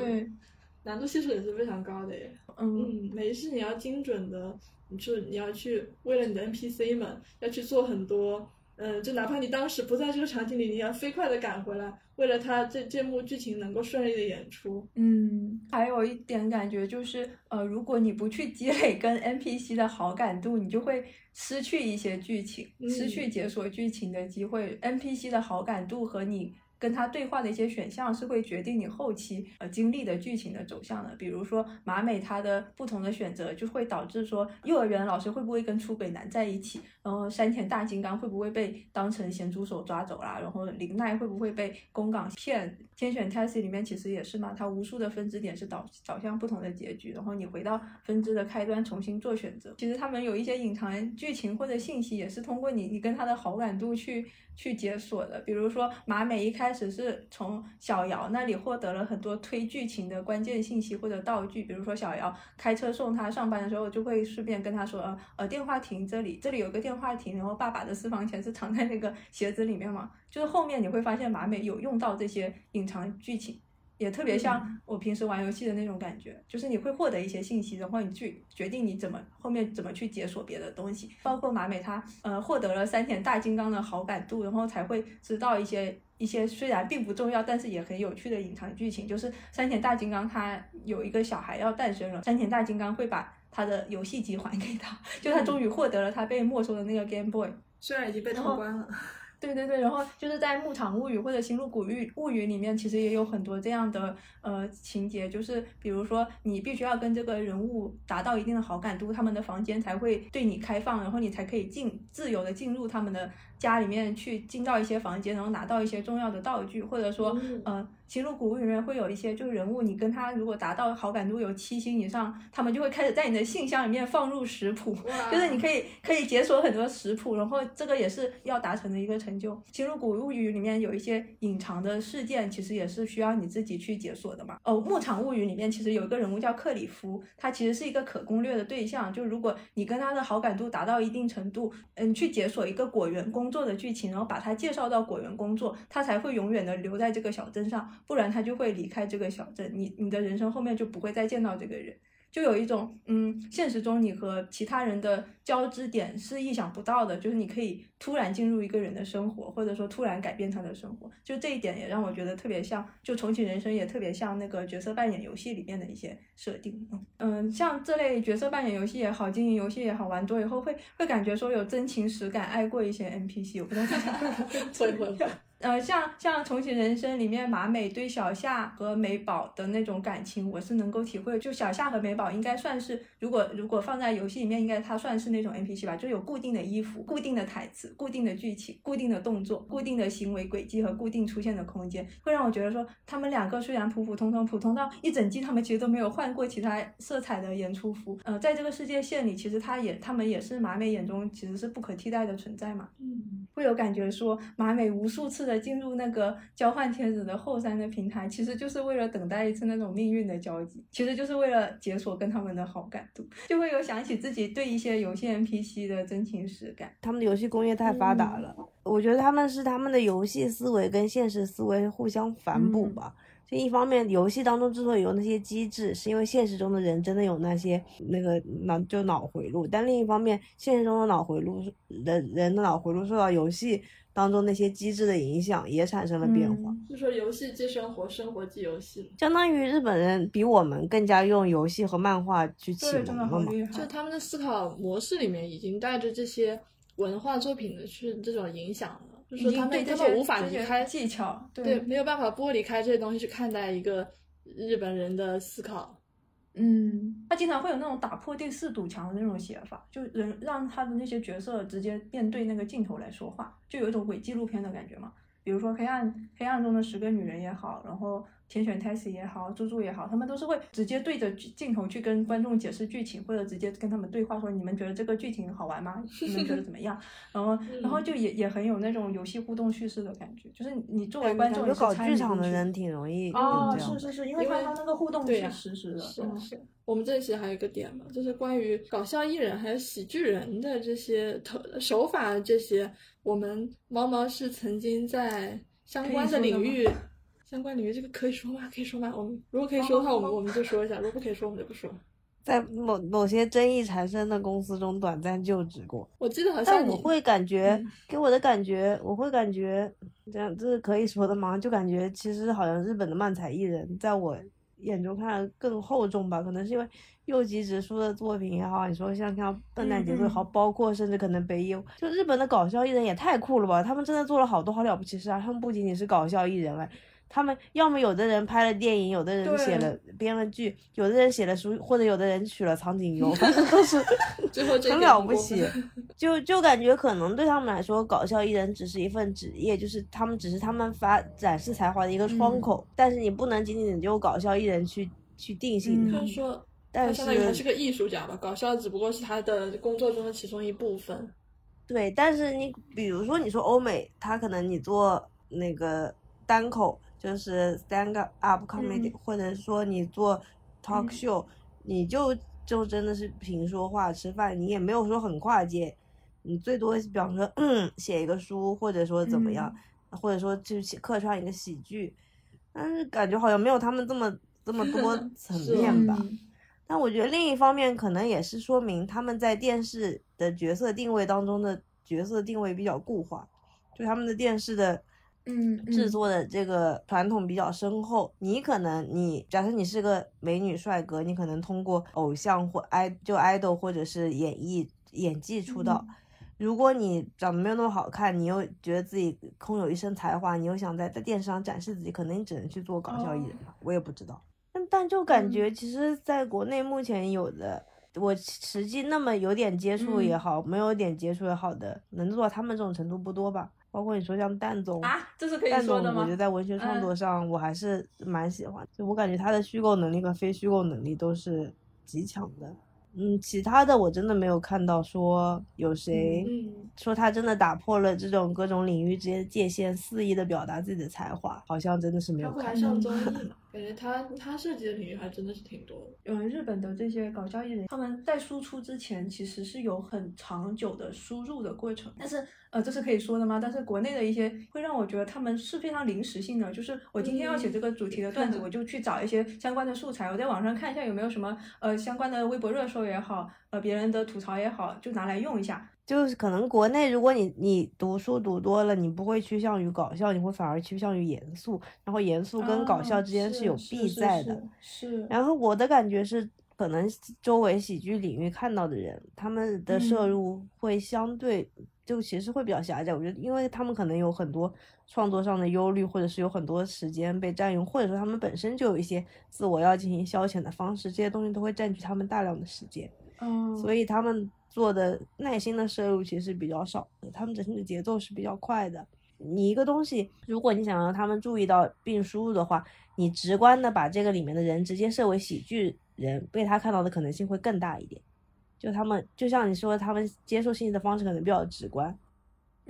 难度系数也是非常高的耶。嗯，每一次你要精准的，你就你要去为了你的 NPC 们要去做很多。嗯，就哪怕你当时不在这个场景里，你要飞快的赶回来，为了他这这幕剧情能够顺利的演出。嗯，还有一点感觉就是，呃，如果你不去积累跟 NPC 的好感度，你就会失去一些剧情，失去解锁剧情的机会。NPC 的好感度和你。跟他对话的一些选项是会决定你后期呃经历的剧情的走向的。比如说马美她的不同的选择就会导致说幼儿园老师会不会跟出轨男在一起，然后山田大金刚会不会被当成咸猪手抓走啦，然后林奈会不会被宫港骗？天选 t a s i 里面其实也是嘛，它无数的分支点是导导向不同的结局，然后你回到分支的开端重新做选择。其实他们有一些隐藏剧情或者信息也是通过你你跟他的好感度去。去解锁的，比如说马美一开始是从小瑶那里获得了很多推剧情的关键信息或者道具，比如说小瑶开车送他上班的时候，就会顺便跟他说，呃呃，电话亭这里，这里有个电话亭，然后爸爸的私房钱是藏在那个鞋子里面嘛，[LAUGHS] 就是后面你会发现马美有用到这些隐藏剧情。也特别像我平时玩游戏的那种感觉，就是你会获得一些信息，然后你去决定你怎么后面怎么去解锁别的东西。包括马美她呃获得了山田大金刚的好感度，然后才会知道一些一些虽然并不重要，但是也很有趣的隐藏剧情。就是山田大金刚他有一个小孩要诞生了，山田大金刚会把他的游戏机还给他，就他终于获得了他被没收的那个 Game Boy，虽然已经被通关了。[LAUGHS] 对对对，然后就是在《牧场物语》或者《星露谷物物语》里面，其实也有很多这样的呃情节，就是比如说你必须要跟这个人物达到一定的好感度，他们的房间才会对你开放，然后你才可以进自由的进入他们的。家里面去进到一些房间，然后拿到一些重要的道具，或者说，呃，《星露谷物语》里面会有一些就是人物，你跟他如果达到好感度有七星以上，他们就会开始在你的信箱里面放入食谱，就是你可以可以解锁很多食谱，然后这个也是要达成的一个成研究。《星露谷物语》里面有一些隐藏的事件，其实也是需要你自己去解锁的嘛。哦，《牧场物语》里面其实有一个人物叫克里夫，他其实是一个可攻略的对象。就如果你跟他的好感度达到一定程度，嗯，去解锁一个果园工工作的剧情，然后把他介绍到果园工作，他才会永远的留在这个小镇上，不然他就会离开这个小镇。你你的人生后面就不会再见到这个人。就有一种，嗯，现实中你和其他人的交织点是意想不到的，就是你可以突然进入一个人的生活，或者说突然改变他的生活，就这一点也让我觉得特别像，就重启人生也特别像那个角色扮演游戏里面的一些设定，嗯。嗯，像这类角色扮演游戏也好，经营游戏也好，玩多以后会会感觉说有真情实感，爱过一些 NPC，我不知道大家会不会。呃，像像重启人生里面马美对小夏和美宝的那种感情，我是能够体会。就小夏和美宝应该算是，如果如果放在游戏里面，应该他算是那种 NPC 吧，就有固定的衣服、固定的台词、固定的剧情、固定的动作、固定的行为轨迹和固定出现的空间，会让我觉得说，他们两个虽然普普通通，普通到一整季他们其实都没有换过其他色彩的演出服。呃，在这个世界线里，其实他也他们也是马美眼中其实是不可替代的存在嘛。嗯，会有感觉说，马美无数次的进入那个。交换天子的后山的平台，其实就是为了等待一次那种命运的交集，其实就是为了解锁跟他们的好感度，就会有想起自己对一些游戏 NPC 的真情实感。他们的游戏工业太发达了，我觉得他们是他们的游戏思维跟现实思维互相反哺吧。就一方面，游戏当中之所以有那些机制，是因为现实中的人真的有那些那个脑就脑回路，但另一方面，现实中的脑回路的人的脑回路受到游戏。当中那些机制的影响也产生了变化，就说游戏即生活，生活即游戏，相当于日本人比我们更加用游戏和漫画去启蒙了嘛。就他们的思考模式里面已经带着这些文化作品的去这种影响了，就是他们他们无法离开技巧，对，没有办法剥离开这些东西去看待一个日本人的思考。嗯，他经常会有那种打破第四堵墙的那种写法，就人让他的那些角色直接面对那个镜头来说话，就有一种伪纪录片的感觉嘛。比如说黑暗黑暗中的十个女人也好，然后。天选 Tessie 也好，猪猪也好，他们都是会直接对着镜头去跟观众解释剧情，或者直接跟他们对话，说你们觉得这个剧情好玩吗？你们觉得怎么样？然后，[LAUGHS] 然后就也也很有那种游戏互动叙事的感觉，就是你作为观众，搞剧场的人挺容易哦，是是是，因为他他那个互动是实时的。是是。我们这期还有一个点嘛，就是关于搞笑艺人还有喜剧人的这些手手法这些，我们猫猫是曾经在相关的领域。相关领域这个可以说吗？可以说吗？我们如果可以说的话，我们我们就说一下；如果不可以说，我们就不说。在某某些争议产生的公司中短暂就职过，我记得好像。但我会感觉，给我的感觉，我会感觉，这样这是可以说的吗？就感觉其实好像日本的漫才艺人，在我眼中看更厚重吧。可能是因为右吉直树的作品也好，你说像像笨蛋节奏也好，包括甚至可能北野，就日本的搞笑艺人也太酷了吧！他们真的做了好多好了不起事啊！他们不仅仅是搞笑艺人哎。他们要么有的人拍了电影，有的人写了编了剧，有的人写了书，或者有的人娶了苍井优，反正都是 [LAUGHS] 很了不起。[LAUGHS] 就就感觉可能对他们来说，搞笑艺人只是一份职业，就是他们只是他们发展示才华的一个窗口。但是你不能仅仅就搞笑艺人去去定性他。就是说，他相当于他是个艺术家吧，搞笑只不过是他的工作中的其中一部分。对，但是你比如说你说欧美，他可能你做那个单口。就是 stand up comedy，或者说你做 talk show，你就就真的是凭说话吃饭，你也没有说很跨界，你最多比方说嗯写一个书，或者说怎么样，或者说就客串一个喜剧，但是感觉好像没有他们这么这么多层 [LAUGHS] 面吧。但我觉得另一方面可能也是说明他们在电视的角色定位当中的角色定位比较固化，就他们的电视的。嗯，制作的这个传统比较深厚。你可能，你假设你是个美女帅哥，你可能通过偶像或爱就 idol 或者是演艺演技出道。如果你长得没有那么好看，你又觉得自己空有一身才华，你又想在在电视上展示自己，可能你只能去做搞笑艺人了。我也不知道，但但就感觉其实在国内目前有的，我实际那么有点接触也好，没有点接触也好的，能做到他们这种程度不多吧。包括你说像蛋总啊，这是可以说的吗？我觉得在文学创作上，我还是蛮喜欢。就我感觉他的虚构能力和非虚构能力都是极强的。嗯，其他的我真的没有看到说有谁说他真的打破了这种各种领域之间的界限，肆意的表达自己的才华，好像真的是没有看到。上综艺嘛？感觉他他涉及的领域还真的是挺多的。嗯，日本的这些搞笑艺人，他们在输出之前其实是有很长久的输入的过程，但是呃，这是可以说的吗？但是国内的一些会让我觉得他们是非常临时性的，就是我今天要写这个主题的段子，[LAUGHS] 我就去找一些相关的素材，我在网上看一下有没有什么呃相关的微博热搜也好，呃别人的吐槽也好，就拿来用一下。就是可能国内，如果你你读书读多了，你不会趋向于搞笑，你会反而趋向于严肃，然后严肃跟搞笑之间是有弊在的。是。是然后我的感觉是，可能周围喜剧领域看到的人，他们的摄嗯入会相对就其实会比较狭窄。我觉得，因为他们可能有很多创作上的忧虑，或者是有很多时间被占用，或者说他们本身就有一些自我要进行消遣的方式，这些东西都会占据他们大量的时间。嗯，所以他们做的耐心的摄入其实比较少的，他们整体的节奏是比较快的。你一个东西，如果你想让他们注意到并输入的话，你直观的把这个里面的人直接设为喜剧人，被他看到的可能性会更大一点。就他们，就像你说，他们接受信息的方式可能比较直观。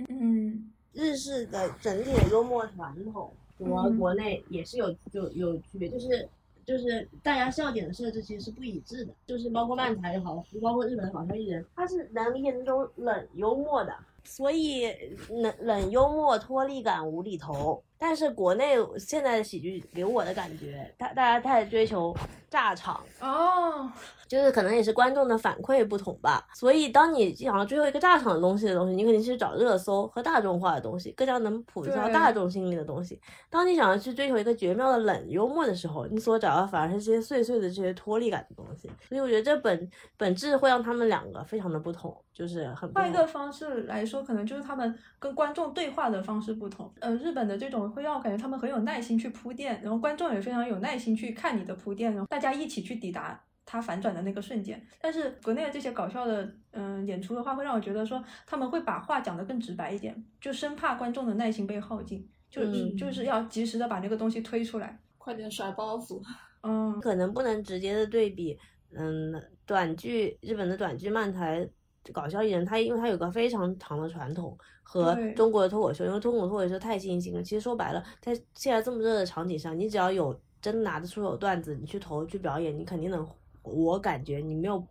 嗯日式的整体的幽默传统和嗯国内也是有有有区别，就是就是大家笑点的设置其实是不一致的，就是包括漫才也好，包括日本的搞笑艺人，他是能理解那种冷幽默的，所以冷冷幽默脱力感无厘头。但是国内现在的喜剧给我的感觉，大大家太追求炸场，哦，就是可能也是观众的反馈不同吧，所以当你想要追求一个炸场的东西的东西，你肯定是找热搜和大众化的东西，更加能普及到大众心里的东西。当你想要去追求一个绝妙的冷幽默的时候，你所找到反而是这些碎碎的这些脱离感的东西。所以我觉得这本本质会让他们两个非常的不同，就是很换一个方式来说，可能就是他们跟观众对话的方式不同。呃，日本的这种会让我感觉他们很有耐心去铺垫，然后观众也非常有耐心去看你的铺垫，然后大家一起去抵达它反转的那个瞬间。但是国内的这些搞笑的嗯、演出的话，会让我觉得说他们会把话讲得更直白一点，就生怕观众的耐心被耗尽，就、嗯就是要及时的把那个东西推出来。快点甩包袱！嗯，可能不能直接的对比，嗯，短剧日本的短剧漫才搞笑艺人，他因为他有个非常长的传统和中国的脱口秀，因为中国脱口秀太新兴了。其实说白了，在现在这么热的场景上，你只要有真拿得出手段子，你去投去表演，你肯定能。我感觉你没有，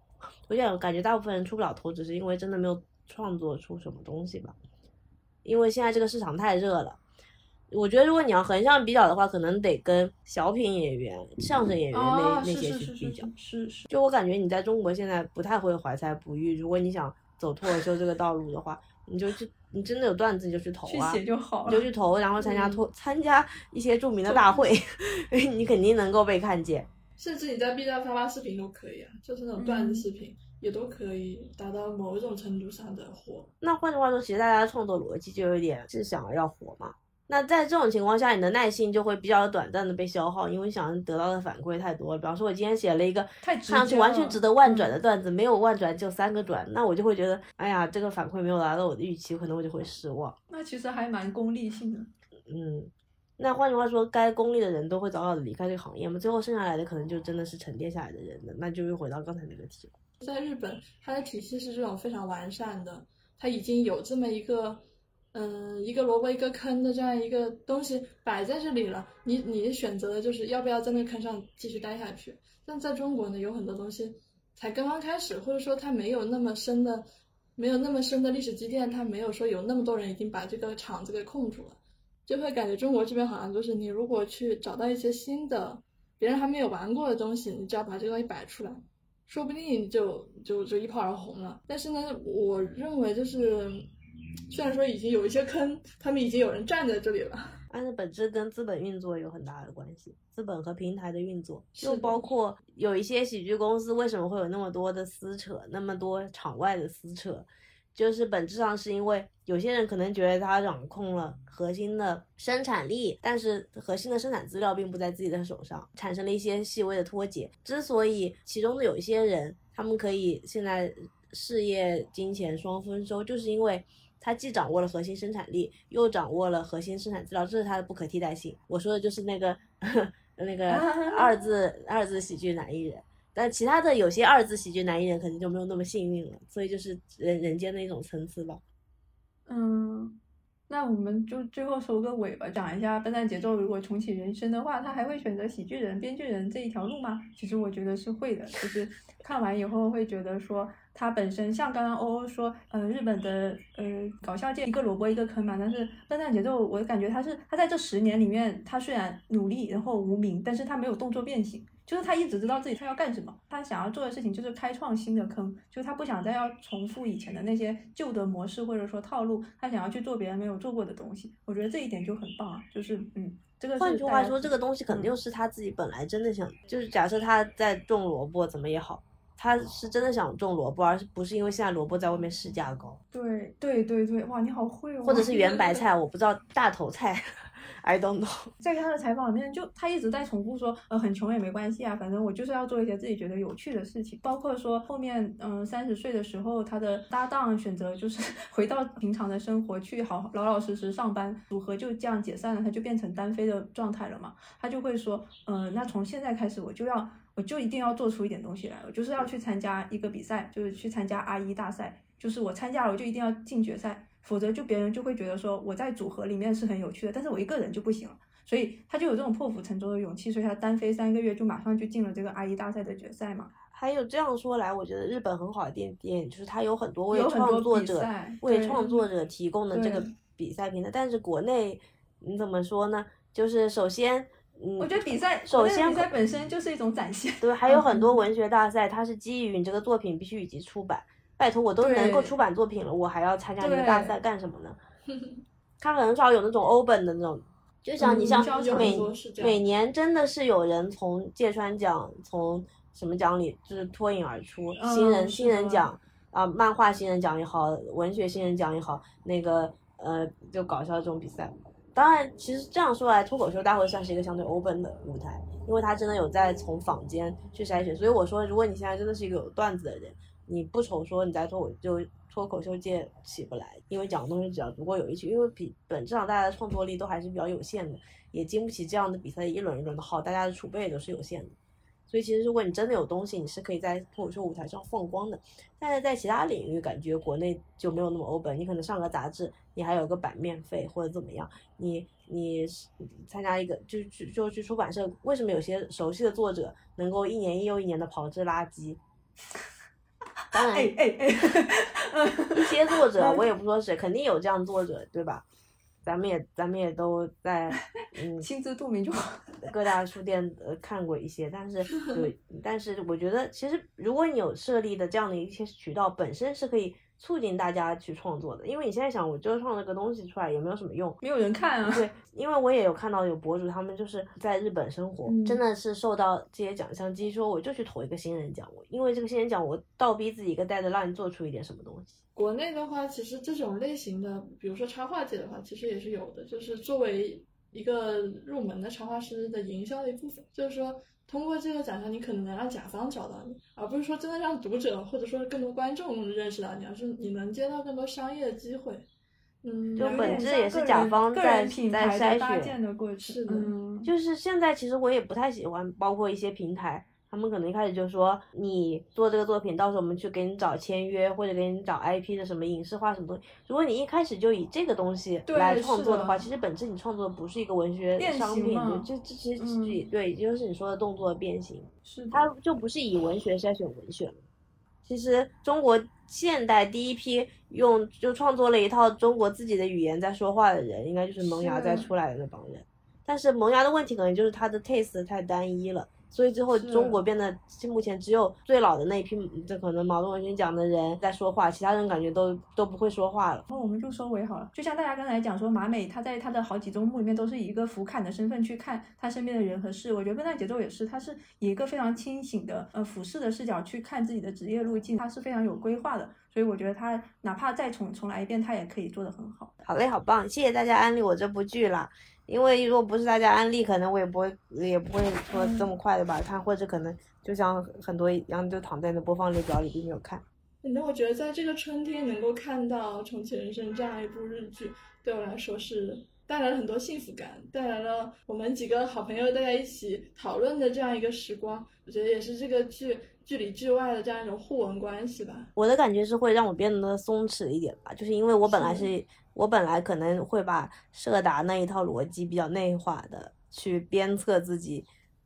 我想感觉大部分人出不了头，只是因为真的没有创作出什么东西吧。因为现在这个市场太热了。我觉得，如果你要横向比较的话，可能得跟小品演员、相声演员那、哦，那些是是是去比较。是是是，就我感觉你在中国现在不太会怀才不遇，如果你想走脱口秀这个道路的话，你就去，你真的有段子你就去投去啊，写就好了。你就去投，然后参加嗯脱、参加一些著名的大会，[LAUGHS] 你肯定能够被看见。甚至你在 B 站发发视频都可以啊，就是那种段子视频、也都可以达到某一种程度上的火。那换句话说，其实大家的创作逻辑就有点是想要火嘛。那在这种情况下，你的耐心就会比较短暂的被消耗，因为想得到的反馈太多了。比方说，我今天写了一个太直看上去完全值得万转的嗯段子，没有万转就三个转，那我就会觉得，哎呀，这个反馈没有达到我的预期，可能我就会失望。那其实还蛮功利性的。嗯，那换句话说，该功利的人都会早早的离开这个行业嘛，最后剩下来的可能就真的是沉淀下来的人了，那就又回到刚才那个题了。在日本，它的体系是这种非常完善的，它已经有这么一个，嗯，一个萝卜一个坑的这样一个东西摆在这里了。你你选择的就是要不要在那个坑上继续待下去。但在中国呢，有很多东西才刚刚开始，或者说它没有那么深的，没有那么深的历史积淀，它没有说有那么多人已经把这个场子给控住了，就会感觉中国这边好像就是你如果去找到一些新的，别人还没有玩过的东西，你只要把这个东西摆出来。说不定就就就一炮而红了。但是呢，我认为就是，虽然说已经有一些坑，他们已经有人站在这里了。但是本质跟资本运作有很大的关系，资本和平台的运作，就包括有一些喜剧公司为什么会有那么多的撕扯，那么多场外的撕扯，就是本质上是因为有些人可能觉得他掌控了核心的生产力，但是核心的生产资料并不在自己的手上，产生了一些细微的脱节。之所以其中的有一些人，他们可以现在事业金钱双丰收，就是因为。他既掌握了核心生产力，又掌握了核心生产资料，这是他的不可替代性。我说的就是那个 [LAUGHS] 那个二字二字喜剧男艺人，但其他的有些二字喜剧男艺人可能就没有那么幸运了，所以就是人人间的一种参差吧。嗯，那我们就最后收个尾吧，讲一下笨蛋节奏如果重启人生的话，他还会选择喜剧人、编剧人这一条路吗？其实我觉得是会的，就是看完以后会觉得说。它本身像刚刚欧欧说，呃，日本的呃搞笑界一个萝卜一个坑嘛，但是笨蛋节奏，我感觉他是他在这十年里面，他虽然努力然后无名，但是他没有动作变形，就是他一直知道自己他要干什么，他想要做的事情就是开创新的坑，就是他不想再要重复以前的那些旧的模式或者说套路，他想要去做别人没有做过的东西，我觉得这一点就很棒啊，就是嗯，这个换句话说，这个东西肯定是他自己本来真的想，就是假设他在种萝卜怎么也好。他是真的想种萝卜，而是不是因为现在萝卜在外面市价高？对对对对，哇，你好会哦！或者是圆白菜，[LAUGHS] 我不知道大头菜，[LAUGHS] I don't know。在他的采访里面，就他一直在重复说，呃，很穷也没关系啊，反正我就是要做一些自己觉得有趣的事情。包括说后面，嗯，三十岁的时候，他的搭档选择就是 [LAUGHS] 回到平常的生活，去好老老实实上班，组合就这样解散了，他就变成单飞的状态了嘛。他就会说，嗯，那从现在开始我就要。我就一定要做出一点东西来，我就是要去参加一个比赛，就是去参加 R 一大赛，就是我参加了，我就一定要进决赛，否则就别人就会觉得说我在组合里面是很有趣的，但是我一个人就不行了，所以他就有这种破釜沉舟的勇气，所以他单飞三个月就马上就进了这个 R 一大赛的决赛嘛。还有这样说来，我觉得日本很好的点点就是它有很多为创作者为创作者提供的这个比赛平台，但是国内你怎么说呢？就是首先。嗯，我觉得比赛首先比赛本身就是一种展现。对，还有很多 [LAUGHS] 文学大赛，它是基于你这个作品必须以及出版。拜托，我都能够出版作品了，我还要参加你个大赛干什么呢？[LAUGHS] 他很少有那种欧本的那种，就像你像每每年真的是有人从芥川奖从什么奖里就是脱颖而出，新人新人奖啊，漫画新人奖也好，文学新人奖也好，那个呃就搞笑这种比赛。当然，其实这样说来，脱口秀大会算是一个相对 open 的舞台，因为他真的有在从坊间去筛选。所以我说，如果你现在真的是一个有段子的人，你不愁说你在脱口就脱口秀界起不来，因为讲的东西只要足够有意趣，因为比本质上大家的创作力都还是比较有限的，也经不起这样的比赛一轮一轮的耗，大家的储备都是有限的。所以其实，如果你真的有东西，你是可以在脱口秀舞台上放光的。但是在其他领域，感觉国内就没有那么 open。你可能上个杂志，你还有个版面费或者怎么样。你你参加一个，就就就去出版社。为什么有些熟悉的作者能够一年又一年的炮制垃圾？当然，哎哎哎，一些作者 [LAUGHS] 我也不说谁，肯定有这样作者，对吧？咱们也咱们也都在，[LAUGHS] 嗯，心知肚明就好。各大书店呃看过一些，但是 [LAUGHS] 有，但是我觉得其实如果你有设立的这样的一些渠道，本身是可以促进大家去创作的。因为你现在想，我就创了个东西出来，也没有什么用，没有人看啊。对，因为我也有看到有博主，他们就是在日本生活，真的是受到这些奖项激，说我就去投一个新人奖，我因为这个新人奖，我倒逼自己一个带着，让你做出一点什么东西。国内的话，其实这种类型的，比如说插画界的话，其实也是有的。就是作为一个入门的插画师的营销的一部分，就是说通过这个奖项，你可能能让甲方找到你，而不是说真的让读者或者说更多观众认识到你，而是你能接到更多商业的机会。嗯，就本质也是甲方在在筛选的过程。嗯，就是现在其实我也不太喜欢，包括一些平台。他们可能一开始就说你做这个作品，到时候我们去给你找签约，或者给你找 IP 的什么影视化什么东西。如果你一开始就以这个东西来创作的话，其实本质你创作的不是一个文学商品，就这其实对，就是你说的动作变形，是它就不是以文学筛选文学了。其实中国现代第一批用就创作了一套中国自己的语言在说话的人，应该就是萌芽在出来的那帮人。但是萌芽的问题可能就是他的 taste 太单一了。所以最后中国变得，目前只有最老的那一批，这可能茅盾文学奖的人在说话，其他人感觉都都不会说话了。那我们就收尾好了。就像大家刚才讲说，马美他在他的好几周目里面都是以一个俯瞰的身份去看他身边的人和事。我觉得笨蛋节奏也是，他是以一个非常清醒的呃俯视的视角去看自己的职业路径，他是非常有规划的。所以我觉得他哪怕再重重来一遍，他也可以做得很好。好嘞，好棒！谢谢大家安利我这部剧啦。因为如果不是大家安利，可能我也不会，也不会说这么快的把它看，或者可能就像很多一样，就躺在那播放列表里并没有看。那我觉得在这个春天能够看到《重启人生》这样一部日剧，对我来说是带来了很多幸福感，带来了我们几个好朋友大家一起讨论的这样一个时光。我觉得也是这个剧剧里剧外的这样一种互文关系吧。我的感觉是会让我变得松弛一点吧，就是因为我本来是，我本来可能会把社达那一套逻辑比较内化的去鞭策自己。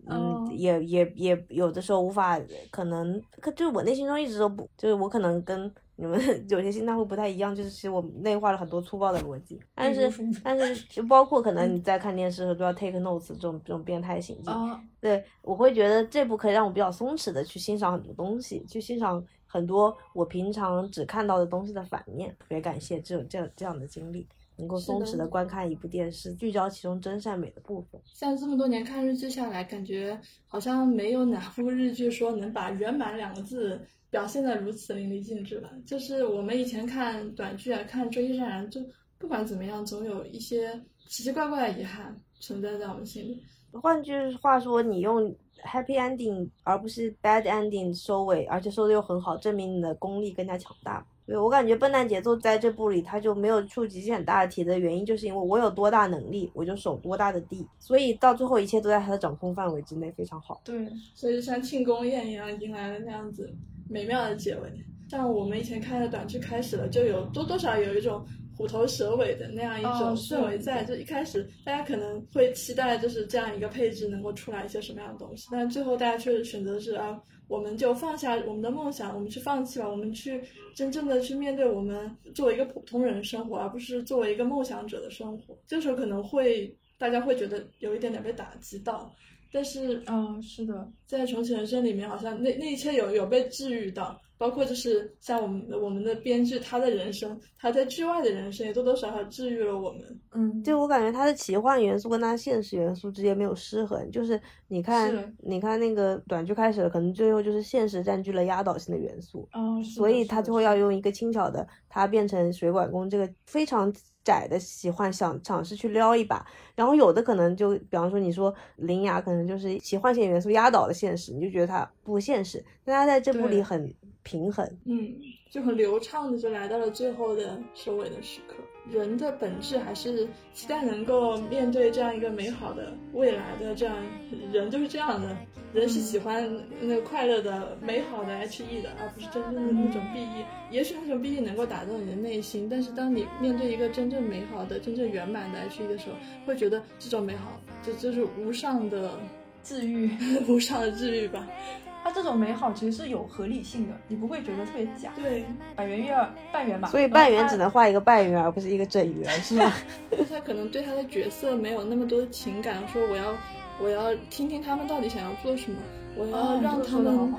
嗯，也也也有的时候无法，可能可就是我内心中一直都不，就是我可能跟你们 [LAUGHS] 有些心态会不太一样，就是其实我内化了很多粗暴的逻辑，但是但是就包括可能你在看电视的时候都要 take notes 这种这种变态行径，对我会觉得这部可以让我比较松弛的去欣赏很多东西，去欣赏很多我平常只看到的东西的反面，特别感谢这种这样这样的经历。能够松弛的观看一部电视，聚焦其中真善美的部分。像这么多年看日剧下来，感觉好像没有哪部日剧说能把“圆满”两个字表现的如此淋漓尽致吧。就是我们以前看短剧啊，看《追击战人》，就不管怎么样，总有一些奇奇怪怪的遗憾存在在我们心里。换句话说，你用 happy ending 而不是 bad ending 收尾，而且收的又很好，证明你的功力更加强大。对我感觉笨蛋节奏在这部里他就没有触及很大的题的原因，就是因为我有多大能力，我就守多大的地，所以到最后一切都在他的掌控范围之内，非常好。对，所以像庆功宴一样迎来了那样子美妙的结尾。像我们以前看的短剧开始了，就有多多少有一种虎头蛇尾的那样一种氛围在。就一开始大家可能会期待就是这样一个配置能够出来一些什么样的东西，但最后大家却选择是啊。我们就放下我们的梦想，我们去放弃吧，我们去真正的去面对我们作为一个普通人的生活，而不是作为一个梦想者的生活。这时候可能会大家会觉得有一点点被打击到，但是，嗯，是的，在重启人生里面，好像那那一切有有被治愈到。包括就是像我们我们的编剧，他的人生，他在剧外的人生也多多少少治愈了我们。嗯，就我感觉他的奇幻元素跟他现实元素之间没有失衡，就是你看，你看那个短剧开始了，可能最后就是现实占据了压倒性的元素。嗯，所以他最后要用一个轻巧的，他变成水管工这个非常窄的喜欢，想尝试去撩一把。然后有的可能就，比方说你说林雅，可能就是奇幻性元素压倒了现实，你就觉得它不现实。但它在这部里很。平衡，嗯，就很流畅的就来到了最后的收尾的时刻。人的本质还是期待能够面对这样一个美好的未来的，这样人就是这样的，人是喜欢那个快乐的、美好的 H E 的，而不是真正的那种 B E。也许那种 B E 能够打动你的内心，但是当你面对一个真正美好的、真正圆满的 H E 的时候，会觉得这种美好，这就是无上的治愈，[LAUGHS] 无上的治愈吧。它这种美好其实是有合理性的，你不会觉得特别假。对，百元月儿半圆吧。所以半圆只能画一个半圆，而不是一个整圆，是吧？[LAUGHS] 他可能对他的角色没有那么多的情感，说我要我要听听他们到底想要做什么，我要让他们，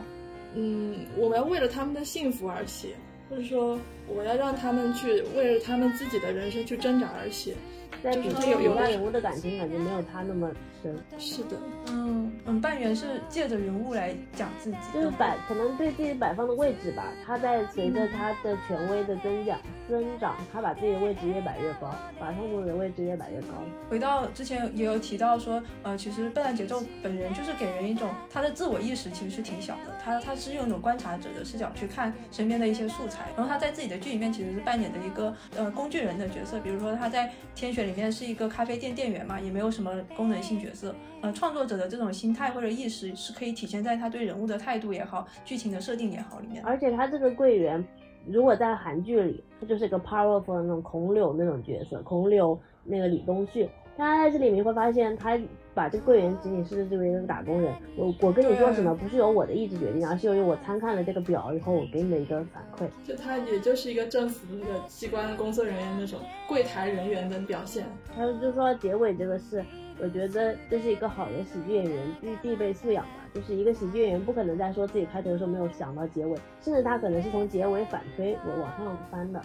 嗯，我要为了他们的幸福而写，或者说我要让他们去为了他们自己的人生去挣扎而写。在比较有大人物的感情感觉没有他那么深。是的，嗯嗯，半圆是借着人物来讲自己，就是摆可能对自己摆放的位置吧。他在随着他的权威的增长增长，他把自己的位置越摆越高，把创作者的位置越摆越高。回到之前也有提到说，呃，其实笨蛋节奏本人就是给人一种他的自我意识其实是挺小的，他他是用一种观察者的视角去看身边的一些素材，然后他在自己的剧里面其实是扮演的一个呃工具人的角色，比如说他在天选里面是一个咖啡店店员嘛，也没有什么功能性角色。呃，创作者的这种心态或者意识是可以体现在他对人物的态度也好，剧情的设定也好里面。而且他这个柜员，如果在韩剧里，他就是一个 powerful 的那种孔柳那种角色，孔柳那个李东旭。他在这里面会发现，他把这个柜员仅仅是作为一个打工人。我我跟你说什么，不是由我的意志决定，而是由于我参看了这个表以后，我给你的一个反馈。就他也就是一个政府那个机关工作人员那种柜台人员的表现。还有就是说结尾这个事，我觉得这是一个好的喜剧演员必必备素养吧。就是一个喜剧演员不可能在说自己开头的时候没有想到结尾，甚至他可能是从结尾反推我往上翻的。